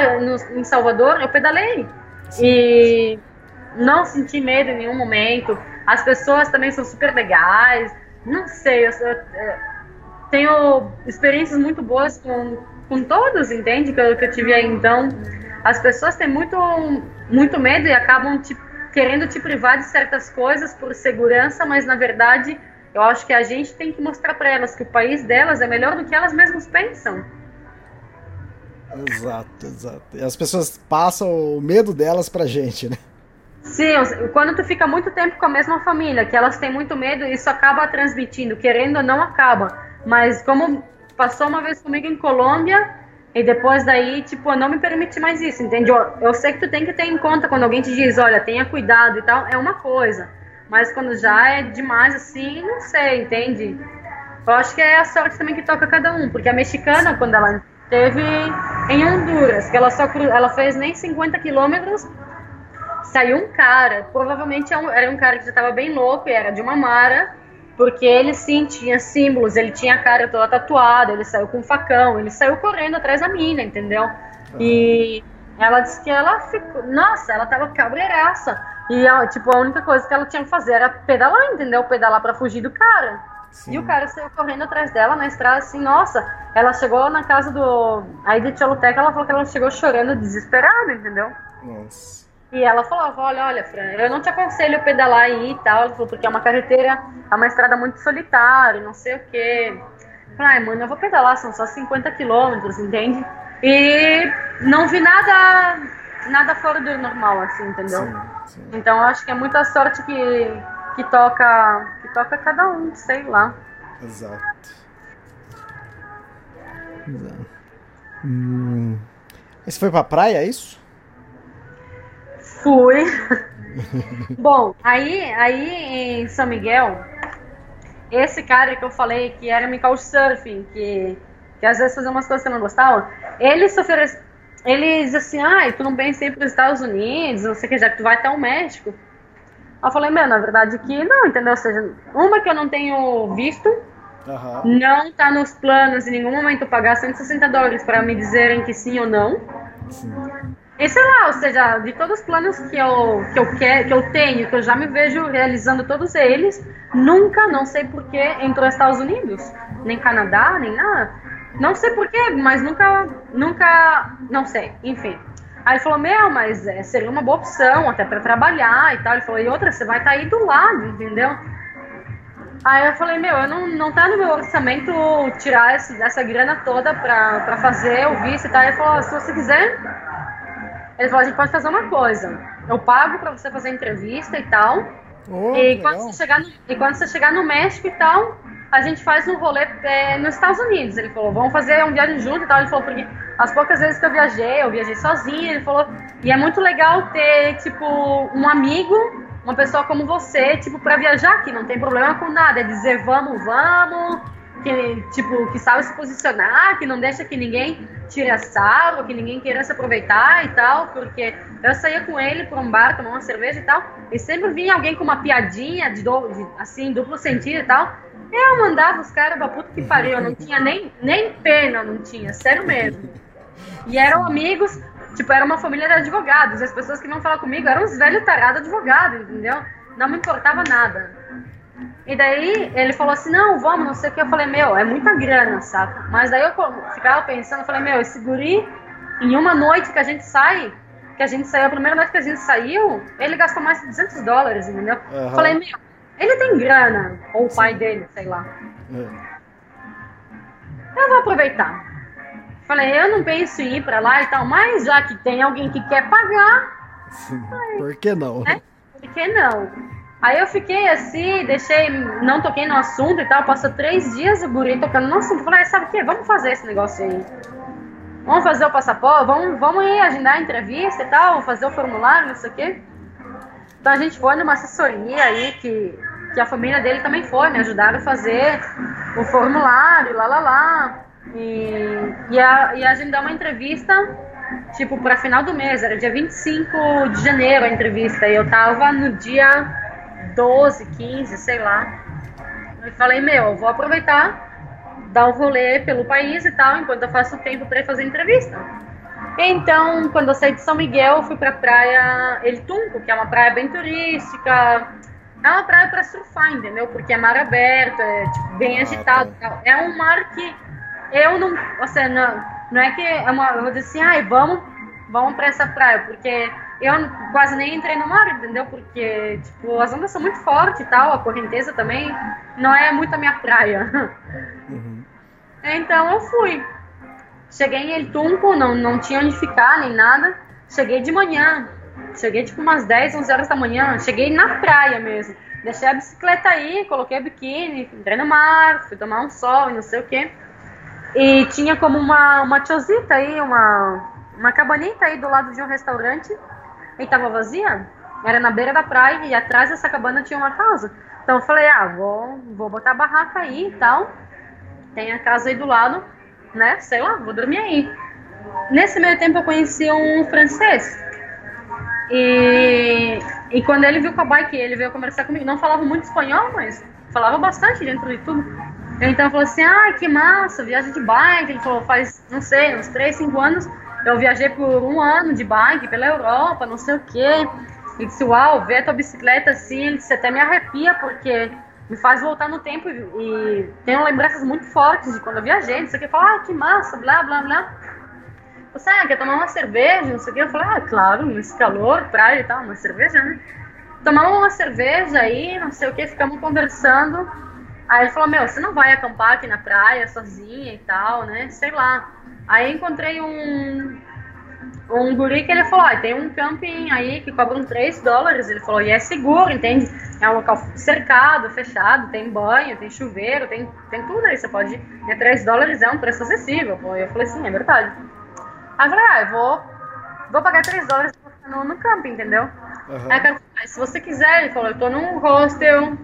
em Salvador, eu pedalei. Sim. E não senti medo em nenhum momento. As pessoas também são super legais. Não sei, eu, eu, eu tenho experiências muito boas com, com todos, entende? Que eu, que eu tive aí então as pessoas têm muito, muito medo e acabam te, querendo te privar de certas coisas por segurança, mas na verdade eu acho que a gente tem que mostrar para elas que o país delas é melhor do que elas mesmas pensam. Exato, exato. E as pessoas passam o medo delas pra gente, né? Sim, quando tu fica muito tempo com a mesma família, que elas têm muito medo, isso acaba transmitindo, querendo ou não acaba. Mas como passou uma vez comigo em Colômbia, e depois daí, tipo, não me permite mais isso, entende? Eu, eu sei que tu tem que ter em conta quando alguém te diz, olha, tenha cuidado e tal, é uma coisa. Mas quando já é demais assim, não sei, entende? Eu acho que é a sorte também que toca cada um, porque a mexicana, quando ela teve em Honduras, que ela só ela fez nem 50 quilômetros, saiu um cara, provavelmente era um cara que já estava bem louco, e era de uma mara, porque ele sim tinha símbolos, ele tinha a cara toda tatuada, ele saiu com um facão, ele saiu correndo atrás da mina, entendeu? E ela disse que ela ficou. Nossa, ela tava cabreiraça. E, tipo, a única coisa que ela tinha que fazer era pedalar, entendeu? Pedalar para fugir do cara. Sim. E o cara saiu correndo atrás dela na estrada, assim, nossa. Ela chegou na casa do. Aí de Choluteca, ela falou que ela chegou chorando, desesperada, entendeu? Nossa. E ela falou, olha, olha, Fran, eu não te aconselho a pedalar aí e tal, falou, porque é uma carreteira, é uma estrada muito solitária, não sei o quê. Eu falei, ai, mano, eu vou pedalar, são só 50 quilômetros, entende? E não vi nada, nada fora do normal, assim, entendeu? Sim, sim. Então acho que é muita sorte que, que toca, que toca cada um, sei lá. Exato. Exato. Hum. Esse foi pra praia, é isso? Fui. (laughs) Bom, aí, aí em São Miguel, esse cara que eu falei que era me couchsurfing, que, que às vezes fazia umas coisas que eu não gostava, ele se oferece, ele diz assim, ah, tu não vem sempre para os Estados Unidos, não sei o que, já que tu vai até o México. Eu falei, meu, na verdade que não, entendeu? Ou seja, uma que eu não tenho visto, uhum. não tá nos planos em nenhum momento pagar 160 dólares para me dizerem que sim ou não. Sim. E sei lá, ou seja, de todos os planos que eu, que eu quero, que eu tenho, que eu já me vejo realizando todos eles, nunca, não sei porquê, entrou Estados Unidos, nem Canadá, nem nada. Não sei porquê, mas nunca, nunca, não sei, enfim. Aí ele falou, meu, mas é, seria uma boa opção até para trabalhar e tal. Ele falou, e outra, você vai estar tá aí do lado, entendeu? Aí eu falei, meu, eu não, não tá no meu orçamento tirar esse, essa grana toda pra, pra fazer o visto e tal. Ele falou, se você quiser, ele falou, a gente pode fazer uma coisa. Eu pago pra você fazer a entrevista e tal. Oh, e, legal. quando você chegar no, e quando você chegar no México e tal, a gente faz um rolê é, nos Estados Unidos. Ele falou, vamos fazer uma viagem junto e tal. Ele falou, porque as poucas vezes que eu viajei, eu viajei sozinha. Ele falou, e é muito legal ter, tipo, um amigo, uma pessoa como você, tipo, pra viajar, que não tem problema com nada. É dizer, vamos, vamos. Que, tipo, que sabe se posicionar, que não deixa que ninguém tire a sarro, que ninguém queira se aproveitar e tal, porque eu saía com ele para um bar, tomar uma cerveja e tal, e sempre vinha alguém com uma piadinha de, do, de assim, duplo sentido e tal, eu mandava os caras pra puta que pariu, eu não tinha nem, nem pena, não tinha, sério mesmo. E eram amigos, tipo, era uma família de advogados, as pessoas que iam falar comigo eram os velhos tarados advogados, entendeu? Não me importava nada. E daí ele falou assim, não, vamos, não sei o que. Eu falei, meu, é muita grana, saca? Mas daí eu ficava pensando, falei, meu, esse guri, em uma noite que a gente sai, que a gente saiu, a primeira noite que a gente saiu, ele gastou mais de 200 dólares, entendeu? Aham. Falei, meu, ele tem grana, ou o pai dele, sei lá. Eu vou aproveitar. Falei, eu não penso em ir pra lá e tal, mas já que tem alguém que quer pagar, Por que não? né? Por que não? Aí eu fiquei assim, deixei, não toquei no assunto e tal. Passou três dias o guri tocando no assunto. Falei, sabe o que? Vamos fazer esse negócio aí. Vamos fazer o passaporte, vamos, vamos ir agendar a entrevista e tal, fazer o formulário, não sei o quê. Então a gente foi numa assessoria aí que, que a família dele também foi, me ajudaram a fazer o formulário, lá lá lá. E, e, a, e agendar uma entrevista, tipo, para final do mês, era dia 25 de janeiro a entrevista. E eu tava no dia 12, 15, sei lá. Eu falei, meu, eu vou aproveitar, dar um rolê pelo país e tal, enquanto eu faço tempo para fazer entrevista. Então, quando eu saí de São Miguel, eu fui pra praia El Tunco, que é uma praia bem turística. É uma praia para surfar, entendeu? Porque é mar aberto, é tipo, bem agitado. e tal. É um mar que eu não. Assim, não, não é que é uma. Eu vou dizer assim, ai, vamos, vamos pra essa praia, porque eu quase nem entrei no mar, entendeu? Porque, tipo, as ondas são muito fortes e tal, a correnteza também não é muito a minha praia. Então eu fui. Cheguei em El Tunco, não, não tinha onde ficar nem nada. Cheguei de manhã. Cheguei tipo umas 10, 11 horas da manhã. Cheguei na praia mesmo. Deixei a bicicleta aí, coloquei o biquíni, entrei no mar, fui tomar um sol e não sei o que. E tinha como uma, uma tiozita aí, uma, uma cabanita aí do lado de um restaurante. E tava vazia. Era na beira da praia e atrás dessa cabana tinha uma casa. Então eu falei, ah, vou, vou botar a barraca aí e tal. Tem a casa aí do lado, né? Sei lá, vou dormir aí. Nesse meio tempo eu conheci um francês. E, e quando ele viu com a bike, ele veio conversar comigo. Não falava muito espanhol, mas falava bastante dentro de tudo. Então falou assim: ah, que massa, viagem de bike. Ele falou: faz, não sei, uns 3, 5 anos. Eu viajei por um ano de bike pela Europa, não sei o quê. E disse: uau, ver a tua bicicleta assim. Ele disse: até me arrepia, porque me faz voltar no tempo e, e tenho lembranças muito fortes de quando eu viajei. Não sei o que. Falar: ah, que massa, blá, blá, blá. Você ah, quer tomar uma cerveja? Não sei o que. Eu falei: ah, claro, nesse calor, praia e tal, uma cerveja, né? Tomamos uma cerveja aí, não sei o que, ficamos conversando. Aí ele falou, meu, você não vai acampar aqui na praia sozinha e tal, né? Sei lá. Aí encontrei um, um guri que ele falou, ah, tem um camping aí que cobram 3 dólares. Ele falou, e é seguro, entende? É um local cercado, fechado, tem banho, tem chuveiro, tem, tem tudo aí. Você pode ir. E 3 dólares é um preço acessível. Eu falei, sim, é verdade. Aí eu falei, ah, eu vou, vou pagar 3 dólares no, no camping, entendeu? Aham. Aí o cara falou, se você quiser, ele falou, eu tô num hostel,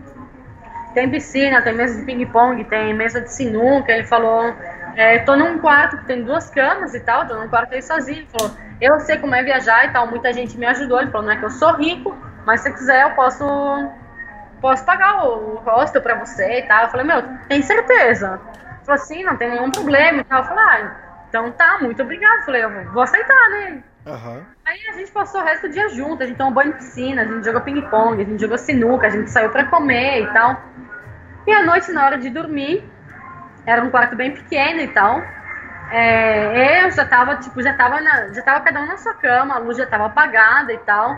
tem piscina, tem mesa de ping-pong, tem mesa de sinuca. Ele falou, é, tô num quarto que tem duas camas e tal, tô num quarto aí sozinho. Ele falou, eu sei como é viajar e tal, muita gente me ajudou. Ele falou, não é que eu sou rico, mas se quiser eu posso, posso pagar o, o hostel pra você e tal. Eu falei, meu, tem certeza? Ele falou, sim, não tem nenhum problema e tal. Eu falei, ah, então tá, muito obrigado. Falei, eu vou- aceitar, né? Aham. Aí a gente passou o resto do dia junto, a gente tomou banho em piscina, a gente jogou ping-pong, a gente jogou sinuca, a gente saiu pra comer e tal. E à noite, na hora de dormir, era um quarto bem pequeno e tal. É, eu já tava, tipo, já tava, na- já tava cada um na sua cama, a luz já tava apagada e tal.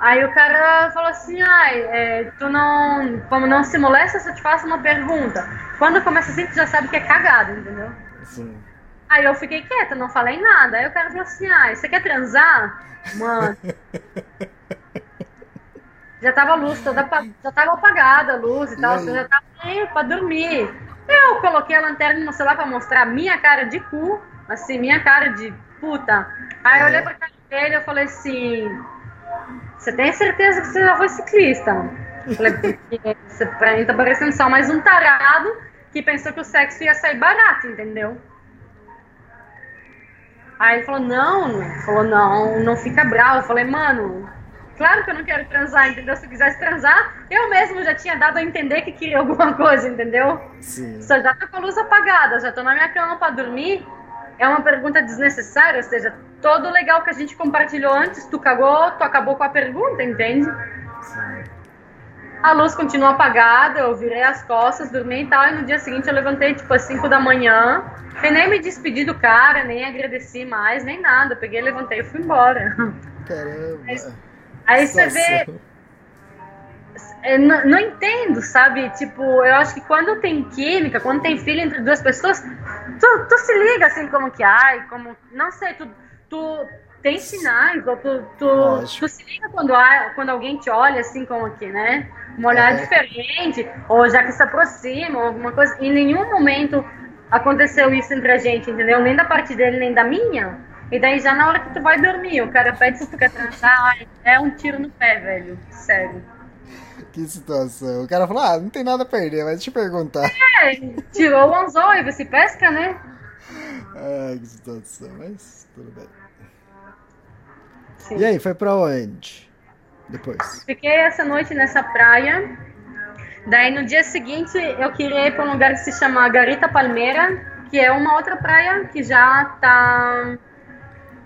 Aí o cara falou assim, ai, é, tu não. Como não se molesta eu te faço uma pergunta. Quando começa assim, tu já sabe que é cagado, entendeu? Sim. Aí eu fiquei quieta, não falei nada. Aí o cara falou assim, ai, você quer transar? Mano. (laughs) já tava a luz toda já tava apagada a luz e tal, eu já tava aí pra dormir. Eu coloquei a lanterna no celular pra mostrar a minha cara de cu, assim, minha cara de puta. Aí eu olhei pra cara dele e falei assim, você tem certeza que você já foi ciclista? Eu Falei, porque você pra mim tá parecendo só mais um tarado que pensou que o sexo ia sair barato, entendeu? Aí ele falou, não, falou, não, não fica bravo. Eu falei, mano, claro que eu não quero transar, entendeu? Se eu quisesse transar, eu mesmo já tinha dado a entender que queria alguma (laughs) coisa, entendeu? Sim. Só já tô com a luz apagada, já tô na minha cama pra dormir. É uma pergunta desnecessária, ou seja, todo legal que a gente compartilhou antes, tu cagou, tu acabou com a pergunta, entende? A luz continuou apagada, eu virei as costas, dormi e tal, e no dia seguinte eu levantei tipo às 5 da manhã, e nem me despedi do cara, nem agradeci mais, nem nada. Eu peguei, levantei e fui embora. Caramba. Aí você vê, é, não, não entendo, sabe? Tipo, eu acho que quando tem química, quando tem filho entre duas pessoas, tu, tu se liga assim como que ai, como. Não sei, tu, tu tem sinais, ou tu, tu, tu se liga quando, há, quando alguém te olha assim como que, né? Um olhar É. diferente, ou já que se aproxima, ou alguma coisa. Em nenhum momento aconteceu isso entre a gente, entendeu? Nem da parte dele, nem da minha. E daí já na hora que tu vai dormir, o cara pede se tu quer transar, é um tiro no pé, velho. Sério. Que situação. O cara falou, ah, não tem nada a perder, mas deixa eu perguntar. É, tirou o anzol e você pesca, né? (laughs) Ai, que situação, mas tudo bem. E aí, foi pra onde? Depois. Fiquei essa noite nessa praia. Daí no dia seguinte eu queria ir para um lugar que se chama Garita Palmeira, que é uma outra praia que já tá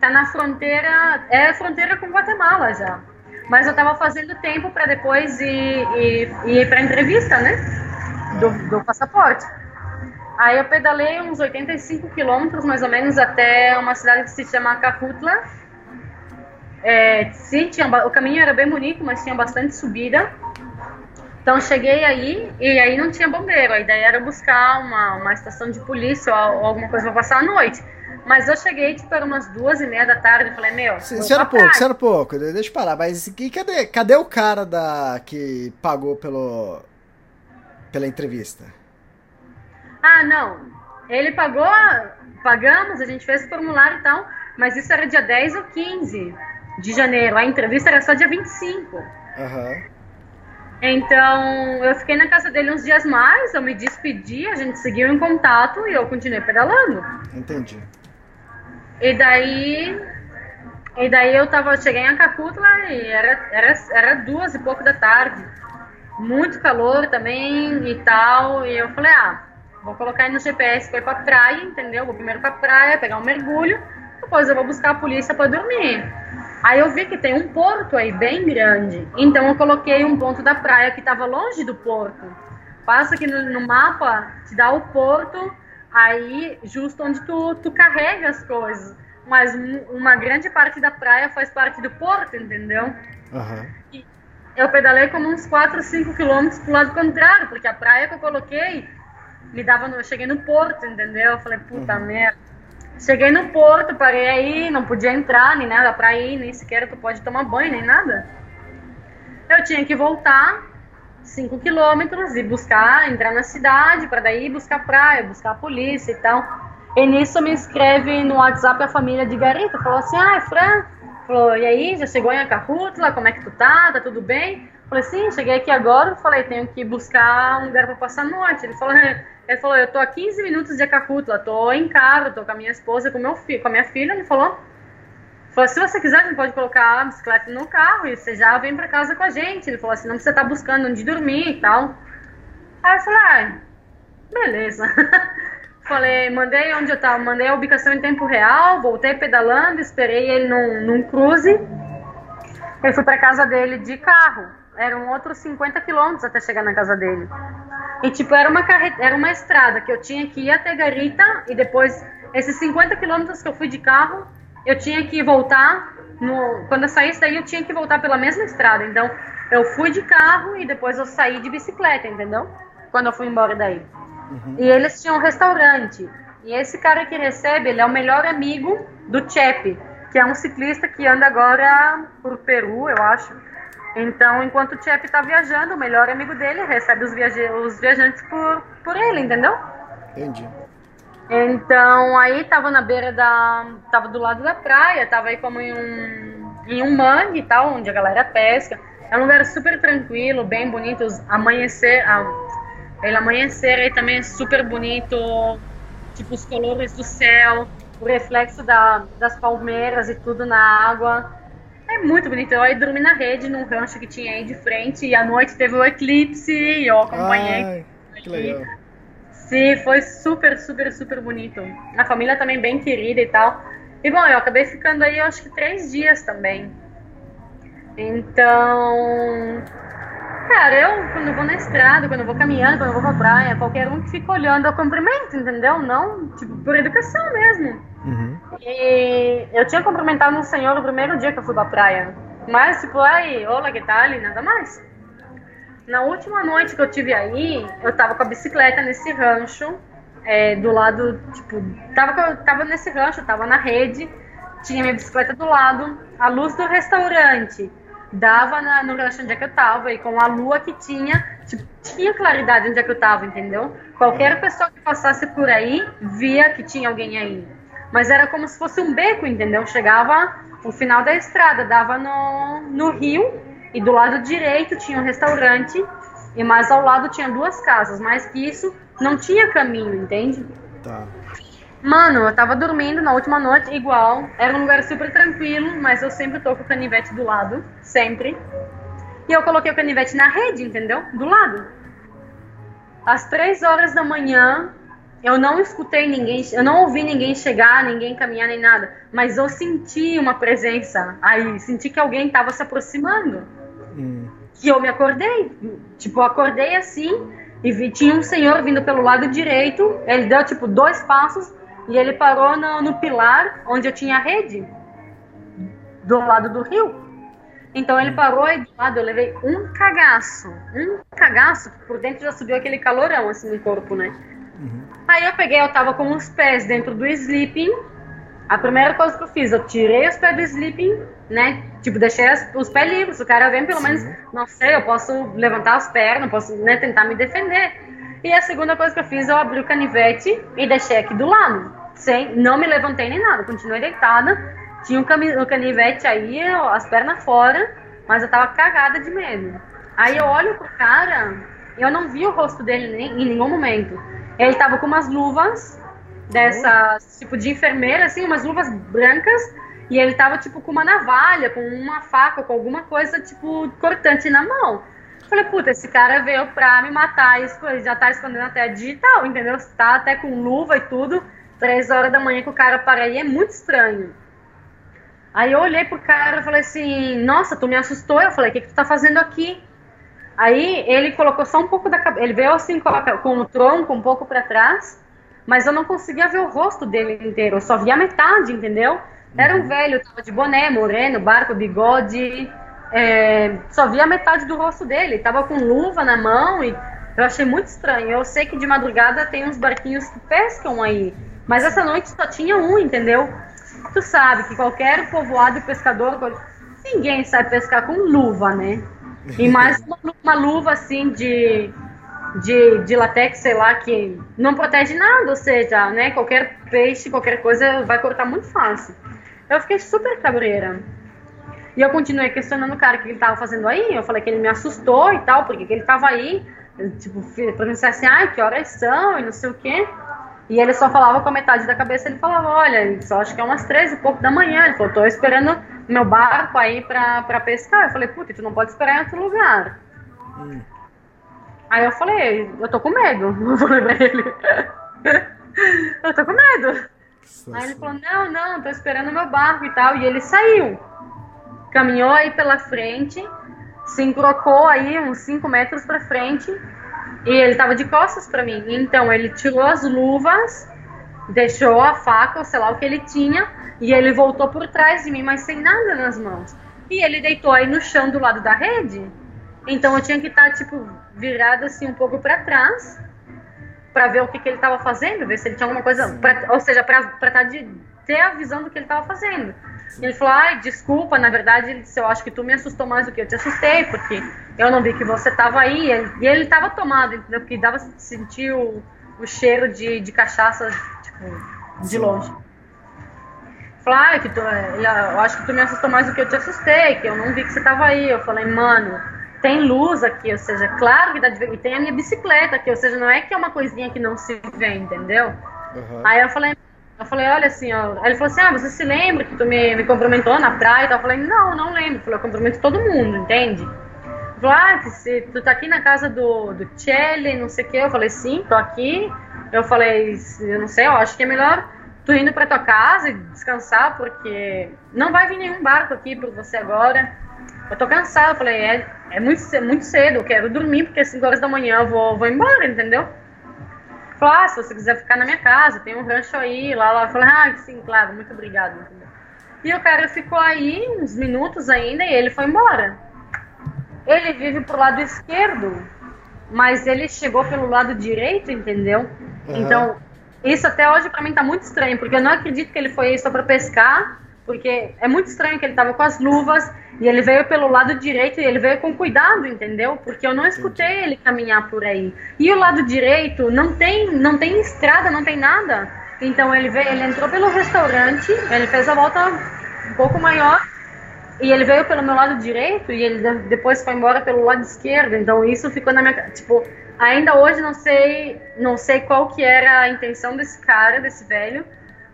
tá na fronteira, é fronteira com Guatemala já. Mas eu tava fazendo tempo para depois ir, ir, ir para entrevista, né? Do, do passaporte. Aí eu pedalei uns 85 quilômetros mais ou menos até uma cidade que se chama Cajutla. É, sim, tinha, o caminho era bem bonito, mas tinha bastante subida. Então cheguei aí e aí não tinha bombeiro. A ideia era buscar uma, uma estação de polícia ou, alguma coisa para passar a noite. Mas eu cheguei tipo era umas duas e meia da tarde e falei meu. Pra pouco, isso era pouco. de- Deixa eu parar. Mas que, cadê, cadê o cara da, que pagou pelo, pela entrevista? Ah, não. Ele pagou, pagamos, a gente fez o formulário e tal, mas isso era dia 10 ou 15 de janeiro. A entrevista era só dia 25. Aham. Então, eu fiquei na casa dele uns dias mais, eu me despedi, a gente seguiu em contato e eu continuei pedalando. Entendi. E daí, e daí eu tava, cheguei em Acacutla e era, era, era duas e pouco da tarde. Muito calor também e tal. E eu falei, ah, vou colocar aí no GPS pra ir pra praia, entendeu? Vou primeiro pra praia, pegar um mergulho, depois eu vou buscar a polícia pra dormir. Aí eu vi que tem um porto aí bem grande. Então eu coloquei um ponto da praia que tava longe do porto. Passa aqui no, no mapa, te dá o porto, aí justo onde tu, tu carrega as coisas. Mas um- uma grande parte da praia faz parte do porto, entendeu? Aham. Eu pedalei como uns 4, 5 quilômetros pro lado contrário, porque a praia que eu coloquei me dava no. Eu cheguei no porto, entendeu? Eu falei, puta merda. Cheguei no porto, parei aí, não podia entrar, nem nada pra ir, nem sequer tu pode tomar banho, nem nada. Eu tinha que voltar 5 quilômetros e buscar, entrar na cidade, para daí buscar praia, buscar a polícia e tal. E nisso me escreve no WhatsApp a família de Garita, falou assim, ah, Fran, falou, e aí, já chegou em Acajutla, como é que tu tá, tá tudo bem? Falei, sim, cheguei aqui agora, falei, tenho que buscar um lugar para passar a noite. Ele falou, (laughs) ele falou, eu tô a 15 minutos de Acajutla, tô em carro, tô com a minha esposa, com, meu filho, com a minha filha, ele falou, Falou, se você quiser, gente pode colocar a bicicleta no carro e você já vem pra casa com a gente. Ele falou assim, não precisa estar buscando onde dormir e tal. Aí eu falei, ah, beleza. (laughs) falei, mandei onde eu tava, mandei a ubicação em tempo real, voltei pedalando, esperei ele num, num cruze. Eu fui pra casa dele de carro. Eram outros 50 quilômetros até chegar na casa dele. E tipo, era uma carre... era uma estrada que eu tinha que ir até Garita e depois esses 50 quilômetros que eu fui de carro eu tinha que voltar. No, quando eu saísse daí, eu tinha que voltar pela mesma estrada. Então, eu fui de carro e depois eu saí de bicicleta, entendeu? Quando eu fui embora daí. E eles tinham um restaurante. E esse cara que recebe, ele é o melhor amigo do Chepe, que é um ciclista que anda agora por Peru, eu acho. Então, enquanto o Chepe tá viajando, o melhor amigo dele recebe os, viaje os viajantes por, por ele, entendeu? Entendi. Então, aí tava na beira da. tava do lado da praia, tava aí como em um, em um mangue e tal, onde a galera pesca. É um lugar super tranquilo, bem bonito. Amanhecer. A, ele amanhecer aí também é super bonito. Tipo, os colores do céu, o reflexo da, das palmeiras e tudo na água. É muito bonito. Eu aí dormi na rede, num rancho que tinha aí de frente. E à noite teve o eclipse e eu acompanhei. Ai, que legal. Sim, foi super, super, super bonito. A família também bem querida e tal. E bom, eu acabei ficando aí, eu acho que três dias também. Então. Cara, eu quando eu vou na estrada, quando eu vou caminhando, quando eu vou pra praia, qualquer um que fica olhando eu cumprimento, entendeu? Não, tipo, por educação mesmo. Uhum. E eu tinha cumprimentado um senhor no primeiro dia que eu fui pra praia. Mas, tipo, aí, olá, que tal? E nada mais. Na última noite que eu tive aí, eu tava com a bicicleta nesse rancho, é, do lado, tipo, tava, tava nesse rancho, tava na rede, tinha minha bicicleta do lado, a luz do restaurante dava na- no rancho onde é que eu tava, e com a lua que tinha, tipo, tinha claridade onde é que eu tava, entendeu? Qualquer pessoa que passasse por aí via que tinha alguém aí. Mas era como se fosse um beco, entendeu? Chegava o final da estrada, dava no, no rio, e do lado direito tinha um restaurante, e mais ao lado tinha duas casas. Mais que isso, não tinha caminho, entende? Tá. Mano, eu tava dormindo na última noite, igual. Era um lugar super tranquilo, mas eu sempre tô com o canivete do lado. Sempre. E eu coloquei o canivete na rede, entendeu? Do lado. Às três horas da manhã, eu não escutei ninguém, eu não ouvi ninguém chegar, ninguém caminhar, nem nada. Mas eu senti uma presença aí, senti que alguém tava se aproximando. Hum. E eu me acordei. Tipo, acordei assim e vi, tinha um senhor vindo pelo lado direito. Ele deu, tipo, dois passos e ele parou no, no pilar onde eu tinha a rede, do lado do rio. Então ele parou e do lado eu levei um cagaço. Um cagaço, por dentro já subiu aquele calorão assim no corpo, né? Aí eu peguei, eu tava com os pés dentro do sleeping. A primeira coisa que eu fiz, eu tirei os pés do sleeping, né? Tipo, deixei as- os pés livres. O cara vem, pelo menos, não sei, eu posso levantar as pernas, posso né, tentar me defender. E a segunda coisa que eu fiz, eu abri o canivete e deixei aqui do lado. Sem, não me levantei nem nada, continuei deitada. Tinha um cami- o canivete aí, as pernas fora, mas eu tava cagada de medo. Aí eu olho pro cara, eu não vi o rosto dele nem- em nenhum momento. Ele tava com umas luvas dessas, tipo de enfermeira, assim, umas luvas brancas, e ele tava, tipo, com uma navalha, com uma faca, com alguma coisa, tipo, cortante na mão. Falei, puta, esse cara veio pra me matar, já tá escondendo até digital, entendeu? Tá até com luva e tudo, três horas da manhã que o cara para aí, é muito estranho. Aí eu olhei pro cara e falei assim, nossa, tu me assustou. Eu falei, o que, que tu tá fazendo aqui? Aí ele colocou só um pouco da cabeça, ele veio assim com, o tronco um pouco para trás, mas eu não conseguia ver o rosto dele inteiro, eu só via metade, entendeu? Era um velho, tava de boné, moreno, barba, bigode, é, só via metade do rosto dele, tava com luva na mão e eu achei muito estranho. Eu sei que de madrugada tem uns barquinhos que pescam aí, mas essa noite só tinha um, entendeu? Tu sabe que qualquer povoado e pescador, ninguém sabe pescar com luva, né? E mais (laughs) uma, uma luva assim de, de, de latex, sei lá, que não protege nada, ou seja, né? Qualquer peixe, qualquer coisa vai cortar muito fácil. Eu fiquei super cabreira. E eu continuei questionando o cara o que ele tava fazendo aí. Eu falei que ele me assustou e tal, porque que ele tava aí. Tipo, fi- perguntei assim, ai, que horas são e não sei o quê. E ele só falava com a metade da cabeça, ele falava, olha, só acho que é umas três e pouco da manhã. Ele falou, tô esperando meu barco aí pra, pra pescar. Eu falei, puta, tu não pode esperar em outro lugar. Aí eu falei, eu tô com medo. (laughs) Eu falei pra ele. (laughs) eu tô com medo. Aí ele falou, não, não, tô esperando meu barco e tal. E ele saiu. Caminhou aí pela frente, se encrocou aí uns 5 metros pra frente. E ele tava de costas pra mim. Então ele tirou as luvas, deixou a faca, ou sei lá o que ele tinha, E ele voltou por trás de mim, mas sem nada nas mãos. E ele deitou aí no chão do lado da rede. Então eu tinha que estar, tipo, virada assim um pouco para trás para ver o que, que ele estava fazendo, ver se ele tinha alguma coisa, pra, ou seja, para estar de ter a visão do que ele estava fazendo. E ele falou, ai, desculpa, na verdade, ele disse, eu acho que tu me assustou mais do que eu te assustei, porque eu não vi que você estava aí. E ele estava tomado, entendeu? Porque dava sentir o, o cheiro de, de cachaça, tipo, de longe. Falou, ai, que tu, eu acho que tu me assustou mais do que eu te assustei, que eu não vi que você estava aí. Eu falei, mano, tem luz aqui, ou seja, claro que dá de ver. E tem a minha bicicleta aqui, ou seja, não é que é uma coisinha que não se vê, entendeu? Uhum. Aí eu falei, eu falei, olha assim, ó. Aí ele falou assim, ah, você se lembra que tu me, me cumprimentou na praia? Eu falei, não, não lembro. Eu falei, eu cumprimento todo mundo, entende? Falou, ah, se tu tá aqui na casa do, do Chelly, não sei o quê. Eu falei, sim, tô aqui. Eu falei, eu não sei, eu acho que é melhor tu indo pra tua casa e descansar, porque não vai vir nenhum barco aqui por você agora. Eu tô cansada. Eu falei, é, é muito, muito cedo, eu quero dormir, porque às 5 horas da manhã eu vou, vou embora, entendeu? Falei, ah, se você quiser ficar na minha casa, tem um rancho aí, lá, lá. Eu falei, ah, sim, claro, muito obrigado. E o cara ficou aí uns minutos ainda e ele foi embora. Ele vive pro lado esquerdo, mas ele chegou pelo lado direito, entendeu? Uhum. Então, isso até hoje para mim tá muito estranho, porque eu não acredito que ele foi aí só para pescar porque é muito estranho que ele estava com as luvas e ele veio pelo lado direito e ele veio com cuidado, entendeu? Porque eu não escutei ele caminhar por aí. E o lado direito não tem, não tem estrada, não tem nada. Então ele veio, ele entrou pelo restaurante, ele fez a volta um pouco maior e ele veio pelo meu lado direito e ele depois foi embora pelo lado esquerdo. Então isso ficou na minha, tipo, ainda hoje não sei, não sei qual que era a intenção desse cara, desse velho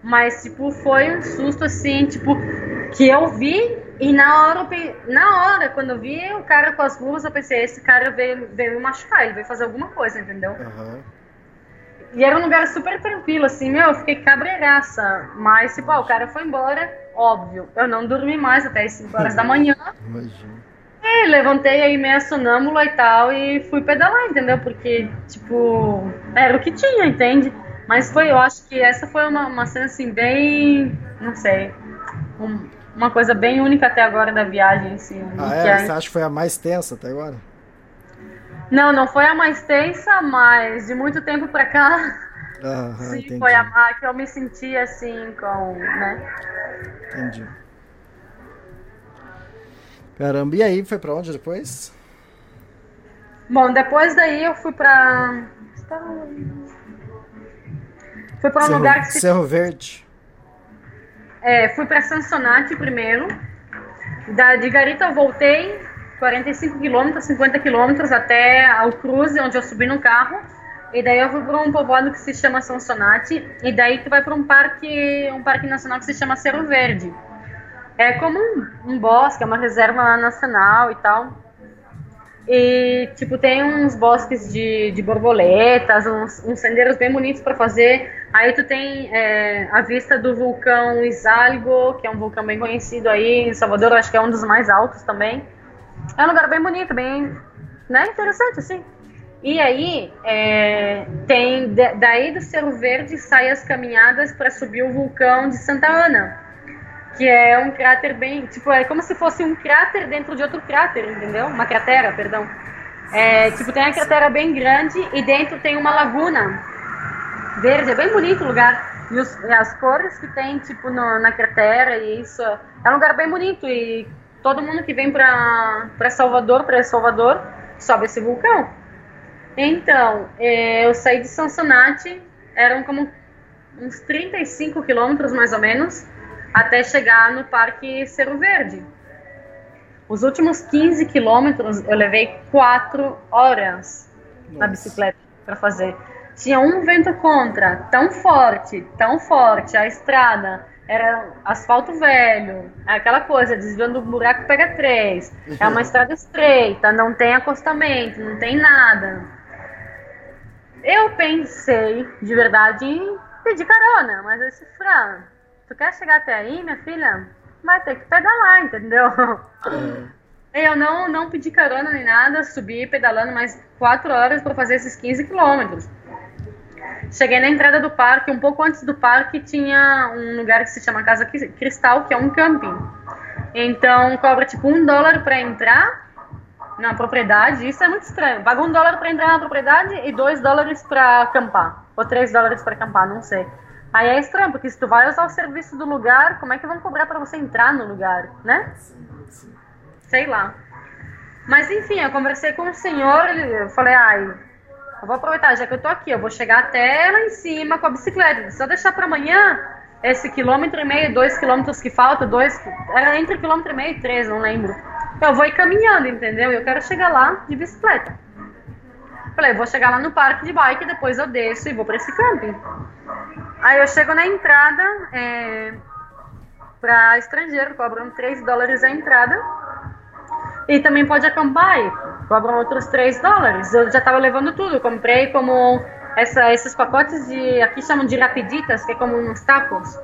mas, tipo, foi um susto, assim, tipo, que eu vi e na hora, na hora, quando eu vi o cara com as luvas, eu pensei, esse cara veio, veio me machucar, ele veio fazer alguma coisa, entendeu? Uhum. E era um lugar super tranquilo, assim, meu, eu fiquei cabreiraça. Mas, tipo, ó, o cara foi embora, óbvio. Eu não dormi mais até as 5 horas da (laughs) manhã. Imagina. E levantei aí meia sonâmbula e tal e fui pedalar, entendeu? Porque, tipo, era o que tinha, entende? Mas foi, eu acho que essa foi uma, uma cena assim, bem. Não sei. Um, uma coisa bem única até agora da viagem, assim. Ah, é? Você acha que foi a mais tensa até agora? Não, não foi a mais tensa, mas de muito tempo pra cá. (laughs) Sim, entendi. foi a que eu me senti assim com. né? Entendi. Caramba, e aí foi pra onde depois? Bom, depois daí eu fui pra. Fui para um Cerro, lugar que se... Cerro Verde. É, fui para Sansonate primeiro. Da, de Garita eu voltei 45 quilômetros, 50 quilômetros até ao Cruze, onde eu subi no carro. E daí eu fui para um povoado que se chama Sansonate. E daí tu vai para um parque, um parque nacional que se chama Cerro Verde. É como um, um bosque, é uma reserva nacional e tal. E, tipo, tem uns bosques de, de borboletas, uns, uns sendeiros bem bonitos para fazer. Aí tu tem é, a vista do vulcão Isalgo, que é um vulcão bem conhecido aí em Salvador, acho que é um dos mais altos também. É um lugar bem bonito, bem né, interessante, assim. E aí, é, tem daí do Cerro Verde sai as caminhadas para subir o vulcão de Santa Ana que é um cráter bem, tipo, é como se fosse um cráter dentro de outro cráter, entendeu? Uma cratera, perdão. É, tipo, tem a cratera bem grande e dentro tem uma laguna verde, é bem bonito o lugar. E, os, e as cores que tem, tipo, no, na cratera e isso, é um lugar bem bonito e todo mundo que vem para Salvador, para Salvador, sobe esse vulcão. Então, é, eu saí de Sonsonate, eram como uns 35 quilômetros mais ou menos, até chegar no Parque Cerro Verde. Os últimos 15 quilômetros eu levei 4 horas Nossa. na bicicleta para fazer. Tinha um vento contra, tão forte, tão forte, a estrada era asfalto velho, aquela coisa, desviando do buraco pega três, é uma estrada estreita, não tem acostamento, não tem nada. Eu pensei, de verdade, em pedir carona, mas esse Fran, tu quer chegar até aí, minha filha? Vai ter que pedalar, entendeu? É. Eu não, não pedi carona nem nada, subi pedalando mais quatro horas para fazer esses 15 quilômetros. Cheguei na entrada do parque, um pouco antes do parque tinha um lugar que se chama Casa Cristal, que é um camping. Então cobra tipo um dólar para entrar na propriedade, isso é muito estranho. Paga um dólar para entrar na propriedade e dois dólares para acampar, ou três dólares para acampar, não sei. Aí é estranho, porque se tu vai usar o serviço do lugar, como é que vão cobrar para você entrar no lugar, né? Sei lá. Mas enfim, eu conversei com o senhor, eu falei, ai, eu vou aproveitar, já que eu tô aqui, eu vou chegar até lá em cima com a bicicleta. Só deixar para amanhã esse quilômetro e meio, dois quilômetros que falta, dois, era entre quilômetro e meio e três, não lembro. Eu vou ir caminhando, entendeu? Eu quero chegar lá de bicicleta. Falei, vou chegar lá no parque de bike, depois eu desço e vou para esse camping. Aí eu chego na entrada, é, para estrangeiro, cobram 3 dólares a entrada. E também pode acampar aí, cobram outros 3 dólares. Eu já estava levando tudo, comprei como essa, esses pacotes de, aqui chamam de rapiditas, que é como uns tacos.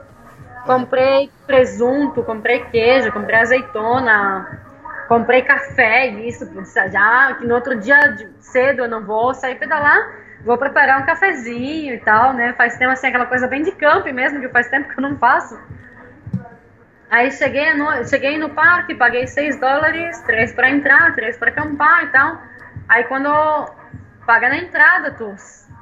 Comprei presunto, comprei queijo, comprei azeitona, comprei café, isso, já que no outro dia cedo eu não vou sair pedalar, vou preparar um cafezinho e tal, né? Faz tempo assim, aquela coisa bem de campo mesmo, que faz tempo que eu não faço. Aí cheguei no, cheguei no parque, paguei 6 dólares, 3 para entrar, 3 para acampar e tal. Aí quando paga na entrada, tu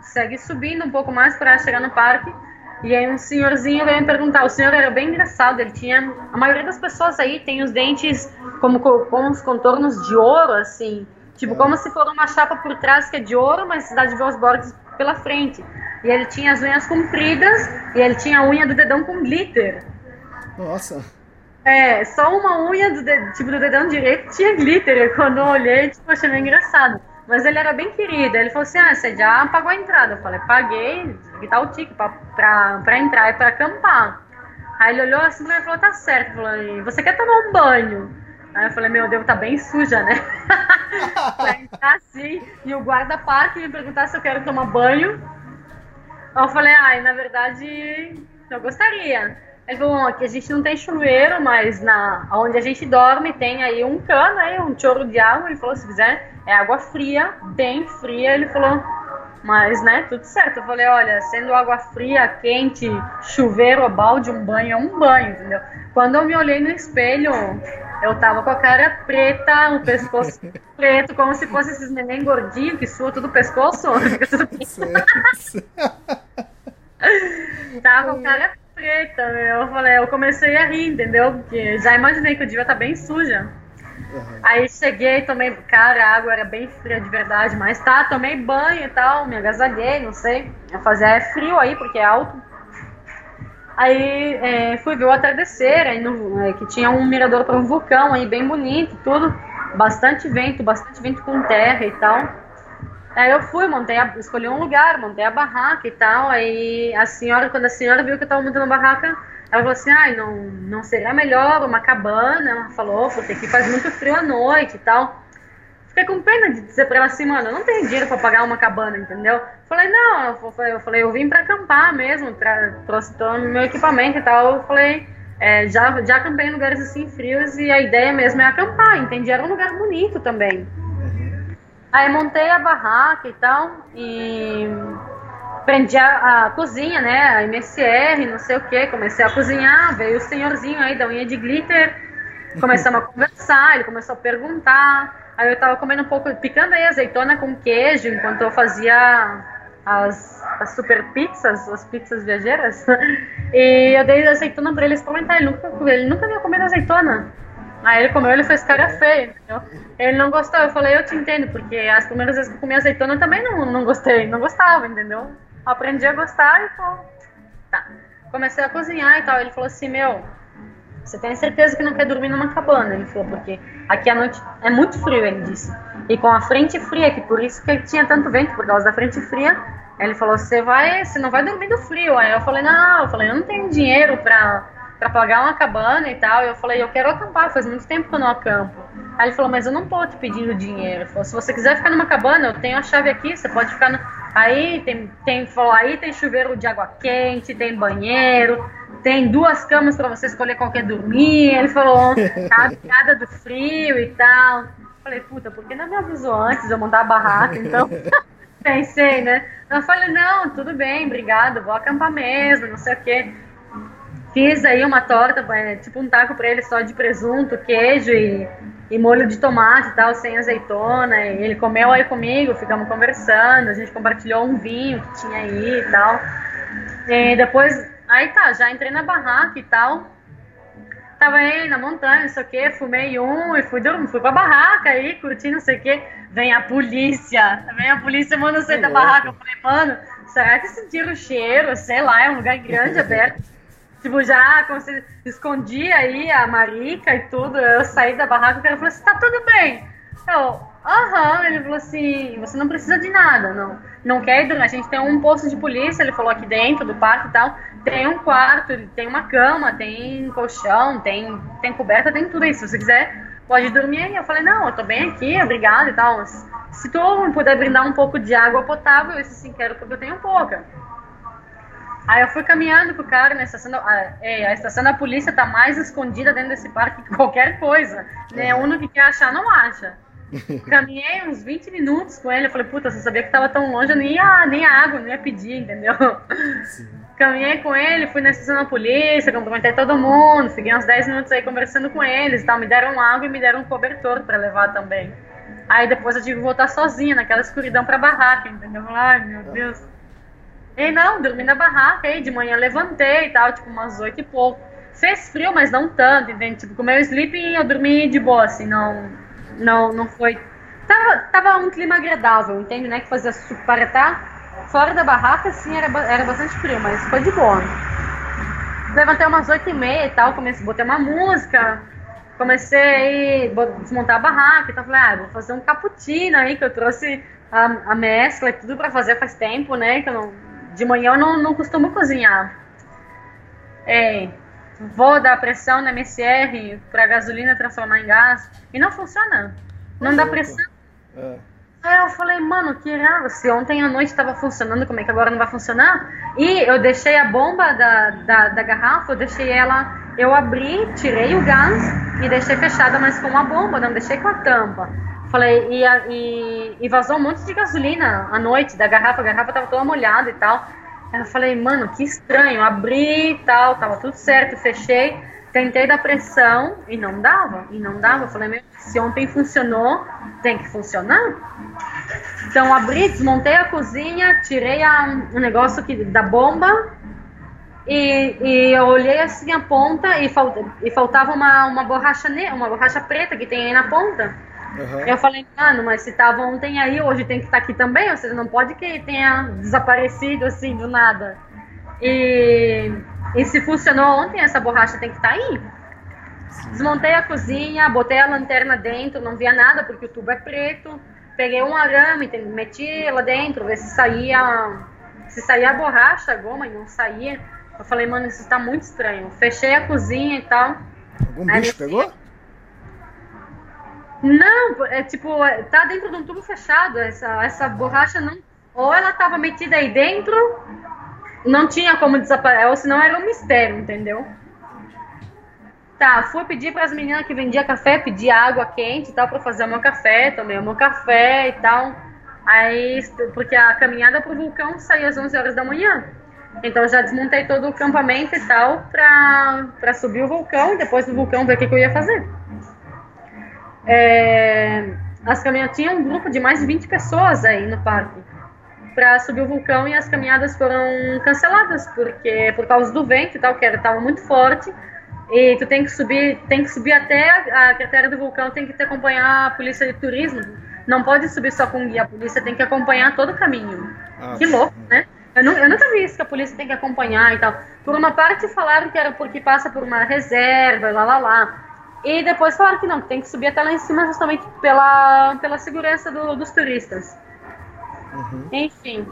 segue subindo um pouco mais para chegar no parque. E aí um senhorzinho veio me perguntar, o senhor era bem engraçado, ele tinha, a maioria das pessoas aí tem os dentes como com os contornos de ouro, assim, tipo como se for uma chapa por trás que é de ouro, mas dá de ver os bordes pela frente. E ele tinha as unhas compridas e ele tinha a unha do dedão com glitter. Nossa. É, só uma unha do, tipo, do dedão direito tinha glitter. (laughs) Quando eu olhei, tipo, achei meio engraçado. Mas ele era bem querido. Ele falou assim: Ah, você já pagou a entrada? Eu falei: Paguei, que tá o ticket pra, pra, pra entrar e pra acampar. Aí ele olhou assim e falou: Tá certo. Falou, você quer tomar um banho? Aí eu falei: Meu Deus, tá bem suja, né? (laughs) pra entrar assim. E o guarda-parque me perguntar se eu quero tomar banho. Aí eu falei: Ai, na verdade, eu gostaria. Ele falou, aqui a gente não tem chuveiro, mas na onde a gente dorme tem aí um cano, aí, um choro de água. Ele falou, se quiser, é água fria, bem fria. Ele falou, mas né, tudo certo. Eu falei, olha, sendo água fria, quente, chuveiro, balde, um banho é um banho, entendeu? Quando eu me olhei no espelho, eu tava com a cara preta, o pescoço (laughs) preto, como se fosse esses neném gordinhos que sua tudo o pescoço. (laughs) tava com a cara preta, meu. Eu falei, eu comecei a rir, entendeu? Porque já imaginei que o dia tá bem suja. Uhum. Aí cheguei, tomei, cara, a água era bem fria de verdade, mas tá, tomei banho e tal, me agasalhei, não sei. Eu fazia é frio aí, porque é alto. Aí é, fui ver o atardecer, aí no, é, que tinha um mirador para um vulcão aí, bem bonito, tudo. Bastante vento, bastante vento com terra e tal. Aí eu fui, montei a, escolhi um lugar, montei a barraca e tal. Aí a senhora, quando a senhora viu que eu tava montando a barraca, ela falou assim, ai, não, não seria melhor uma cabana? Ela falou, porque aqui faz muito frio à noite e tal. Fiquei com pena de dizer pra ela assim, mano, eu não tenho dinheiro pra pagar uma cabana, entendeu? Falei, não, eu falei, eu, vim pra acampar mesmo, tra trouxe todo meu equipamento e tal. Eu falei, é, já, já acampei em lugares assim frios e a ideia mesmo é acampar, entendi? Era um lugar bonito também. Aí montei a barraca e tal, e prendi a, a, cozinha, né, a MSR, não sei o que, comecei a cozinhar, veio o senhorzinho aí da unha de glitter, começamos a conversar, ele começou a perguntar, aí eu tava comendo um pouco, picando aí azeitona com queijo, enquanto eu fazia as, as super pizzas, as pizzas viajeiras, (laughs) e eu dei azeitona pra ele experimentar, ele nunca, ele nunca havia comido azeitona, Aí ele comeu, ele fez cara feia, entendeu? Ele não gostou, eu falei, eu te entendo, porque as primeiras vezes que eu comi azeitona eu também não, não gostei, não gostava, entendeu? Aprendi a gostar e falou, tá. Comecei a cozinhar e tal, ele falou assim, meu, você tem certeza que não quer dormir numa cabana? Ele falou, porque aqui à noite é muito frio, ele disse. E com a frente fria, que por isso que tinha tanto vento, por causa da frente fria, ele falou, você vai, você não vai dormir do frio. Aí eu falei, não, eu falei, eu não tenho dinheiro pra para pagar uma cabana e tal. E eu falei, eu quero acampar, faz muito tempo que eu não acampo. Aí ele falou, mas eu não tô te pedindo dinheiro. Ele falou, se você quiser ficar numa cabana, eu tenho a chave aqui, você pode ficar no... Aí tem, tem, falou, aí tem chuveiro de água quente, tem banheiro, tem duas camas para você escolher qual quer dormir. Ele falou, tá piada (laughs) do frio e tal. Eu falei, puta, por que não me avisou antes eu montar a barraca, então? (laughs) Pensei, né? Eu falei, não, tudo bem, obrigado, vou acampar mesmo, não sei o quê. Fiz aí uma torta, é, tipo um taco pra ele só de presunto, queijo e, e molho de tomate e tal, sem azeitona. E ele comeu aí comigo, ficamos conversando, a gente compartilhou um vinho que tinha aí e tal. E depois, aí tá, já entrei na barraca e tal. Tava aí na montanha, não sei o que, fumei um e fui dormir, fui pra barraca aí, curtindo não sei o que. Vem a polícia, vem a polícia, manda sair da barraca. Eu falei, mano, será que sentiram o cheiro? Sei lá, é um lugar grande, (laughs) aberto. Tipo, já escondi aí a marica e tudo. Eu saí da barraca e o cara falou assim: tá tudo bem. Eu, aham. Ele falou assim: você não precisa de nada, não. Não quer ir. A gente tem um posto de polícia, ele falou aqui dentro do parque e tal. Tem um quarto, tem uma cama, tem colchão, tem, tem coberta, tem tudo isso. Se você quiser, pode dormir aí. Eu falei: não, eu tô bem aqui, obrigado e tal. Se tu puder brindar um pouco de água potável, eu disse assim: quero porque eu tenho pouca. Aí eu fui caminhando com o cara na estação da, a, é, a estação da polícia tá mais escondida dentro desse parque que qualquer coisa. Né? O único que quer achar não acha. (laughs) Caminhei uns 20 minutos com ele, eu falei, puta, você sabia que tava tão longe, eu nem ia, nem a água, não ia pedir, entendeu? Sim. Caminhei com ele, fui na estação da polícia, cumprimentei todo mundo, fiquei uns 10 minutos aí conversando com eles e tal, me deram água e me deram um cobertor para levar também. Aí depois eu tive que voltar sozinha, naquela escuridão pra barraca, entendeu? Ai, meu Deus. E não, dormi na barraca, aí de manhã levantei e tal, tipo umas oito e pouco. Fez frio, mas não tanto, entende? Tipo, com o meu sleeping eu dormi de boa, assim, não, não, não foi... Tava, tava um clima agradável, entende, né? Que fazia suparetá. Fora da barraca, sim, era, era bastante frio, mas foi de boa. Levantei umas oito e meia e tal, comecei, botei uma música, comecei a desmontar a barraca e tal. Falei, ah, vou fazer um cappuccino aí, que eu trouxe a, a mescla e tudo para fazer faz tempo, né? Que eu não, de manhã eu não, não costumo cozinhar. É, vou dar pressão na MSR para gasolina transformar em gás e não funciona. Não dá pressão. É. Aí eu falei, mano, que errado. Se ontem à noite estava funcionando, como é que agora não vai funcionar? E eu deixei a bomba da, da, da, garrafa, eu deixei ela. Eu abri, tirei o gás e deixei fechada, mas com a bomba, não deixei com a tampa. Falei, e, e, e, vazou um monte de gasolina à noite da garrafa, a garrafa tava toda molhada e tal. Aí eu falei, mano, que estranho, abri e tal, tava tudo certo, fechei, tentei dar pressão e não dava, e não dava. Eu falei, meu, se ontem funcionou, tem que funcionar. Então abri, desmontei a cozinha, tirei a, um negócio que, da bomba e, e eu olhei assim a ponta e, e faltava uma, uma borracha uma borracha preta que tem aí na ponta. Uhum. Eu falei, mano, mas se tava ontem aí, hoje tem que estar tá aqui também, ou seja, não pode que tenha desaparecido assim do nada. E, e se funcionou ontem, essa borracha tem que estar tá aí. Desmontei a cozinha, botei a lanterna dentro, não via nada porque o tubo é preto. Peguei um arame, meti lá dentro, ver se saía, se saía a borracha, a goma, e não saía. Eu falei, mano, isso tá muito estranho. Fechei a cozinha e tal. Algum bicho pegou? Não, é tipo, é, tá dentro de um tubo fechado. Essa, essa borracha não. Ou ela tava metida aí dentro, não tinha como desaparecer, ou senão era um mistério, entendeu? Tá, fui pedir para as meninas que vendia café, pedir água quente e tal para fazer o meu café, tomei o meu café e tal. Aí, porque a caminhada pro vulcão saía às 11 horas da manhã. Então já desmontei todo o acampamento e tal para subir o vulcão e depois do vulcão ver o que, que eu ia fazer. É, as caminhadas tinha um grupo de mais de 20 pessoas aí no parque para subir o vulcão e as caminhadas foram canceladas porque por causa do vento e tal que estava muito forte e tu tem que subir tem que subir até a, a cratera do vulcão tem que te acompanhar a polícia de turismo. Não pode subir só com guia a polícia tem que acompanhar todo o caminho. Ah, que louco né? Eu, não, eu nunca vi isso que a polícia tem que acompanhar e tal. Por uma parte falaram que era porque passa por uma reserva lá lá lá e depois falaram que não, que tem que subir até lá em cima justamente pela, pela segurança do, dos turistas. Uhum. Enfim.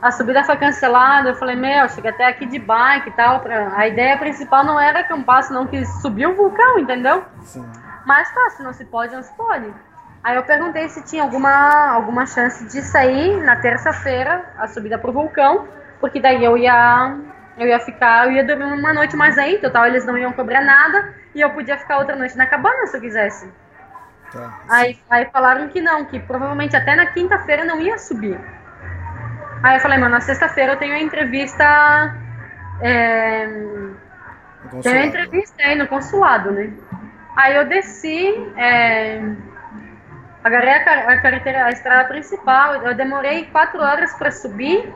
A subida foi cancelada, eu falei, meu, cheguei até aqui de bike e tal. Pra... A ideia principal não era acampar, senão que subir o vulcão, entendeu? Sim. Mas tá, se não se pode, não se pode. Aí eu perguntei se tinha alguma, alguma chance de sair na terça-feira a subida pro vulcão, porque daí eu ia eu ia ficar, eu ia dormir uma noite mais aí, total, eles não iam cobrar nada, e eu podia ficar outra noite na cabana se eu quisesse. Tá. Aí, aí falaram que não, que provavelmente até na quinta-feira não ia subir. Aí eu falei, mano, na sexta-feira eu tenho a entrevista. É, tenho a entrevista aí no consulado, né? Aí eu desci, é, agarrei a, a carreteira, a estrada principal, eu demorei quatro horas para subir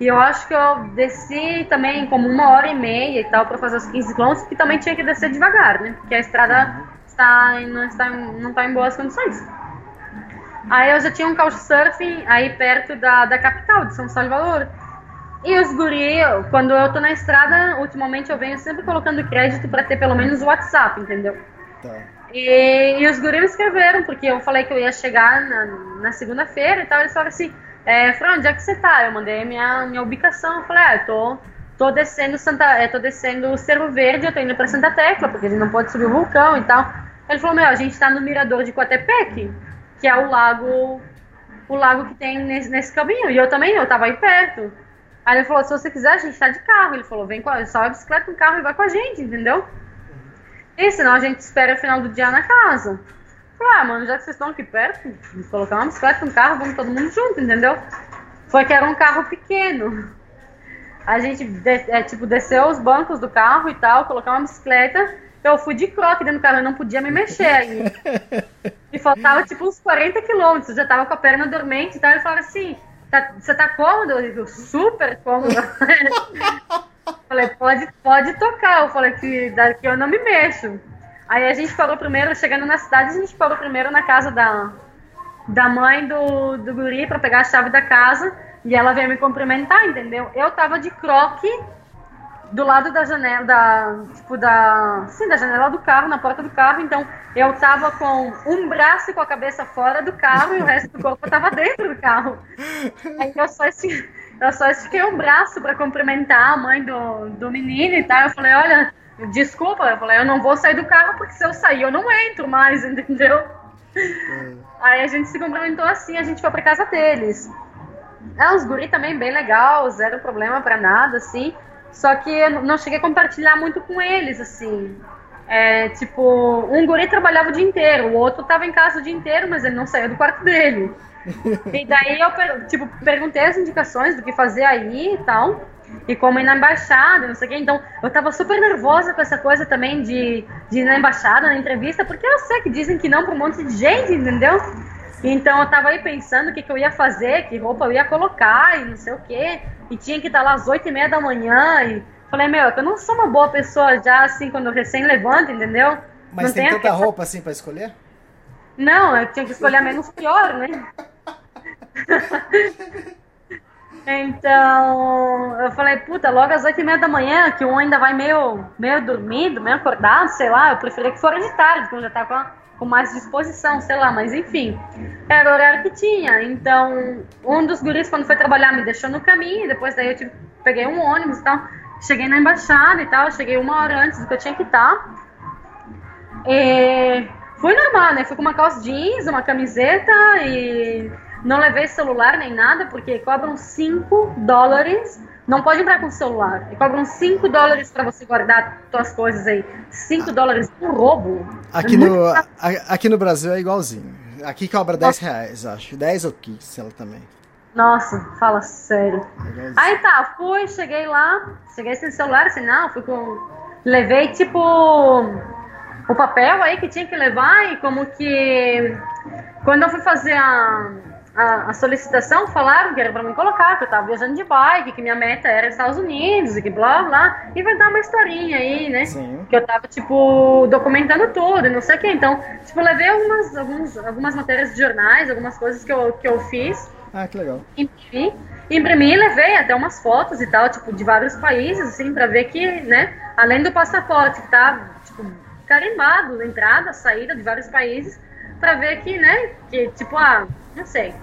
e eu acho que eu desci também como uma hora e meia e tal para fazer os 15 quilômetros, porque também tinha que descer devagar, né? Porque a estrada está, em- não está, não está em boas condições. Aí eu já tinha um couchsurfing aí perto da, da capital, de São Salvador. E os guri, quando eu tô na estrada, ultimamente eu venho sempre colocando crédito para ter pelo menos o WhatsApp, entendeu? Tá. E, e os guris me escreveram, porque eu falei que eu ia chegar na, na segunda-feira e tal. Eles falaram assim: é, Fran, onde é que você tá? Eu mandei minha, minha ubicação. Eu falei: ah, eu tô, tô descendo Santa, é, tô descendo Cerro Verde, eu tô indo pra Santa Tecla, porque a gente não pode subir o vulcão e tal. Ele falou: meu, a gente tá no mirador de Coatepec, que é o lago, o lago que tem nesse, nesse caminho. E eu também, eu tava aí perto. Aí ele falou: se você quiser, a gente tá de carro. Ele falou: vem com a, só a bicicleta com o carro e vai com a gente, entendeu? E senão a gente espera o final do dia na casa. Falei, ah, mano, já que vocês estão aqui perto, vamos colocar uma bicicleta no carro, vamos todo mundo junto, entendeu? Foi que era um carro pequeno. A gente, é, tipo, desceu os bancos do carro e tal, colocar uma bicicleta. Eu fui de croque dentro do carro, eu não podia me mexer ainda. (laughs) E faltava, tipo, uns 40 quilômetros, já tava com a perna dormente e tal. Ele falava assim, "Tá- você tá cômodo? Eu digo, super cômodo. (laughs) Falei, pode, pode tocar. Eu falei que daqui eu não me mexo. Aí a gente parou primeiro, chegando na cidade, a gente parou primeiro na casa da, da mãe do, do guri pra pegar a chave da casa. E ela veio me cumprimentar, entendeu? Eu tava de croque do lado da janela, da, tipo, da, sim, da janela do carro, na porta do carro. Então, eu tava com um braço com a cabeça fora do carro e o resto do corpo tava dentro do carro. Aí eu só, eu só estiquei o braço para cumprimentar a mãe do, do menino e tal. Eu falei, olha, desculpa, eu falei, eu não vou sair do carro porque se eu sair eu não entro mais, (laughs) entendeu? Aí a gente se cumprimentou assim, a gente foi pra casa deles. É, os guri também bem legal, zero problema pra nada, assim. Só que eu não cheguei a compartilhar muito com eles, assim. É, tipo, um guri trabalhava o dia inteiro, o outro tava em casa o dia inteiro, mas ele não saía do quarto dele. (laughs) E daí eu, tipo, perguntei as indicações do que fazer aí e tal. E como ir na embaixada, não sei o quê. Então, eu tava super nervosa com essa coisa também de, de ir na embaixada, na entrevista, porque eu sei que dizem que não pra um monte de gente, entendeu? Então, eu tava aí pensando o que, que eu ia fazer, que roupa eu ia colocar e não sei o quê. E tinha que estar lá às oito e meia da manhã. E falei, meu, é eu não sou uma boa pessoa já, assim, quando eu recém levanto, entendeu? Mas não tem tanta roupa assim pra escolher? não, eu tinha que escolher a menos pior, né? (laughs) Então, eu falei, puta, logo às oito e meia da manhã, que um ainda vai meio, meio dormido, meio acordado, sei lá, eu preferia que fosse de tarde, quando já tá com, com mais disposição, sei lá, mas enfim, era o horário que tinha. Então, um dos guris, quando foi trabalhar, me deixou no caminho, depois daí eu tive, peguei um ônibus e tal, cheguei na embaixada e tal, cheguei uma hora antes do que eu tinha que estar. E fui normal, né? Fui com uma calça jeans, uma camiseta e não levei celular nem nada, porque cobram 5 dólares. Não pode entrar com celular. E cobram 5 dólares pra você guardar suas coisas aí. 5 dólares um roubo. Aqui É no, a- aqui no Brasil é igualzinho. Aqui cobra 10 reais, acho. 10 ou 15 ela também. Nossa, fala sério. É. Aí tá, fui, cheguei lá, cheguei sem celular, assim, não, fui com. Levei tipo o papel aí que tinha que levar e como que quando eu fui fazer a, a, a solicitação, falaram que era pra mim colocar, que eu tava viajando de bike, que minha meta era Estados Unidos e que blá blá, e vai dar uma historinha aí, né? Sim. que eu tava, tipo, documentando tudo, não sei o que. Então, tipo, levei algumas, alguns, algumas matérias de jornais, algumas coisas que eu, que eu fiz, Ah, que legal. imprimi, imprimi e levei até umas fotos e tal, tipo, de vários países, assim, pra ver que, né, além do passaporte que tá, tipo, carimbado, entrada, saída de vários países, pra ver que, né, que, tipo, ah, não sei.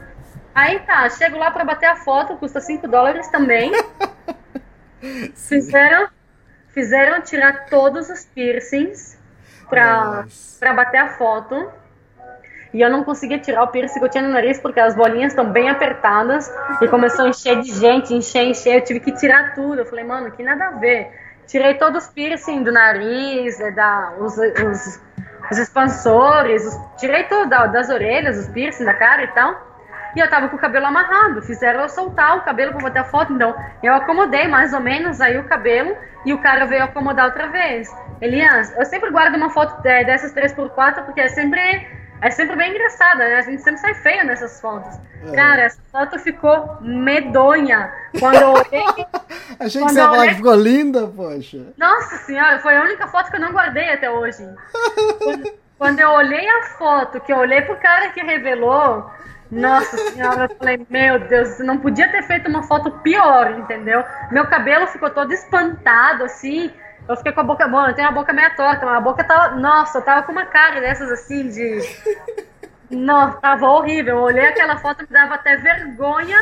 Aí tá, chego lá pra bater a foto, custa 5 dólares também. (laughs) Fizeram, fizeram tirar todos os piercings pra bater a foto. E eu não conseguia tirar o piercing que eu tinha no nariz porque as bolinhas estão bem apertadas. E começou a encher de gente, encher, encher. Eu tive que tirar tudo. Eu falei, mano, que nada a ver. Tirei todos os piercing do nariz, eh, da, os, os- os expansores, os, tirei tudo da- das orelhas, os piercing da cara e tal. E eu tava com o cabelo amarrado, fizeram eu soltar o cabelo pra botar a foto, então eu acomodei mais ou menos aí o cabelo e o cara veio acomodar outra vez. Elias, eu sempre guardo uma foto é, dessas 3x4 porque é sempre, é sempre bem engraçada, né? A gente sempre sai feia nessas fotos. Cara, essa foto ficou medonha. Quando eu olhei, (laughs) Achei que você ia falar que ficou linda, poxa. Nossa senhora, foi a única foto que eu não guardei até hoje. (laughs) Quando, quando eu olhei a foto, que eu olhei pro cara que revelou, nossa senhora, eu falei, meu Deus, você não podia ter feito uma foto pior, entendeu? Meu cabelo ficou todo espantado, assim. Eu fiquei com a boca, bom, eu tenho a boca meio torta, mas a boca tava, nossa, eu tava com uma cara dessas assim de. (laughs) Nossa, tava horrível. Eu olhei aquela foto, me dava até vergonha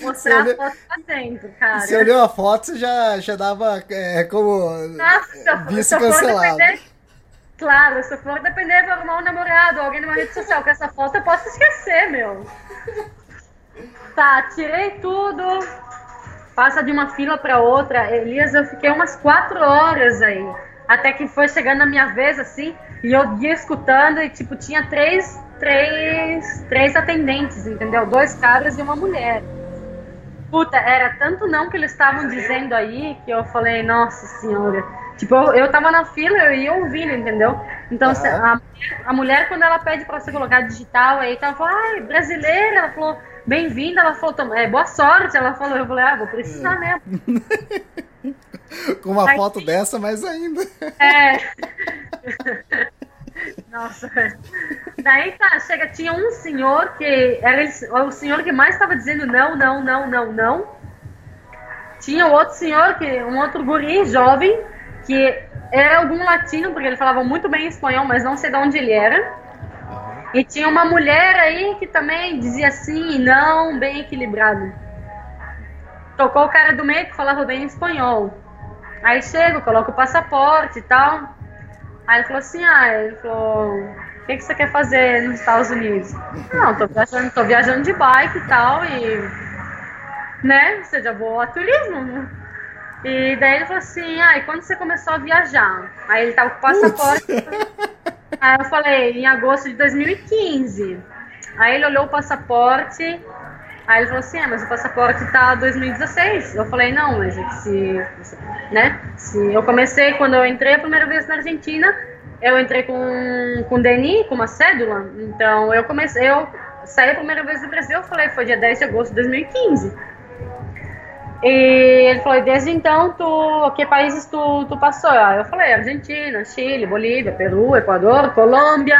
mostrar Você a foto lá dentro, cara. Você olhou a foto, você já, já dava é, como Nossa, se vice se eu for cancelado. depender- Claro, se for depender de arrumar um namorado alguém numa rede social com essa foto, eu posso esquecer, meu. Tá, tirei tudo. Passa de uma fila pra outra. Elias, eu fiquei umas quatro horas aí. Até que foi chegando a minha vez, assim, e eu ia escutando e, tipo, tinha três, três, três atendentes, entendeu? Dois caras e uma mulher. Puta, era tanto não que eles estavam dizendo aí que eu falei, nossa senhora. Tipo, eu, eu tava na fila, eu ia ouvindo, entendeu? Então, a, a mulher, quando ela pede pra você colocar digital, aí ela falou, ai, brasileira, ela falou, bem-vinda, ela falou, "Toma- é, boa sorte, ela falou, eu falei, ah, vou precisar mesmo. (laughs) Com uma Aí- foto dessa, mais ainda. É. (laughs) Nossa. Daí tá, chega, tinha um senhor que era o senhor que mais estava dizendo não, não, não, não, não. Tinha outro senhor, que um outro guri jovem, que era algum latino, porque ele falava muito bem espanhol, mas não sei de onde ele era. E tinha uma mulher aí que também dizia sim e não, bem equilibrado. Tocou o cara do meio que falava bem espanhol. Aí chego, coloco o passaporte e tal. Aí ele falou assim, ah, ele falou, o que, que você quer fazer nos Estados Unidos? Não, tô viajando, tô viajando de bike e tal, e né, ou seja, vou a turismo. E daí ele falou assim, ah, e quando você começou a viajar? Aí ele tava com o passaporte. Aí eu falei, em agosto de 2015. Aí ele olhou o passaporte, aí ele falou assim, é, mas o passaporte tá 2016. Eu falei, não, mas é que se, né, se eu comecei, quando eu entrei a primeira vez na Argentina, eu entrei com, com DNI, com uma cédula, então eu comecei, eu saí a primeira vez do Brasil, eu falei, foi dia 10 de agosto de 2015. E ele falou, desde então, tu, que países tu, tu passou? Eu falei, Argentina, Chile, Bolívia, Peru, Equador, Colômbia.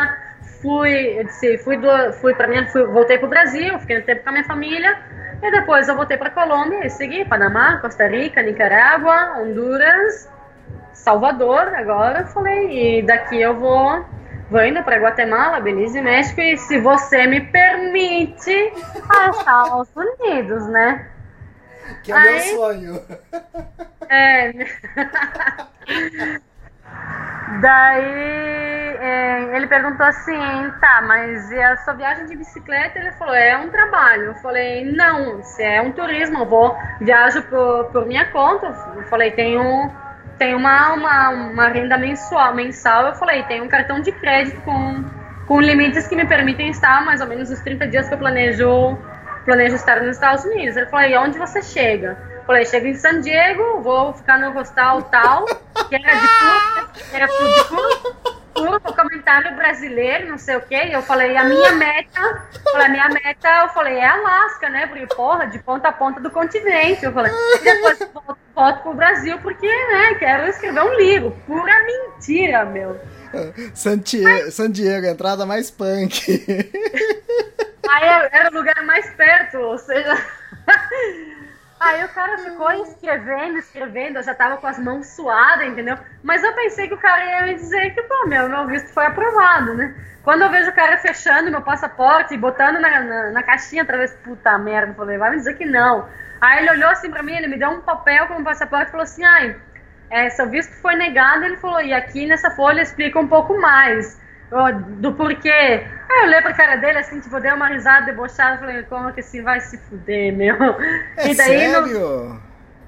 Fui, eu disse, fui, do, fui para minha, fui, voltei pro Brasil, fiquei um tempo com a minha família. E depois eu voltei para Colômbia e segui Panamá, Costa Rica, Nicarágua, Honduras, Salvador. Agora eu falei, e daqui eu vou, vou indo para Guatemala, Belize México. E se você me permite, aos Estados Unidos, né? Que é o meu Aí- sonho. É. Daí é, ele perguntou assim, tá, mas e a sua viagem de bicicleta? Ele falou, é um trabalho. Eu falei, não, se é um turismo, eu vou, viajo por, por minha conta. Eu falei, tenho, tenho uma, uma, uma renda mensual, mensal. Eu falei, tenho um cartão de crédito com, com limites que me permitem estar mais ou menos os 30 dias que eu planejo, planejo estar nos Estados Unidos. Ele falou, e onde você chega? Eu falei, chego em San Diego, vou ficar no hostal tal, que era de puro, era puro, puro comentário brasileiro, não sei o quê. E eu falei, a minha meta, falei, a minha meta, eu falei, é Alasca, né? Porque, porra, de ponta a ponta do continente. Eu falei, e depois volto, volto pro Brasil, porque, né, quero escrever um livro. Pura mentira, meu. San Diego, a entrada mais punk. (laughs) Aí eu- era o lugar mais perto, ou seja. Aí o cara ficou escrevendo, escrevendo, eu já tava com as mãos suadas, entendeu? Mas eu pensei que o cara ia me dizer que, pô, meu, meu visto foi aprovado, né? Quando eu vejo o cara fechando meu passaporte e botando na, na, na caixinha através, puta merda, eu falei, vai me dizer que não. Aí ele olhou assim pra mim, ele me deu um papel com o passaporte e falou assim, ai, é, seu visto foi negado, ele falou, e aqui nessa folha explica um pouco mais do porquê. Aí eu olhei pra cara dele assim, tipo, dei uma risada debochada, falei, como que assim, vai se fuder, meu. É no- sério?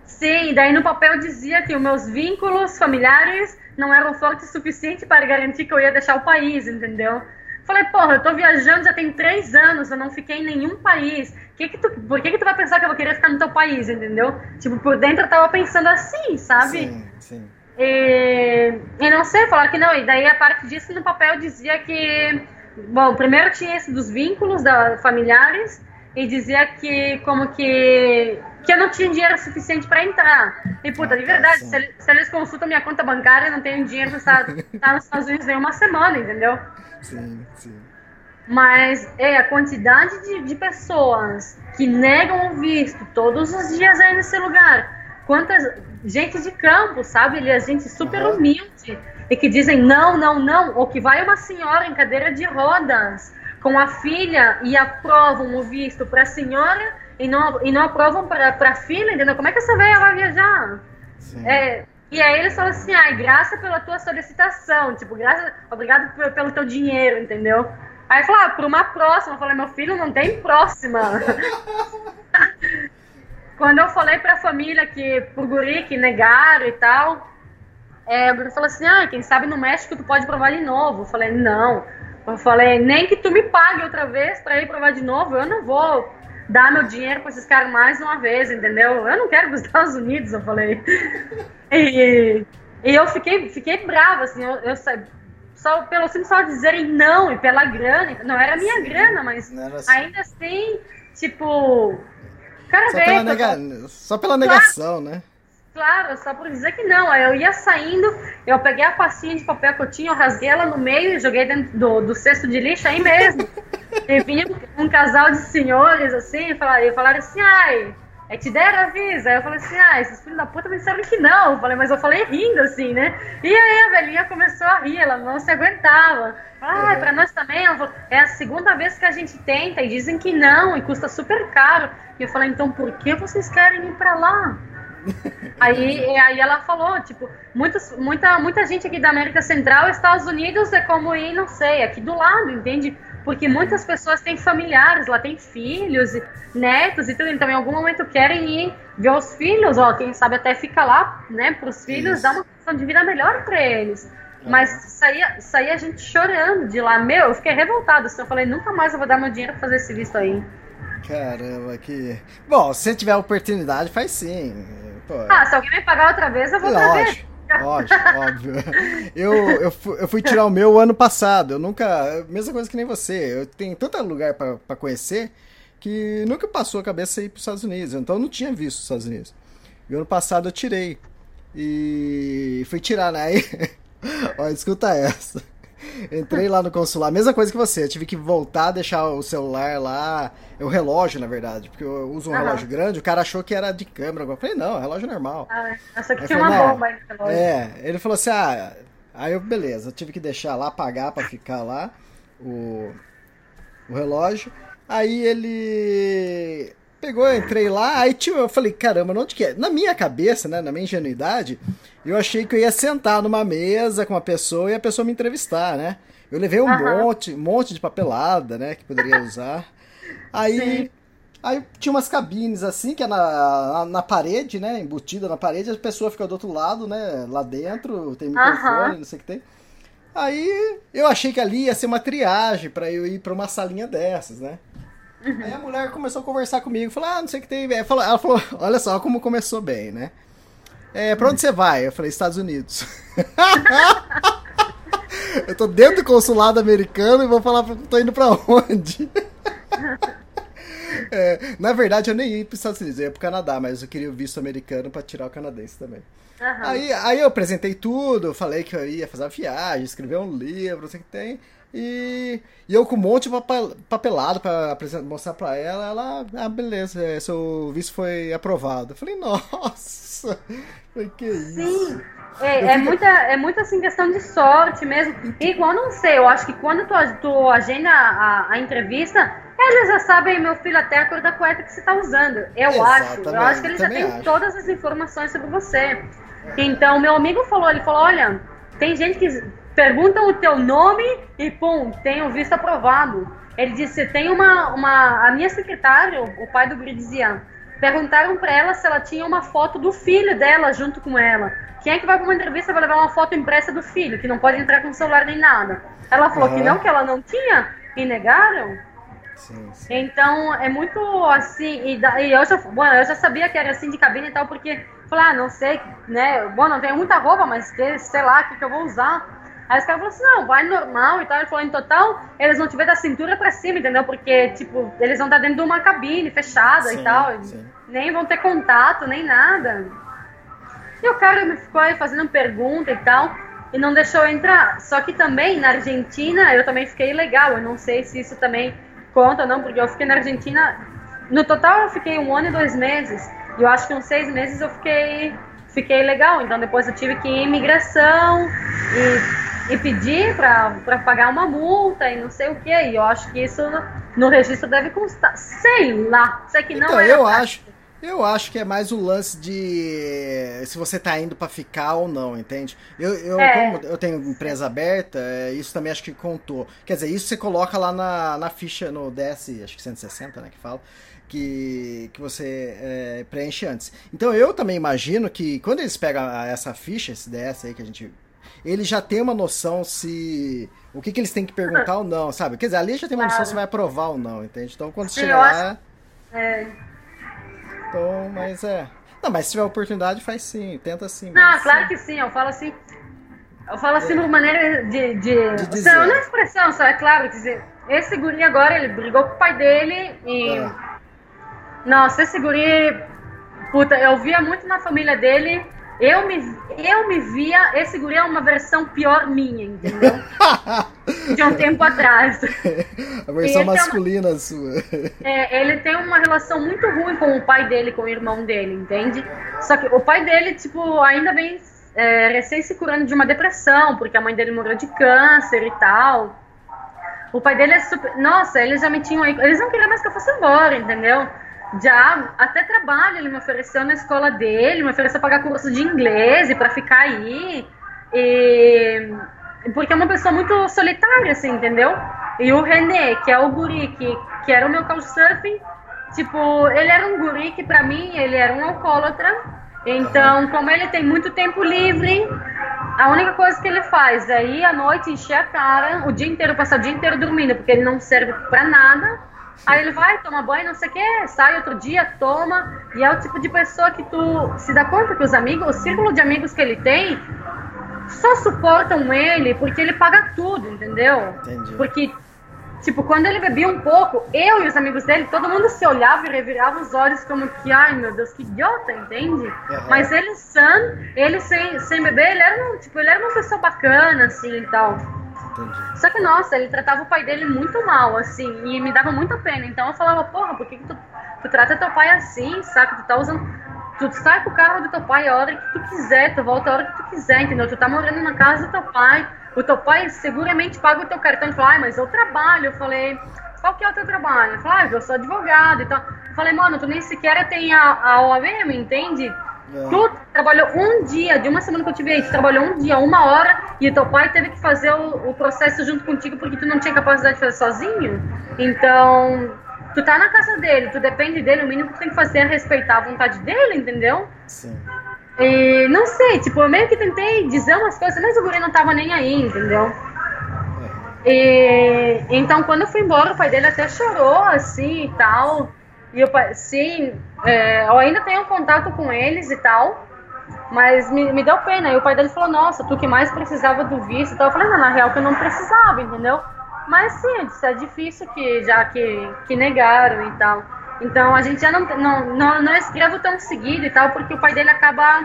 Sim, daí no papel dizia que os meus vínculos familiares não eram fortes o suficiente para garantir que eu ia deixar o país, entendeu? Falei, porra, eu tô viajando já tem três anos, eu não fiquei em nenhum país. Que que tu, por que, que tu vai pensar que eu vou querer ficar no teu país, entendeu? Tipo, por dentro eu tava pensando assim, sabe? Sim, sim. E, e não sei, falar que não. E daí a parte disso no papel dizia que. Bom, primeiro tinha esse dos vínculos da, familiares e dizia que como que que eu não tinha dinheiro suficiente para entrar. E puta, de verdade, se eles, se eles, consultam minha conta bancária, eu não tenho dinheiro para estar, estar nos Estados Unidos nem uma semana, entendeu? Sim, sim. Mas é a quantidade de, de pessoas que negam o visto todos os dias aí nesse lugar. Quantas gente de campo, sabe? Ele é gente super uhum. humilde e que dizem não, não, não, ou que vai uma senhora em cadeira de rodas com a filha e aprovam o visto para a senhora e não, e não aprovam para a filha, entendeu? Como é que essa velha vai viajar? É, e aí eles falam assim, ai, graça pela tua solicitação, tipo, graça, obrigado pelo teu dinheiro, entendeu? Aí falei, ah, para uma próxima, eu falei, meu filho não tem próxima. (laughs) (laughs) Quando eu falei pra família que, pro guri, que negaram e tal, é, o guri falou assim, ah, quem sabe no México tu pode provar de novo. Eu falei, não. Eu falei, nem que tu me pague outra vez pra ir provar de novo, eu não vou dar meu dinheiro pra esses caras mais uma vez, entendeu? Eu não quero (laughs) para os Estados Unidos, eu falei. E, e eu fiquei, fiquei brava, assim, eu, eu só pelo simples só dizerem não e pela grana, não era minha Sim, grana, mas assim. ainda assim, tipo, cara só, pela nega... só pela negação, claro, né? Claro, só por dizer que não. Aí eu ia saindo, eu peguei a pastinha de papel que eu tinha, eu rasguei ela no meio e joguei dentro do, do cesto de lixo aí mesmo. (laughs) e vinha um casal de senhores assim, e falaram, e falaram assim, ai, é te deram aviso. Aí eu falei assim, ah, esses filhos da puta me disseram que não. Eu falei, mas eu falei rindo assim, né? E aí a velhinha começou a rir, ela não se aguentava. Ah, uhum. pra nós também, é a segunda vez que a gente tenta e dizem que não, e custa super caro. E eu falei, então por que vocês querem ir pra lá? (laughs) aí, aí ela falou, tipo, muitos, muita, muita gente aqui da América Central, Estados Unidos é como ir, não sei, aqui do lado, entende? Porque muitas pessoas têm familiares, lá tem filhos, netos e tudo, então em algum momento querem ir ver os filhos, ó, quem sabe até fica lá, né, para os filhos, dar uma condição de vida melhor para eles. Mas saía, saía a gente chorando de lá. Meu, eu fiquei revoltado. Assim, eu falei, nunca mais eu vou dar meu dinheiro pra fazer esse visto aí. Caramba, que. Bom, se tiver oportunidade, faz sim. Pô. Ah, se alguém me pagar outra vez, eu vou Lógico. Lógico, óbvio. Eu, eu, fui, eu fui tirar o meu ano passado. Eu nunca. Mesma coisa que nem você. Eu tenho tanto lugar para conhecer que nunca passou a cabeça ir para os Estados Unidos. Então eu não tinha visto os Estados Unidos. E ano passado eu tirei. E fui tirar, né? Aí, (laughs) ó, escuta essa. Entrei lá no consulado, mesma coisa que você. Eu tive que voltar, deixar o celular lá, o relógio, na verdade, porque eu uso um relógio grande. O cara achou que era de câmera. Eu falei, não, é relógio normal. Ah, essa aqui tinha uma bomba aí no relógio. É, ele falou assim: ah, aí eu, beleza, eu tive que deixar lá, pagar pra ficar lá o, o relógio. Aí ele pegou, eu entrei lá, aí tipo, eu falei, caramba, onde que é? Na minha cabeça, né, na minha ingenuidade, eu achei que eu ia sentar numa mesa com uma pessoa e a pessoa me entrevistar, né? Eu levei um uhum. monte, um monte de papelada, né, que poderia usar. Aí, Sim. aí tinha umas cabines assim, que é na, na, na, parede, né, embutida na parede, a pessoa fica do outro lado, né, lá dentro, tem microfone, uhum. não sei o que tem. Aí eu achei que ali ia ser uma triagem para eu ir para uma salinha dessas, né? Uhum. Aí a mulher começou a conversar comigo, falou, ah, não sei o que tem. Ela falou, ela falou (laughs) olha só como começou bem, né? É, pra onde você vai? Eu falei, Estados Unidos. (laughs) eu tô dentro do consulado americano e vou falar, tô indo pra onde? (laughs) É, na verdade, eu nem ia para os Estados Unidos, eu ia para o Canadá, mas eu queria o visto americano para tirar o canadense também. Uhum. Aí, aí eu apresentei tudo, falei que eu ia fazer uma viagem, escrever um livro, não sei o que tem. E, e eu com um monte de papelado para mostrar para ela, ela, ah, beleza, é, seu visto foi aprovado. Eu falei, nossa, foi que isso. Sim, é, é, muita, é muita assim questão de sorte mesmo. E igual, não sei, eu acho que quando tu, tu agenda a, a entrevista, eles já sabem, meu filho, até a cor da cueca que você está usando. Eu Exatamente, acho. Eu acho que eles já têm todas as informações sobre você. Então, meu amigo falou, ele falou, olha, tem gente que perguntam o teu nome e pum, tem o visto aprovado. Ele disse, tem uma, uma a minha secretária, o pai do Guri dizia, perguntaram pra ela se ela tinha uma foto do filho dela junto com ela. Quem é que vai pra uma entrevista vai levar uma foto impressa do filho, que não pode entrar com o celular nem nada? Ela falou que Aham. não, que ela não tinha, e negaram. Sim, sim. Então é muito assim, e, da- e eu, já, bom, eu já sabia que era assim de cabine e tal, porque falei, ah, não sei, né? Bom, não tenho muita roupa, mas que, sei lá, o que, que eu vou usar. Aí os caras falaram assim, não, vai normal e tal. Ele falou, em total, eles vão te ver da cintura pra cima, entendeu? Porque, tipo, eles vão estar dentro de uma cabine fechada Sim, e tal. sim. Nem vão ter contato, nem nada. E o cara me ficou aí fazendo pergunta e tal, e não deixou eu entrar. Só que também, na Argentina, eu também fiquei legal. Eu não sei se isso também conta ou não, porque eu fiquei na Argentina. No total, eu fiquei um ano e dois meses. E eu acho que uns seis meses eu fiquei, fiquei legal. Então, depois eu tive que ir em imigração e, e pedir pra pagar uma multa e não sei o que. E eu acho que isso no, no registro deve constar. Sei lá. Sei que não Então, eu acho, eu acho que é mais o lance de se você tá indo pra ficar ou não, entende? Eu, eu É. como eu tenho empresa aberta, é, isso também acho que contou. Quer dizer, isso você coloca lá na, na ficha no DS, acho que 160, né, que fala, que, que você é, preenche antes. Então eu também imagino que quando eles pegam essa ficha, esse DS aí que a gente eles já têm uma noção se o que, que eles têm que perguntar ou não, sabe? Quer dizer, ali já tem uma noção se vai aprovar ou não, entende? Então quando Sim, chegar acho- É. então, mas é. Não, mas se tiver oportunidade, faz sim, tenta sim. Não, mas- claro que sim, eu falo assim. Eu falo assim por maneira de. de, De dizer. Só, não é expressão, só é claro. Quer dizer, esse guri agora, ele brigou com o pai dele e. É. Nossa, esse guri. Puta, eu via muito na família dele. Eu me, eu me via. Esse guri é uma versão pior minha, entendeu? (laughs) De um tempo atrás. A versão uma- masculina sua. É, ele tem uma relação muito ruim com o pai dele, com o irmão dele, entende? Só que o pai dele, tipo, ainda vem é, recém se curando de uma depressão, porque a mãe dele morreu de câncer e tal. O pai dele é super. Nossa, eles já me tinham aí. Eles não queriam mais que eu fosse embora, entendeu? Já, até trabalho ele me ofereceu na escola dele, me ofereceu pagar curso de inglês e pra ficar aí. E. Porque é uma pessoa muito solitária, assim, entendeu? E o René, que é o guri que, que era o meu couchsurfing, tipo, ele era um guri que pra mim, ele era um alcoólatra. Então, como ele tem muito tempo livre, a única coisa que ele faz é ir à noite, encher a cara, o dia inteiro, passar o dia inteiro dormindo, porque ele não serve pra nada. Aí ele vai, toma banho, não sei o que, sai outro dia, toma. E é o tipo de pessoa que tu se dá conta que os amigos, o círculo de amigos que ele tem, só suportam ele porque ele paga tudo, entendeu? Entendi. Porque, tipo, quando ele bebia um pouco, eu e os amigos dele, todo mundo se olhava e revirava os olhos como que, ai meu Deus, que idiota, entende? Aham. Mas ele san, ele sem, sem beber, ele era, um, tipo, ele era uma pessoa bacana, assim, e tal. Entendi. Só que, nossa, ele tratava o pai dele muito mal, assim, e me dava muita pena. Então eu falava, porra, por que, que tu, tu trata teu pai assim, saca? Tu tá usando. Tu sai com o carro do teu pai a hora que tu quiser, tu volta a hora que tu quiser, entendeu? Tu tá morando na casa do teu pai, o teu pai seguramente paga o teu cartão. Ele falou, ai, mas eu trabalho. Eu falei, qual que é o teu trabalho? Ele falou, ah, eu sou advogado e tal. Eu falei, mano, tu nem sequer tem a, a OAM, entende? É. Tu trabalhou um dia, de uma semana que eu tive aí, tu trabalhou um dia, uma hora, e teu pai teve que fazer o, o processo junto contigo porque tu não tinha capacidade de fazer sozinho. Então, tu tá na casa dele, tu depende dele, o mínimo que tu tem que fazer é respeitar a vontade dele, entendeu? Sim. E não sei, tipo, eu meio que tentei dizer umas coisas, mas o guri não tava nem aí, entendeu? E então quando eu fui embora, o pai dele até chorou assim e tal. E pai, sim, é, eu ainda tenho contato com eles e tal. Mas me, me deu pena. E o pai dele falou: Nossa, tu que mais precisava do visto e tal. Eu falei: Não, na real que eu não precisava, entendeu? Mas sim, eu é difícil que já que, que negaram e tal. Então a gente já não, não, não, não tão seguido e tal, porque o pai dele acaba.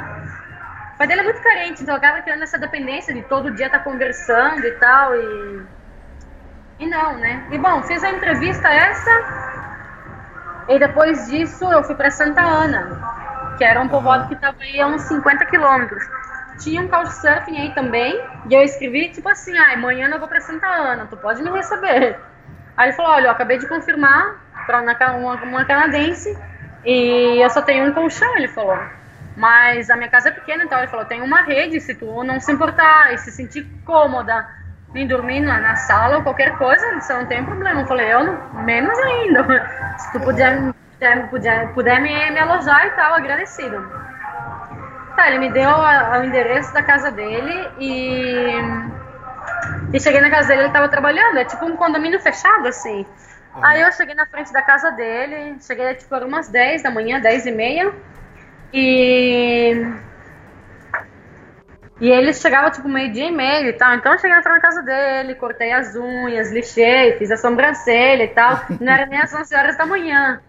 O pai dele é muito carente, então acaba criando essa dependência de todo dia estar conversando e tal. E, e não, né? E bom, fiz a entrevista essa. E depois disso eu fui para Santa Ana, que era um povoado que estava aí a uns 50 quilômetros. Tinha um couchsurfing aí também, e eu escrevi tipo assim, ah, amanhã eu vou para Santa Ana, tu pode me receber. Aí ele falou, olha, eu acabei de confirmar para uma, uma canadense e eu só tenho um colchão, ele falou. Mas a minha casa é pequena, então ele falou, tem uma rede, se tu não se importar e se sentir cômoda em dormir na, na sala ou qualquer coisa, isso não tem problema. Eu falei, eu não, menos ainda. (laughs) Se tu puder puder, puder, puder me, me alojar e tal, agradecido. Tá, ele me deu a- o endereço da casa dele e. E cheguei na casa dele, ele tava trabalhando, é tipo um condomínio fechado, assim. Aí eu cheguei na frente da casa dele, cheguei tipo umas 10 da manhã, 10 e meia. E. E ele chegava tipo meio-dia e meio e tal. Então eu cheguei na casa dele, cortei as unhas, lixei, fiz a sobrancelha e tal. Não era nem às 11 horas da manhã.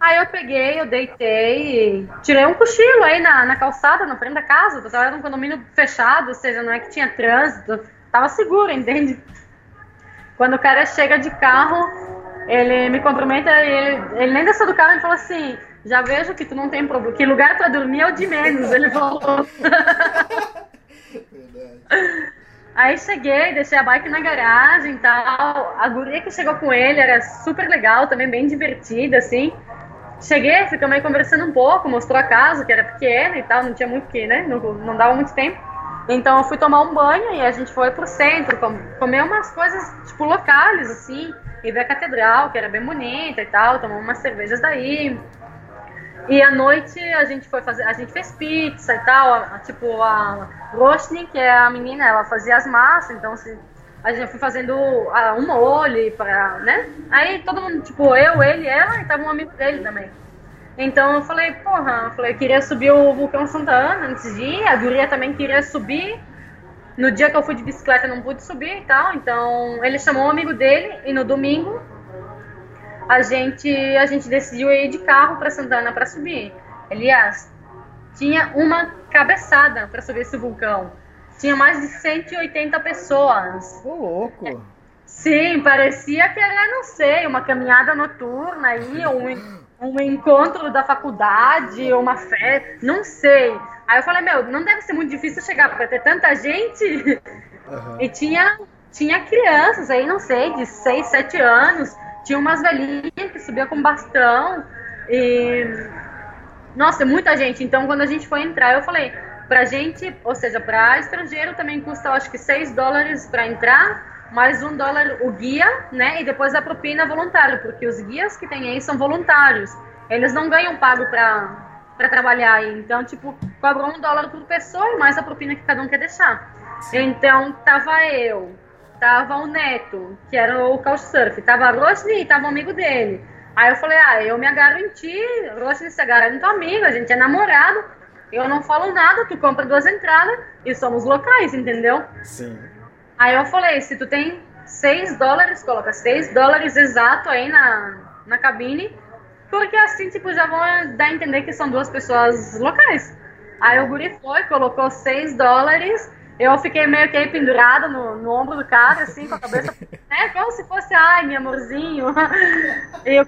Aí eu peguei, eu deitei, tirei um cochilo aí na, na calçada, na frente da casa. Eu tava num condomínio fechado, ou seja, não é que tinha trânsito. Tava seguro, entende? Quando o cara chega de carro, ele me cumprimenta ele, ele nem desceu do carro e falou assim: Já vejo que tu não tem problema, que lugar pra dormir é o de menos. Ele falou. (laughs) Aí cheguei, deixei a bike na garagem e tal. A guria que chegou com ele era super legal, também bem divertida, assim. Cheguei, ficamos aí conversando um pouco, mostrou a casa, que era pequena e tal, não tinha muito que, né? Não, não dava muito tempo. Então eu fui tomar um banho e a gente foi pro centro, com- comer umas coisas, tipo, locais, assim, e ver a catedral, que era bem bonita e tal, tomar umas cervejas daí. E à noite a gente foi fazer, a gente fez pizza e tal, a- a- tipo a Roshni, que é a menina, ela fazia as massas, então assim, a gente foi fazendo ah, um molho para, né? Aí todo mundo, tipo, eu, ele, ela e tava um amigo dele também. Então eu falei, porra, eu falei, eu queria subir o vulcão Santa Ana antes de ir, a guria também queria subir. No dia que eu fui de bicicleta não pude subir e tal, então ele chamou um amigo dele e no domingo a gente a gente decidiu ir de carro para Santana para subir. Aliás, tinha uma cabeçada para subir esse vulcão. Tinha mais de 180 pessoas. Ô, louco. Sim, parecia que era, não sei, uma caminhada noturna aí, um, um encontro da faculdade, uma festa, não sei. Aí eu falei, meu, não deve ser muito difícil chegar para ter tanta gente. E tinha, tinha crianças aí, não sei, de 6, 7 anos. Tinha umas velhinhas que subiam com bastão. E. Nossa, muita gente. Então, quando a gente foi entrar, eu falei, pra gente, ou seja, pra estrangeiro também custa, acho que 6 dólares pra entrar, mais um dólar o guia, né? E depois a propina voluntária, porque os guias que tem aí são voluntários. Eles não ganham pago pra, pra trabalhar aí. Então, tipo, cobram um dólar por pessoa e mais a propina que cada um quer deixar. Então, tava eu, tava o Neto, que era o Couchsurf, tava a Rosny e tava um amigo dele. Aí eu falei, ah, eu me agarro em ti, Rosny se agarra em tua amiga, a gente é namorado, eu não falo nada, tu compra duas entradas e somos locais, entendeu? Sim. Aí eu falei, se tu tem 6 dólares, coloca 6 dólares exato aí na, na cabine, porque assim, tipo, já vão dar a entender que são duas pessoas locais. Aí o guri foi, colocou 6 dólares, eu fiquei meio que aí pendurada no, no ombro do cara, assim, com a cabeça, (laughs) né, como se fosse, ai, meu amorzinho. (laughs) E, o-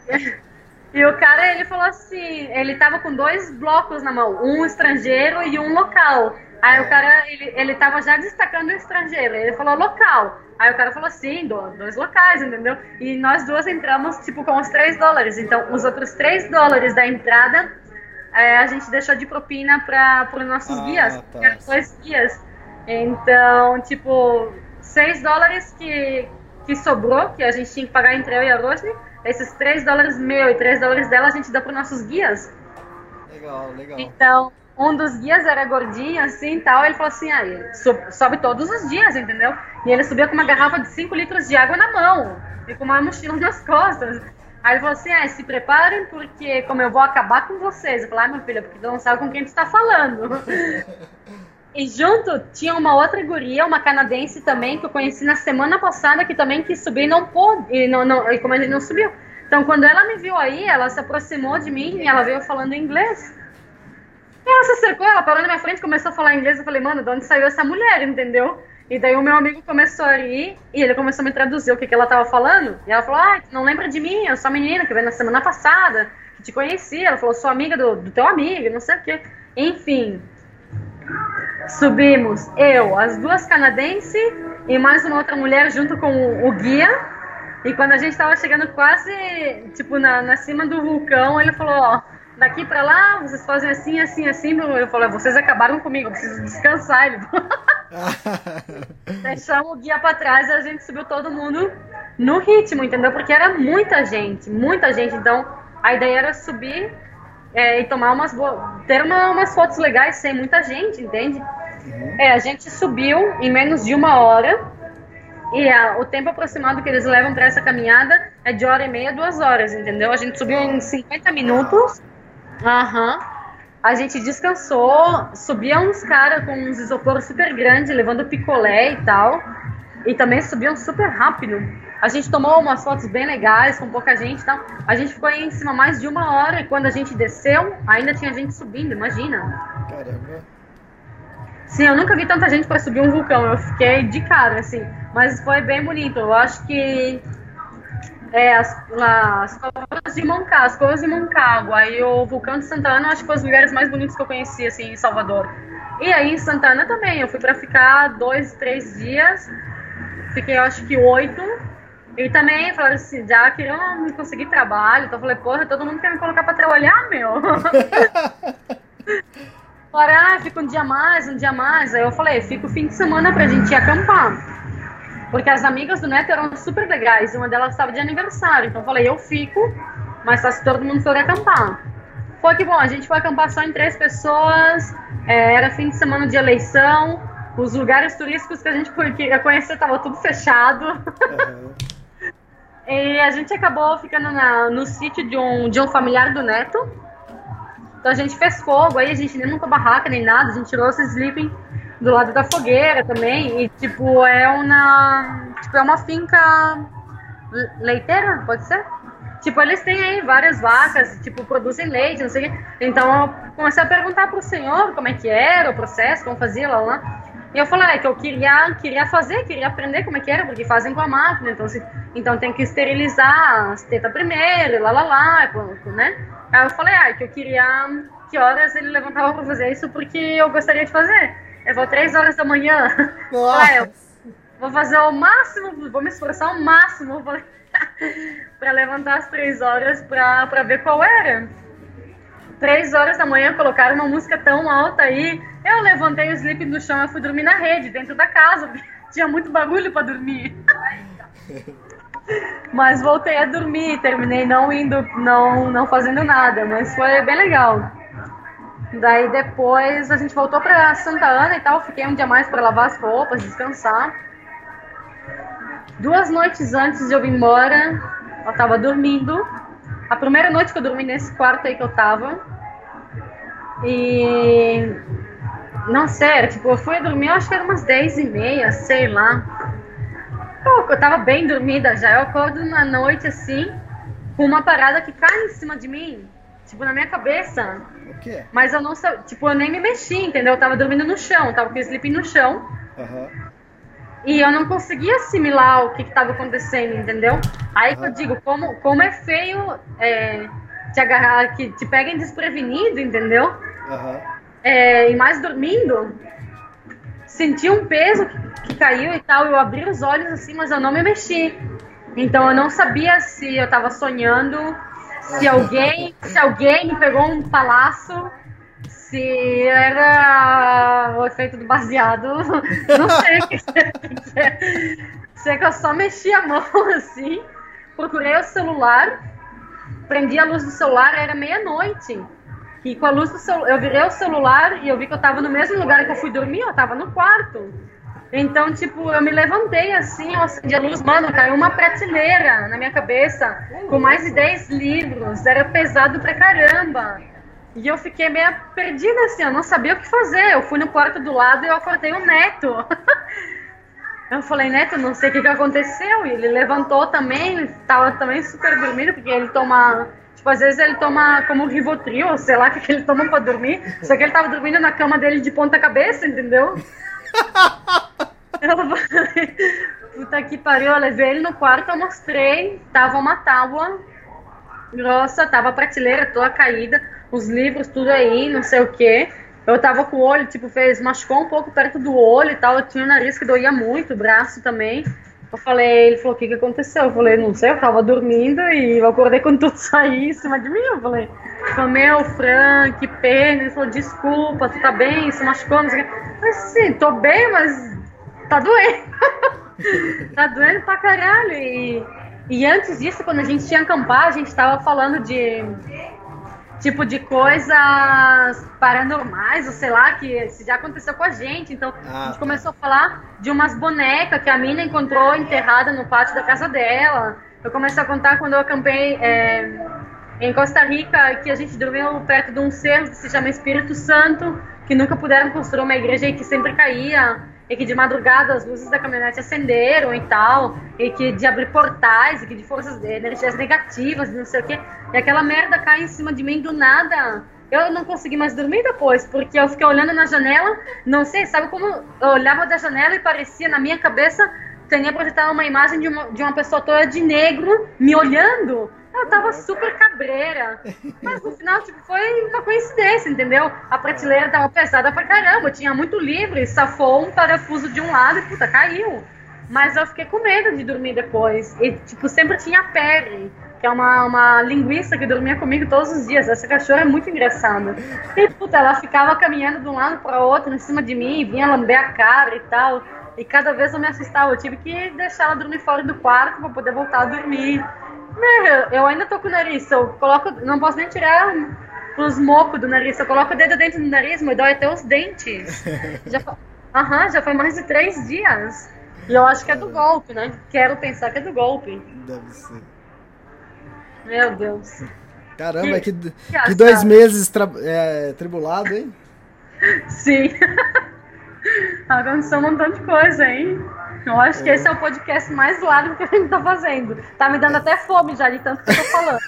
e o cara, ele falou assim, ele tava com dois blocos na mão, um estrangeiro e um local. Aí o cara, ele, ele tava já destacando o estrangeiro, ele falou local. Aí o cara falou assim, do- dois locais, entendeu? E nós duas entramos, tipo, com os três dólares. Então, os outros três dólares da entrada, é, a gente deixou de propina para os nossos Ah, guias, tá. que eram dois guias. Então, tipo, seis dólares que, que sobrou, que a gente tinha que pagar entre eu e a Rosny, esses três dólares meu e três dólares dela, a gente dá para nossos guias. Legal, legal. Então, um dos guias era gordinho, assim, e tal, ele falou assim, aí, sobe todos os dias, entendeu? E ele subia com uma garrafa de 5 litros de água na mão, e com uma mochila nas costas. Aí ele falou assim, ah, se preparem, porque como eu vou acabar com vocês. Eu falei, ah, meu filho, porque tu não sabe com quem tu tá falando. (laughs) E junto tinha uma outra guria, uma canadense também, que eu conheci na semana passada, que também quis subir e não pôde, e, não, não, como ele não subiu. Então, quando ela me viu aí, ela se aproximou de mim e ela veio falando inglês. E ela se acercou, ela parou na minha frente, começou a falar inglês. Eu falei, mano, de onde saiu essa mulher, entendeu? E daí o meu amigo começou a rir e ele começou a me traduzir o que, que ela tava falando. E ela falou, ah, não lembra de mim? Eu sou a menina que veio na semana passada, que te conheci. Ela falou, sou amiga do, do teu amigo, não sei o quê. Enfim, subimos eu, as duas canadenses e mais uma outra mulher junto com o, guia. E quando a gente tava chegando quase, tipo, na, na cima do vulcão, ele falou, ó, daqui pra lá, vocês fazem assim, assim, assim. Eu falei, vocês acabaram comigo, eu preciso descansar. Ele (laughs) Deixamos o guia pra trás e a gente subiu todo mundo no ritmo, entendeu? Porque era muita gente, muita gente. Então, A ideia era subir é, e tomar umas boas. ter uma, umas fotos legais sem muita gente, entende? É, a gente subiu em menos de uma hora. E a, o tempo aproximado que eles levam para essa caminhada é de hora e meia, duas horas, entendeu? A gente subiu em 50 minutos. Aham. A gente descansou, subia uns caras com uns isoporos super grandes, levando picolé e tal. E também subiam super rápido. A gente tomou umas fotos bem legais, com pouca gente e tal. A gente ficou aí em cima mais de uma hora e quando a gente desceu, ainda tinha gente subindo, imagina. Caramba. Sim, eu nunca vi tanta gente para subir um vulcão. Eu fiquei de cara, assim. Mas foi bem bonito. Eu acho que é, as, as covas de Moncagua, as covas de Moncagua e o vulcão de Santana, acho que foram os lugares mais bonitos que eu conheci, assim, em Salvador. E aí em Santana também, eu fui para ficar dois, três dias, fiquei acho que oito, e também falaram assim, já queriam me conseguir trabalho, então eu falei, porra, todo mundo quer me colocar para trabalhar, meu. (laughs) Falaram, ah, fica um dia mais, um dia mais. Aí eu falei, fica o fim de semana pra gente ir acampar. Porque as amigas do Neto eram super legais, uma delas estava de aniversário. Então eu falei, eu fico, mas só se todo mundo for acampar. Foi que bom, a gente foi acampar só em três pessoas, é, era fim de semana de eleição, os lugares turísticos que a gente ia conhecer estavam tudo fechado. Aham. (laughs) E a gente acabou ficando na- no sítio de um, de um familiar do Neto. Então a gente fez fogo, aí a gente nem montou barraca nem nada, a gente tirou esse sleeping do lado da fogueira também. E tipo, é uma. Tipo, é uma finca le- leiteira, pode ser? Tipo, eles têm aí várias vacas, tipo, produzem leite, não sei o quê. Então eu comecei a perguntar pro senhor como é que era o processo, como fazia lá, lá. E eu falei ah, que eu queria, queria fazer, queria aprender como é que era, porque fazem com a máquina, então, se, então tem que esterilizar as tetas primeiro, lá, lá, lá, pronto, né? Aí eu falei, ah, que eu queria, que horas ele levantava pra fazer isso, porque eu gostaria de fazer. Eu vou três horas da manhã. (laughs) Ah, eu vou fazer o máximo, vou me esforçar ao máximo pra (laughs) levantar às três horas pra ver qual era. Três horas da manhã colocaram uma música tão alta aí. Eu levantei o sleep do chão e fui dormir na rede, dentro da casa. (laughs) Tinha muito bagulho pra dormir. (laughs) Mas voltei a dormir, terminei não indo, não, não fazendo nada, mas foi bem legal. Daí depois a gente voltou pra Santa Ana e tal, fiquei um dia mais pra lavar as roupas, descansar. Duas noites antes de eu vir embora, eu tava dormindo. A primeira noite que eu dormi nesse quarto aí que eu tava. E. Não era, tipo, eu fui dormir, eu acho que era umas 10 e meia, sei lá. Pô, eu tava bem dormida já. Eu acordo na noite assim, com uma parada que cai em cima de mim, tipo, na minha cabeça. O quê? Mas eu não sabia, tipo, eu nem me mexi, entendeu? Eu tava dormindo no chão, tava com o sleeping no chão. Aham. E eu não conseguia assimilar o que estava acontecendo, entendeu? Aí que eu digo, como, como é feio é, te agarrar, que te peguem desprevenido, entendeu? Aham. É, e mais dormindo, senti um peso que, que caiu e tal, eu abri os olhos assim, mas eu não me mexi. Então eu não sabia se eu estava sonhando, se alguém, se alguém me pegou um palaço, se era o efeito do baseado. (laughs) Não sei. Sei que eu só mexi a mão (laughs) assim, procurei o celular, prendi a luz do celular, era meia-noite. E com a luz do celular, eu virei o celular e eu vi que eu tava no mesmo lugar que eu fui dormir, eu tava no quarto. Então, tipo, eu me levantei assim, eu acendi a luz, mano, caiu uma prateleira na minha cabeça, com mais de 10 livros, era pesado pra caramba. E eu fiquei meio perdida assim, eu não sabia o que fazer. Eu fui no quarto do lado e eu acordei o Neto. (laughs) Eu falei, Neto, não sei o que, que aconteceu. E ele levantou também, ele tava também super dormindo, porque ele toma. Tipo, às vezes ele toma como Rivotril, ou sei lá o que, que ele toma pra dormir. Só que ele tava dormindo na cama dele de ponta cabeça, entendeu? Eu falei, puta que pariu, eu levei ele no quarto, eu mostrei, tava uma tábua grossa, tava a prateleira toda caída, os livros tudo aí, não sei o que. Eu tava com o olho, tipo, fez, machucou um pouco perto do olho e tal, eu tinha o nariz que doía muito, o braço também. Eu falei, ele falou, o que que aconteceu? Eu falei, não sei, eu tava dormindo e eu acordei quando tudo (laughs) saiu em cima de mim. Eu falei, meu, Fran, que pena. Ele falou, desculpa, tu tá bem, se machucou, não sei o que. Eu falei, sim, tô bem, mas tá doendo. (laughs) tá doendo pra caralho. E, E antes disso, quando a gente ia acampar, a gente estava falando de tipo de coisas paranormais, ou sei lá, que já aconteceu com a gente. Então ah, a gente tá. começou a falar de umas bonecas que a mina encontrou enterrada no pátio da casa dela. Eu comecei a contar quando eu acampei é, em Costa Rica, que a gente dormiu perto de um cerro que se chama Espírito Santo, que nunca puderam construir uma igreja e que sempre caía e que de madrugada as luzes da caminhonete acenderam e tal, e que de abrir portais, e que de forças de energias negativas, não sei o quê, e aquela merda cai em cima de mim do nada. Eu não consegui mais dormir depois, porque eu fiquei olhando na janela, não sei, sabe como eu olhava da janela e parecia na minha cabeça tinha projetado uma imagem de uma, de uma pessoa toda de negro me olhando. Eu tava super cabreira. Mas no final, tipo, foi uma coincidência, entendeu? A prateleira tava pesada pra caramba, tinha muito livro, safou um parafuso de um lado e puta, caiu. Mas eu fiquei com medo de dormir depois. E, tipo, sempre tinha Perry, que é uma, uma linguiça que dormia comigo todos os dias. Essa cachorra é muito engraçada. E, puta, ela ficava caminhando de um lado para outro em cima de mim, vinha lamber a cara e tal. E cada vez eu me assustava. Eu tive que deixar ela dormir fora do quarto para poder voltar a dormir. Eu ainda tô com o nariz, eu coloco, não posso nem tirar os mocos do nariz, eu coloco o dedo dentro do nariz, me dói até os dentes. (laughs) já, aham, já foi mais de três dias. E eu acho que é do golpe, né? Quero pensar que é do golpe. Deve ser. Meu Deus. Caramba, que, que, que dois meses é, tribulado, hein? (laughs) Sim. Aconteceu um montão de coisa, hein? Eu acho que esse é o podcast mais largo que a gente tá fazendo. Tá me dando até fome já de tanto que eu tô falando.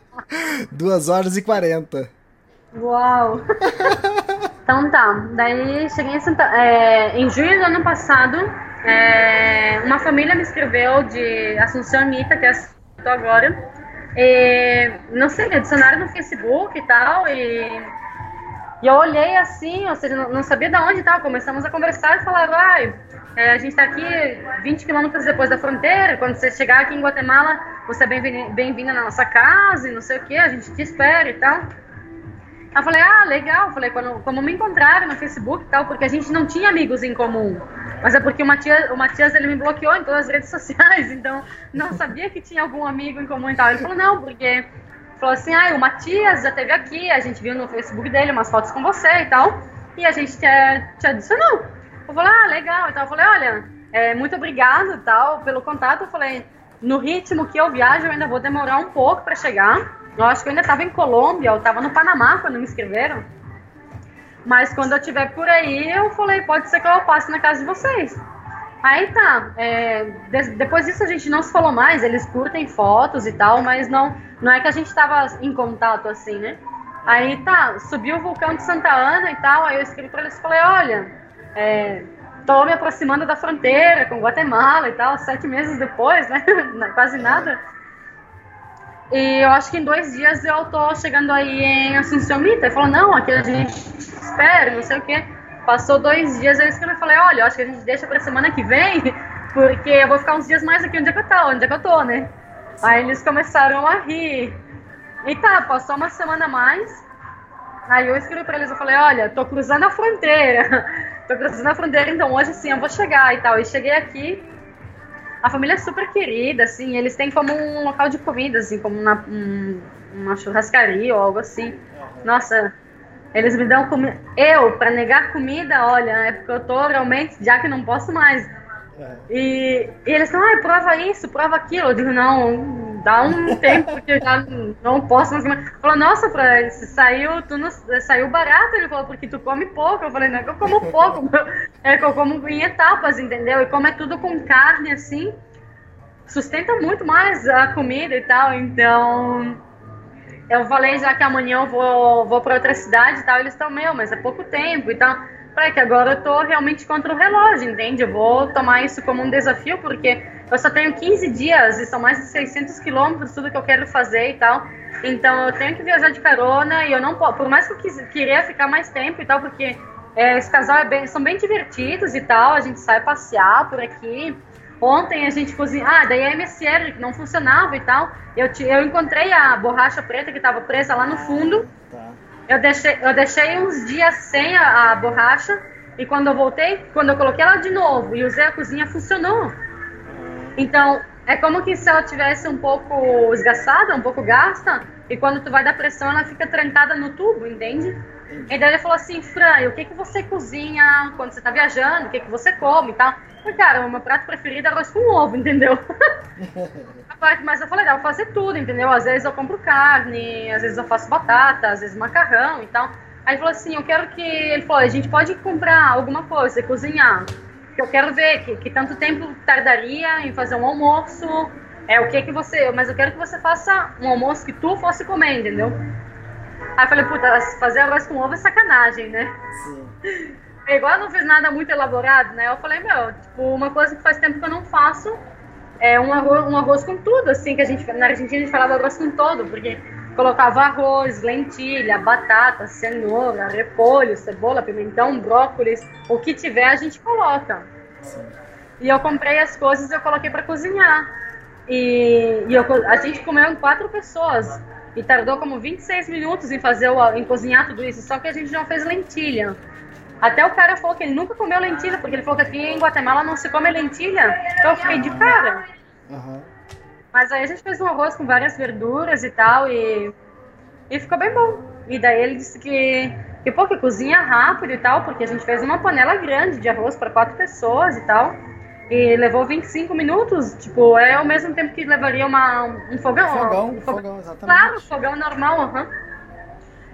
(laughs) Duas horas e quarenta. Uau! então tá, daí cheguei em Santa... É, em junho do ano passado, é, uma família me escreveu de Assunção Anitta, que é a agora. E, não sei, adicionaram no Facebook e tal, e e eu olhei assim, ou seja, não, sabia de onde estava. Começamos a conversar e falar, vai, é, a gente está aqui 20 quilômetros depois da fronteira. Quando você chegar aqui em Guatemala, você é bem-vinda na nossa casa e não sei o que, a gente te espera e tal. Eu falei, ah, legal. Eu falei, quando, como me encontraram no Facebook e tal, porque a gente não tinha amigos em comum. Mas é porque o Matias, o Matias ele me bloqueou em todas as redes (laughs) sociais, então não sabia que tinha algum amigo em comum e tal. Ele falou, não, porque falou assim: ah, o Matias já esteve aqui, a gente viu no Facebook dele umas fotos com você e tal, e a gente te, te adicionou. Eu falei: ah, legal. Então eu falei: olha, é, muito obrigado tal pelo contato. Eu falei: no ritmo que eu viajo, eu ainda vou demorar um pouco para chegar. Eu acho que eu ainda estava em Colômbia, eu estava no Panamá quando me inscreveram. Mas quando eu estiver por aí, eu falei: pode ser que eu passe na casa de vocês. Aí tá, é, de, depois disso a gente não se falou mais, eles curtem fotos e tal, mas não, não é que a gente tava em contato assim, né? Aí tá, subiu o vulcão de Santa Ana e tal, aí eu escrevi pra eles e falei, olha, é, tô me aproximando da fronteira com Guatemala e tal, sete meses depois, né? (laughs) Quase nada. E eu acho que em dois dias eu tô chegando aí em Assunção Mita. Ele falou, não, aqui a gente espera, não sei o quê. Passou dois dias, eu escrevi e falei, olha, acho que a gente deixa pra semana que vem, (laughs) porque eu vou ficar uns dias mais aqui onde é que eu tô, onde é que eu tô, né? Aí eles começaram a rir. E tá, passou uma semana mais. Aí eu escrevi pra eles, eu falei, olha, tô cruzando a fronteira. (laughs) tô cruzando a fronteira, então hoje sim eu vou chegar e tal. E cheguei aqui, a família é super querida, assim, eles têm como um local de comida, assim, como uma, um, uma churrascaria ou algo assim. Nossa, eles me dão comida. Eu, para negar comida, olha, é porque eu tô realmente, já que não posso mais. É. E, e, eles estão, ah, prova isso, prova aquilo. Eu digo, não, dá um (laughs) tempo que eu já não posso mais. Falou, nossa, Fran, saiu, tu não, saiu barato. Ele falou, porque tu come pouco. Eu falei, não é que eu como pouco, (laughs) é que eu como em etapas, entendeu? E como é tudo com carne assim, sustenta muito mais a comida e tal. Então eu falei já que amanhã eu vou, vou para outra cidade e tal, eles estão, meu, mas é pouco tempo e tal. Falei que agora eu tô realmente contra o relógio, entende? Eu vou tomar isso como um desafio, porque eu só tenho 15 dias e são mais de 600 quilômetros, tudo que eu quero fazer e tal. Então eu tenho que viajar de carona e eu não posso, por mais que eu quis, queria ficar mais tempo e tal, porque é, esse casal é bem, são bem divertidos e tal, a gente sai passear por aqui. Ontem a gente cozinhou. Ah, daí a MSL que não funcionava e tal. Eu, eu encontrei a borracha preta que estava presa lá no fundo. Tá. Eu, deixei, eu deixei uns dias sem a, a, borracha. E quando eu voltei, quando eu coloquei ela de novo e usei a cozinha, funcionou. Então, É como que se ela tivesse um pouco esgaçada, um pouco gasta, e quando tu vai dar pressão, ela fica trancada no tubo, entende? E daí ele falou assim, Fran, o que, que você cozinha quando você tá viajando? O que, que você come e tal? Falei, cara, o meu prato preferido é arroz com ovo, (laughs) entendeu? Mas eu falei, dá pra fazer tudo, entendeu? Às vezes eu compro carne, às vezes eu faço batata, às vezes macarrão e tal. Aí ele falou assim, eu quero que... Ele falou, a gente pode comprar alguma coisa e cozinhar. Eu quero ver que, que tanto tempo tardaria em fazer um almoço. É o que que você... Mas eu quero que você faça um almoço que tu fosse comer, entendeu? Aí eu falei, puta, fazer arroz com ovo é sacanagem, né? Sim. É igual eu não fiz nada muito elaborado, né? Eu falei, meu, tipo, uma coisa que faz tempo que eu não faço é um arroz, um arroz com tudo, assim, que a gente, na Argentina a gente falava arroz com todo, porque colocava arroz, lentilha, batata, cenoura, repolho, cebola, pimentão, brócolis, o que tiver a gente coloca. E eu comprei as coisas e eu coloquei para cozinhar. E, e eu, a gente comeu em quatro pessoas. E tardou como 26 minutos em fazer o, em cozinhar tudo isso, só que a gente não fez lentilha. Até o cara falou que ele nunca comeu lentilha, porque ele falou que aqui em Guatemala não se come lentilha. Então eu fiquei de cara. Aham. Mas aí a gente fez um arroz com várias verduras e tal, e, e ficou bem bom. E daí ele disse que, que, pô, que cozinha rápido e tal, porque a gente fez uma panela grande de arroz para quatro pessoas e tal. E levou 25 minutos, tipo, é o mesmo tempo que levaria uma, um fogão. Fogão, um fogão, exatamente. Claro, fogão normal, aham.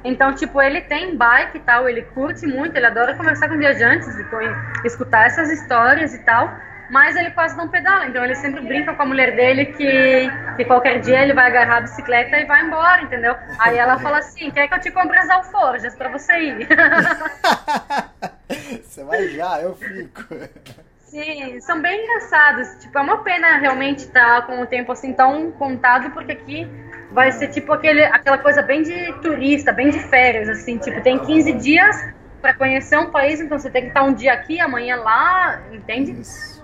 Então, tipo, ele tem bike e tal, ele curte muito, ele adora conversar com viajantes e com- escutar essas histórias e tal, mas ele quase não pedala, então ele sempre brinca com a mulher dele que, que qualquer dia ele vai agarrar a bicicleta e vai embora, entendeu? Aí ela (laughs) fala assim, quer que eu te compre as alforjas pra você ir? (laughs) Você vai já, eu fico. (laughs) Sim, são bem engraçados. Tipo, é uma pena realmente estar com o tempo assim tão contado, porque aqui vai ser tipo aquele, aquela coisa bem de turista, bem de férias, assim. Tipo, tem 15 dias para conhecer um país, então você tem que estar um dia aqui, amanhã lá, entende? Isso.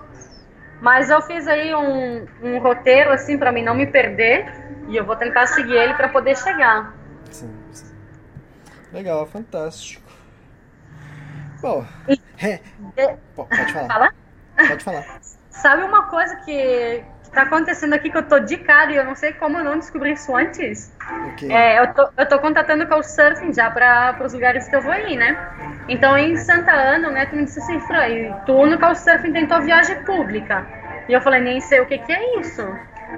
Mas eu fiz aí um, um roteiro, assim, para mim não me perder, e eu vou tentar seguir ele para poder chegar. Sim, sim. Legal, fantástico. Bom, E- é, pode falar. Fala? Pode falar. Sabe uma coisa que, que tá acontecendo aqui que eu tô de cara e eu não sei como eu não descobri isso antes? O quê? É, eu tô, eu tô contatando o Couchsurfing já para os lugares que eu vou ir, né? Então, em Santa Ana, o Neto me disse assim, Fran, tu no Couchsurfing tem tua viagem pública. E eu falei, nem sei o que que é isso.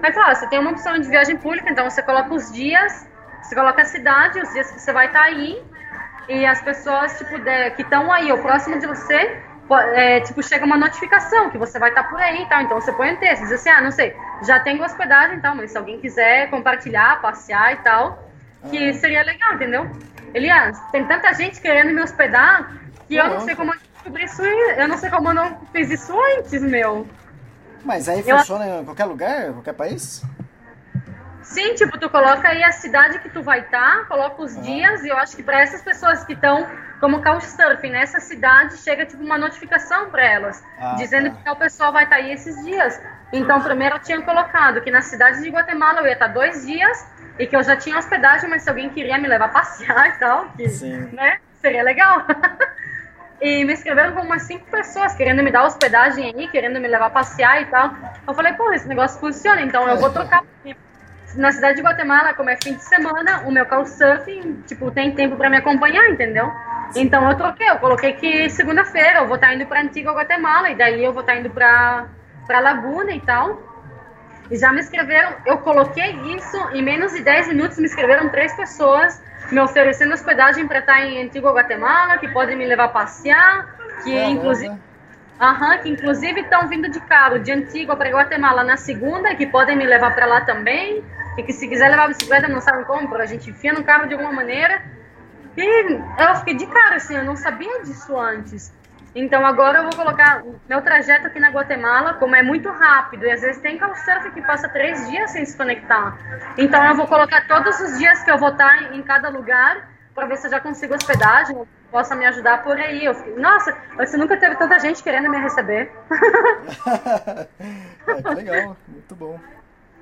Aí falou, ah, você tem uma opção de viagem pública, então você coloca os dias, você coloca a cidade, os dias que você vai estar aí, e as pessoas, tipo, de- que estão aí, ou próximo de você, é, tipo, chega uma notificação que você vai estar por aí e tal. Então você põe um texto, diz assim, ah, não sei, já tenho hospedagem e tal, mas se alguém quiser compartilhar, passear e tal, que seria legal, entendeu? Elias, tem tanta gente querendo me hospedar que eu não sei como eu descobri isso, eu não sei como eu não fiz isso antes, meu. Mas aí eu- funciona em qualquer lugar, qualquer país? Sim, tipo, tu coloca aí a cidade que tu vai estar, coloca os dias, e eu acho que para essas pessoas que estão como couchsurfing nessa cidade, chega tipo uma notificação para elas, Ah, dizendo tá. que tal pessoa vai estar aí esses dias. Então, primeiro eu tinha colocado que na cidade de Guatemala eu ia estar dois dias e que eu já tinha hospedagem, mas se alguém queria me levar a passear e tal, que, né, seria legal. (laughs) E me escreveram com umas cinco pessoas querendo me dar hospedagem aí, querendo me levar a passear e tal. Eu falei, pô, esse negócio funciona, então eu vou trocar. Na cidade de Guatemala, como é fim de semana, o meu couchsurfing, tipo, tem tempo pra me acompanhar, entendeu? Então eu troquei, eu coloquei que segunda-feira eu vou estar indo pra Antigua Guatemala, e daí eu vou estar indo pra, pra Laguna e tal. E já me escreveram, eu coloquei isso, em menos de 10 minutos me escreveram três pessoas me oferecendo hospedagem para estar em Antigua Guatemala, que podem me levar a passear, que Caramba. inclusive Aham, que inclusive estão vindo de carro de Antigua para Guatemala na segunda, que podem me levar para lá também. E que se quiser levar a bicicleta, não sabem como, a gente enfia no carro de alguma maneira. E eu fiquei de cara, assim, eu não sabia disso antes. Então agora eu vou colocar meu trajeto aqui na Guatemala, como é muito rápido, e às vezes tem couchsurfing que passa três dias sem se conectar. Então eu vou colocar todos os dias que eu vou estar em cada lugar, para ver se eu já consigo hospedagem, possa me ajudar por aí. Eu fiquei, nossa, você nunca teve tanta gente querendo me receber. (laughs) é, que legal, muito bom.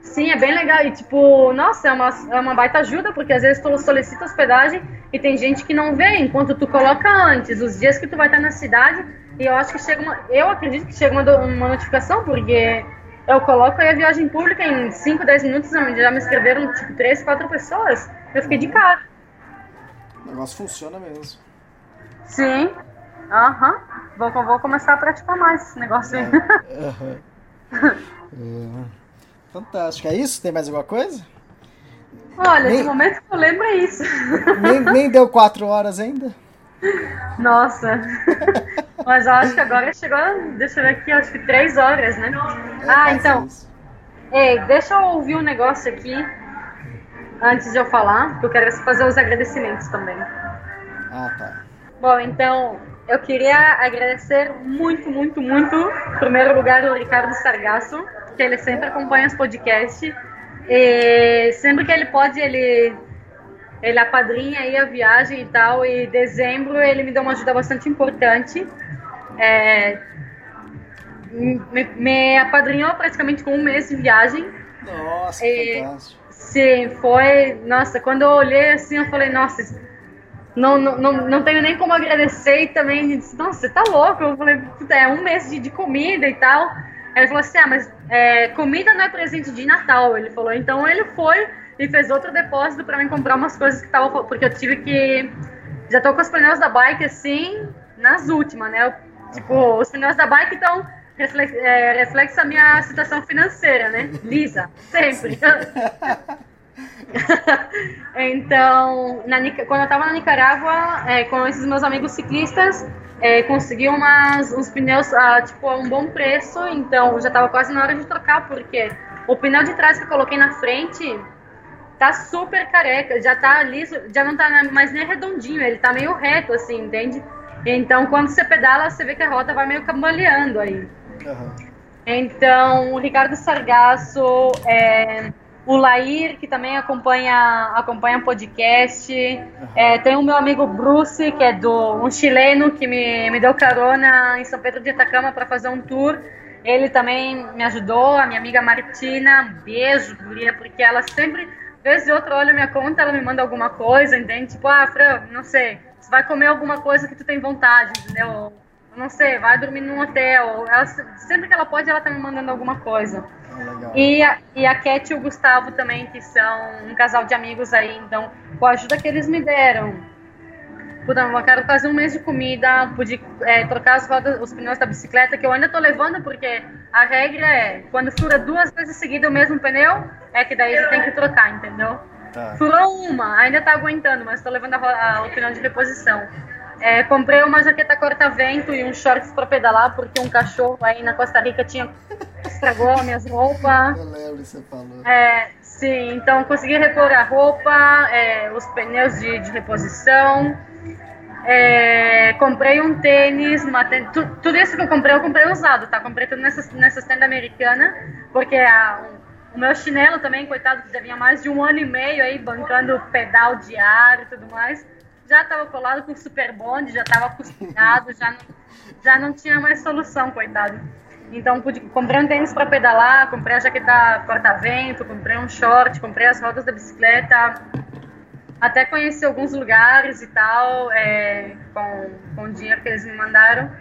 Sim, é bem legal. E, tipo, nossa, é uma, é uma baita ajuda, porque às vezes tu solicita hospedagem e tem gente que não vê, enquanto tu coloca antes, os dias que tu vai estar na cidade, e eu acho que chega uma. Eu acredito que chega uma, uma notificação, porque eu coloco aí a viagem pública em 5, 10 minutos, já me escreveram tipo 3, 4 pessoas. Eu fiquei de cara. O negócio funciona mesmo. Sim. Aham. Vou, vou começar a praticar mais esse negócio aí. (laughs) Aham. É. Fantástico. É isso? Tem mais alguma coisa? Olha, Nem- de momento que eu lembro é isso. Nem, nem deu quatro horas ainda? Nossa. (laughs) Mas eu acho que agora chegou, deixa eu ver aqui, acho que 3 horas, né? É, Ah, então. Ei, deixa eu ouvir um negócio aqui antes de eu falar, que eu quero fazer os agradecimentos também. Ah, tá. Bom, então, eu queria agradecer muito, muito, muito, em primeiro lugar, o Ricardo Sargasso, que ele sempre acompanha os podcasts. E sempre que ele pode, ele, ele apadrinha aí a viagem e tal. E em dezembro ele me deu uma ajuda bastante importante. É, me, me apadrinhou praticamente com um mês de viagem. Nossa, É. fantástico. Sim, foi. Nossa, quando eu olhei assim, eu falei, nossa, não, não, não, não tenho nem como agradecer e também disse, nossa, você tá louco? Eu falei, "Puta, é um mês de, de comida e tal. Ele falou assim, ah, mas é, comida não é presente de Natal. Ele falou, então ele foi e fez outro depósito pra mim comprar umas coisas que tava. Porque eu tive que. Já tô com os pneus da bike assim, nas últimas, né? Eu, tipo, os pneus da bike estão. Reflex, é, reflexo a minha situação financeira, né? Lisa, sempre. (laughs) então, na quando eu estava na Nicarágua, é, com esses meus amigos ciclistas, é, consegui umas, uns pneus a tipo, a um bom preço, então já estava quase na hora de trocar, porque o pneu de trás que eu coloquei na frente tá super careca, já tá liso, já não tá mais nem redondinho, ele tá meio reto, assim, entende? Então, quando você pedala, você vê que a roda vai meio cambaleando aí. Aham. Então, o Ricardo Sargasso, é, o Lair, que também acompanha acompanha o podcast. É, tem o meu amigo Bruce, que é do um chileno que me, me deu carona em São Pedro de Atacama para fazer um tour. Ele também me ajudou, a minha amiga Martina, beijo, guria, porque ela sempre, vez de outra, olha minha conta, ela me manda alguma coisa, entende? Tipo, ah, Fran, não sei, você vai comer alguma coisa que tu tem vontade, entendeu? Não sei, vai dormir num hotel. Ela, sempre que ela pode, ela tá me mandando alguma coisa. Ah, legal. E a, e a Cat e o Gustavo também, que são um casal de amigos aí, então, com a ajuda que eles me deram. Puta, eu quero fazer um mês de comida, pude é, trocar as rodas, os pneus da bicicleta, que eu ainda tô levando, porque a regra é, quando fura duas vezes seguida o mesmo pneu, é que daí já tem que trocar, entendeu? Tá. Furou uma, ainda tá aguentando, mas tô levando a, a, o pneu de reposição. É, comprei uma jaqueta corta-vento e uns shorts pra pedalar, porque um cachorro aí na Costa Rica tinha estragou as minhas roupas. Eu lembro que você falou. É, sim, então consegui repor a roupa, é, os pneus de, de reposição. É, comprei um tênis, uma tênis, tu- tudo isso que eu comprei, eu comprei usado, tá? Comprei tudo nessas, nessas tendas americanas, porque a- o meu chinelo também, coitado, que já vinha mais de um ano e meio aí bancando pedal diário e tudo mais, já estava colado com super bonde, já estava costurado, já não, já não tinha mais solução, coitado. Então pude, comprei um tênis para pedalar, comprei a jaqueta corta-vento, comprei um short, comprei as rodas da bicicleta, até conheci alguns lugares e tal, é, com, com o dinheiro que eles me mandaram.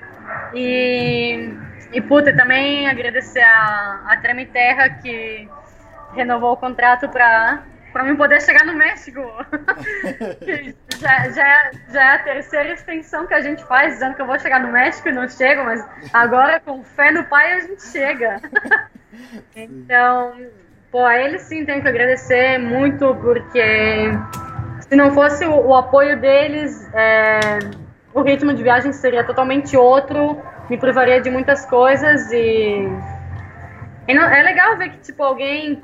E, e puta, também agradecer a, a Treme Terra que renovou o contrato para para mim poder chegar no México. (laughs) Já, já, já é a terceira extensão que a gente faz, dizendo que eu vou chegar no México e não chego, mas agora com fé no pai a gente chega. (laughs) Então, pô, a ele sim tenho que agradecer muito, porque se não fosse o, o apoio deles, é, o ritmo de viagem seria totalmente outro, me privaria de muitas coisas e. é legal ver que tipo, alguém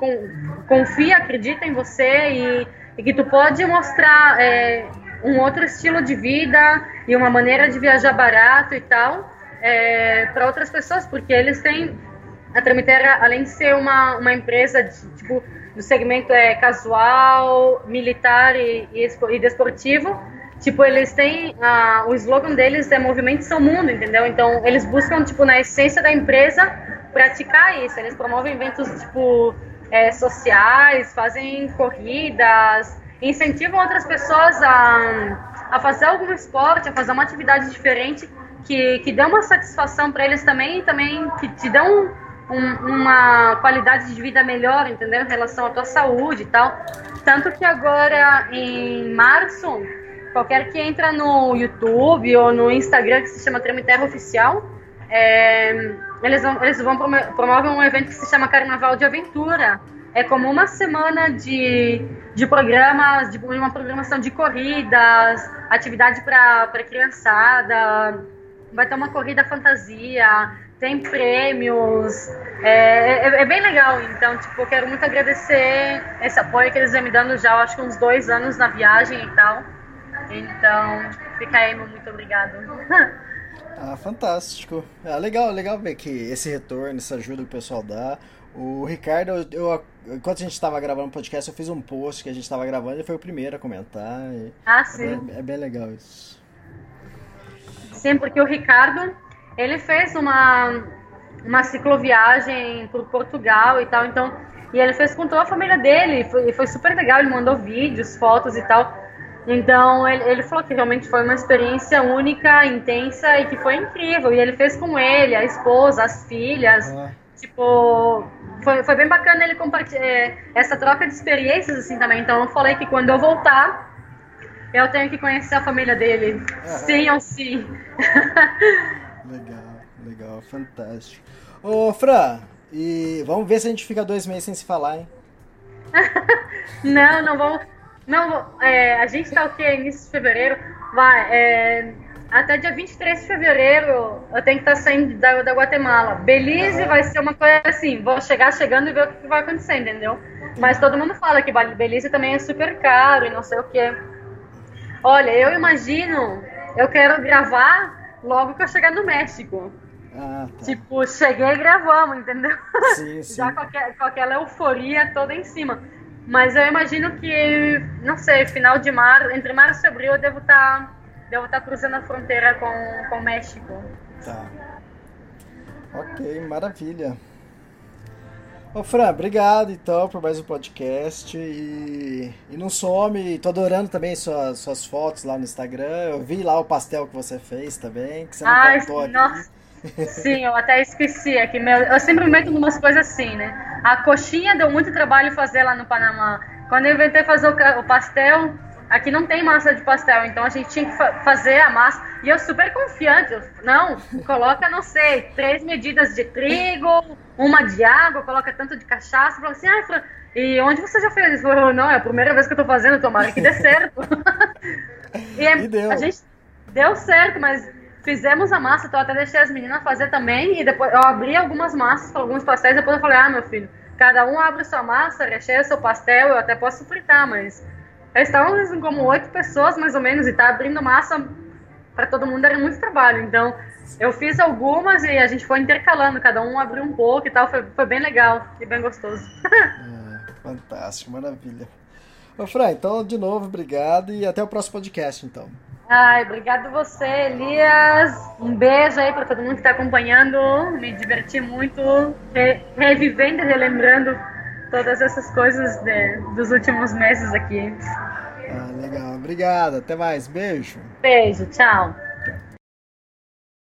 confia, acredita em você e, e que tu pode mostrar é, um outro estilo de vida e uma maneira de viajar barato e tal para outras pessoas, porque eles têm a Tramitera, além de ser uma, uma empresa de, tipo, do segmento é, casual, militar e, e, e desportivo, tipo, eles têm, ah, o slogan deles é Movimento Seu Mundo, entendeu? Então, eles buscam, tipo, na essência da empresa, praticar isso. Eles promovem eventos, tipo, é, sociais, fazem corridas, incentivam outras pessoas a, a fazer algum esporte, a fazer uma atividade diferente que, que dê uma satisfação para eles também também que te dão um- uma qualidade de vida melhor, entendeu? Em relação à tua saúde e tal. Tanto que agora, em março, qualquer que entra no YouTube ou no Instagram, que se chama Treme Terra Oficial, é, eles vão, eles vão promover um evento que se chama Carnaval de Aventura. É como uma semana de, de programas, de uma programação de corridas, atividade para criançada, vai ter uma corrida fantasia, tem prêmios, é, é, é bem legal. Então, tipo, quero muito agradecer esse apoio que eles vêm me dando já, acho que uns dois anos na viagem e tal. Então, fica aí, muito obrigado. (laughs) Ah, fantástico. Ah, legal, legal ver que esse retorno, essa ajuda que o pessoal dá. O Ricardo, eu, eu- enquanto a gente estava gravando o podcast, eu fiz um post que a gente estava gravando, ele foi o primeiro a comentar. e Ah, é, sim. bem, é bem legal isso. Sim, porque o Ricardo, ele fez uma, uma cicloviagem por Portugal e tal, então, e ele fez com toda a família dele, e foi, e foi super legal, ele mandou vídeos, fotos e tal. Então, ele, ele falou que realmente foi uma experiência única, intensa e que foi incrível. E ele fez com ele, a esposa, as filhas. Ah, Tipo, foi, foi bem bacana ele compartilhar essa troca de experiências assim também. Então, eu falei que quando eu voltar, eu tenho que conhecer a família dele. Sim ou sim. (laughs) legal, legal, fantástico. Ô, Fran, e vamos ver se a gente fica dois meses sem se falar, hein? (laughs) Não, não vamos. Não, é, a gente tá o quê? Início de fevereiro? Vai, é, até dia 23 de fevereiro eu tenho que estar saindo da, da Guatemala. Belize vai ser uma coisa assim, vou chegar chegando e ver o que vai acontecer, entendeu? Mas todo mundo fala que Belize também é super caro e não sei o quê. Olha, eu imagino, eu quero gravar logo que eu chegar no México. Ah, tá. Tipo, cheguei e gravamos, entendeu? Sim, (laughs) sim. Já com, aque- com aquela euforia toda em cima. Mas eu imagino que, não sei, final de março, entre março e abril eu devo estar devo tá cruzando a fronteira com, com o México. Tá. Ok, maravilha. Ô Fran, obrigado então por mais um podcast e, e não some, tô adorando também suas, suas fotos lá no Instagram, eu vi lá o pastel que você fez também, que você não Ai, contou aqui. Sim, eu até esqueci aqui. Meu, eu sempre me meto em umas coisas assim, né? A coxinha deu muito trabalho fazer lá no Panamá. Quando eu inventei fazer o, o pastel, aqui não tem massa de pastel, então a gente tinha que fa- fazer a massa. E eu super confiante, eu, não, coloca, não sei, três medidas de trigo, uma de água, coloca tanto de cachaça. Falou assim, Fran, e onde você já fez? Ele falou, não, é a primeira vez que eu tô fazendo, tomara que dê certo. (laughs) e, é- E deu. a gente Deu certo, mas fizemos a massa, então eu até deixei as meninas fazer também. E depois eu abri algumas massas para alguns pastéis. Depois eu falei: Ah, meu filho, cada um abre sua massa, recheia seu pastel. Eu até posso fritar, mas. Assim, como oito pessoas mais ou menos, e tá abrindo massa para todo mundo era muito trabalho. Então eu fiz algumas e a gente foi intercalando, cada um abriu um pouco e tal. Foi, foi bem legal e bem gostoso. (laughs) É, fantástico, maravilha. Ô Fran, então de novo, obrigado e até o próximo podcast então. Ai, obrigado você, Elias. Um beijo aí para todo mundo que está acompanhando. Me diverti muito, re- revivendo e relembrando todas essas coisas de- dos últimos meses aqui. Ah, legal, obrigado, até mais, beijo. Beijo, tchau.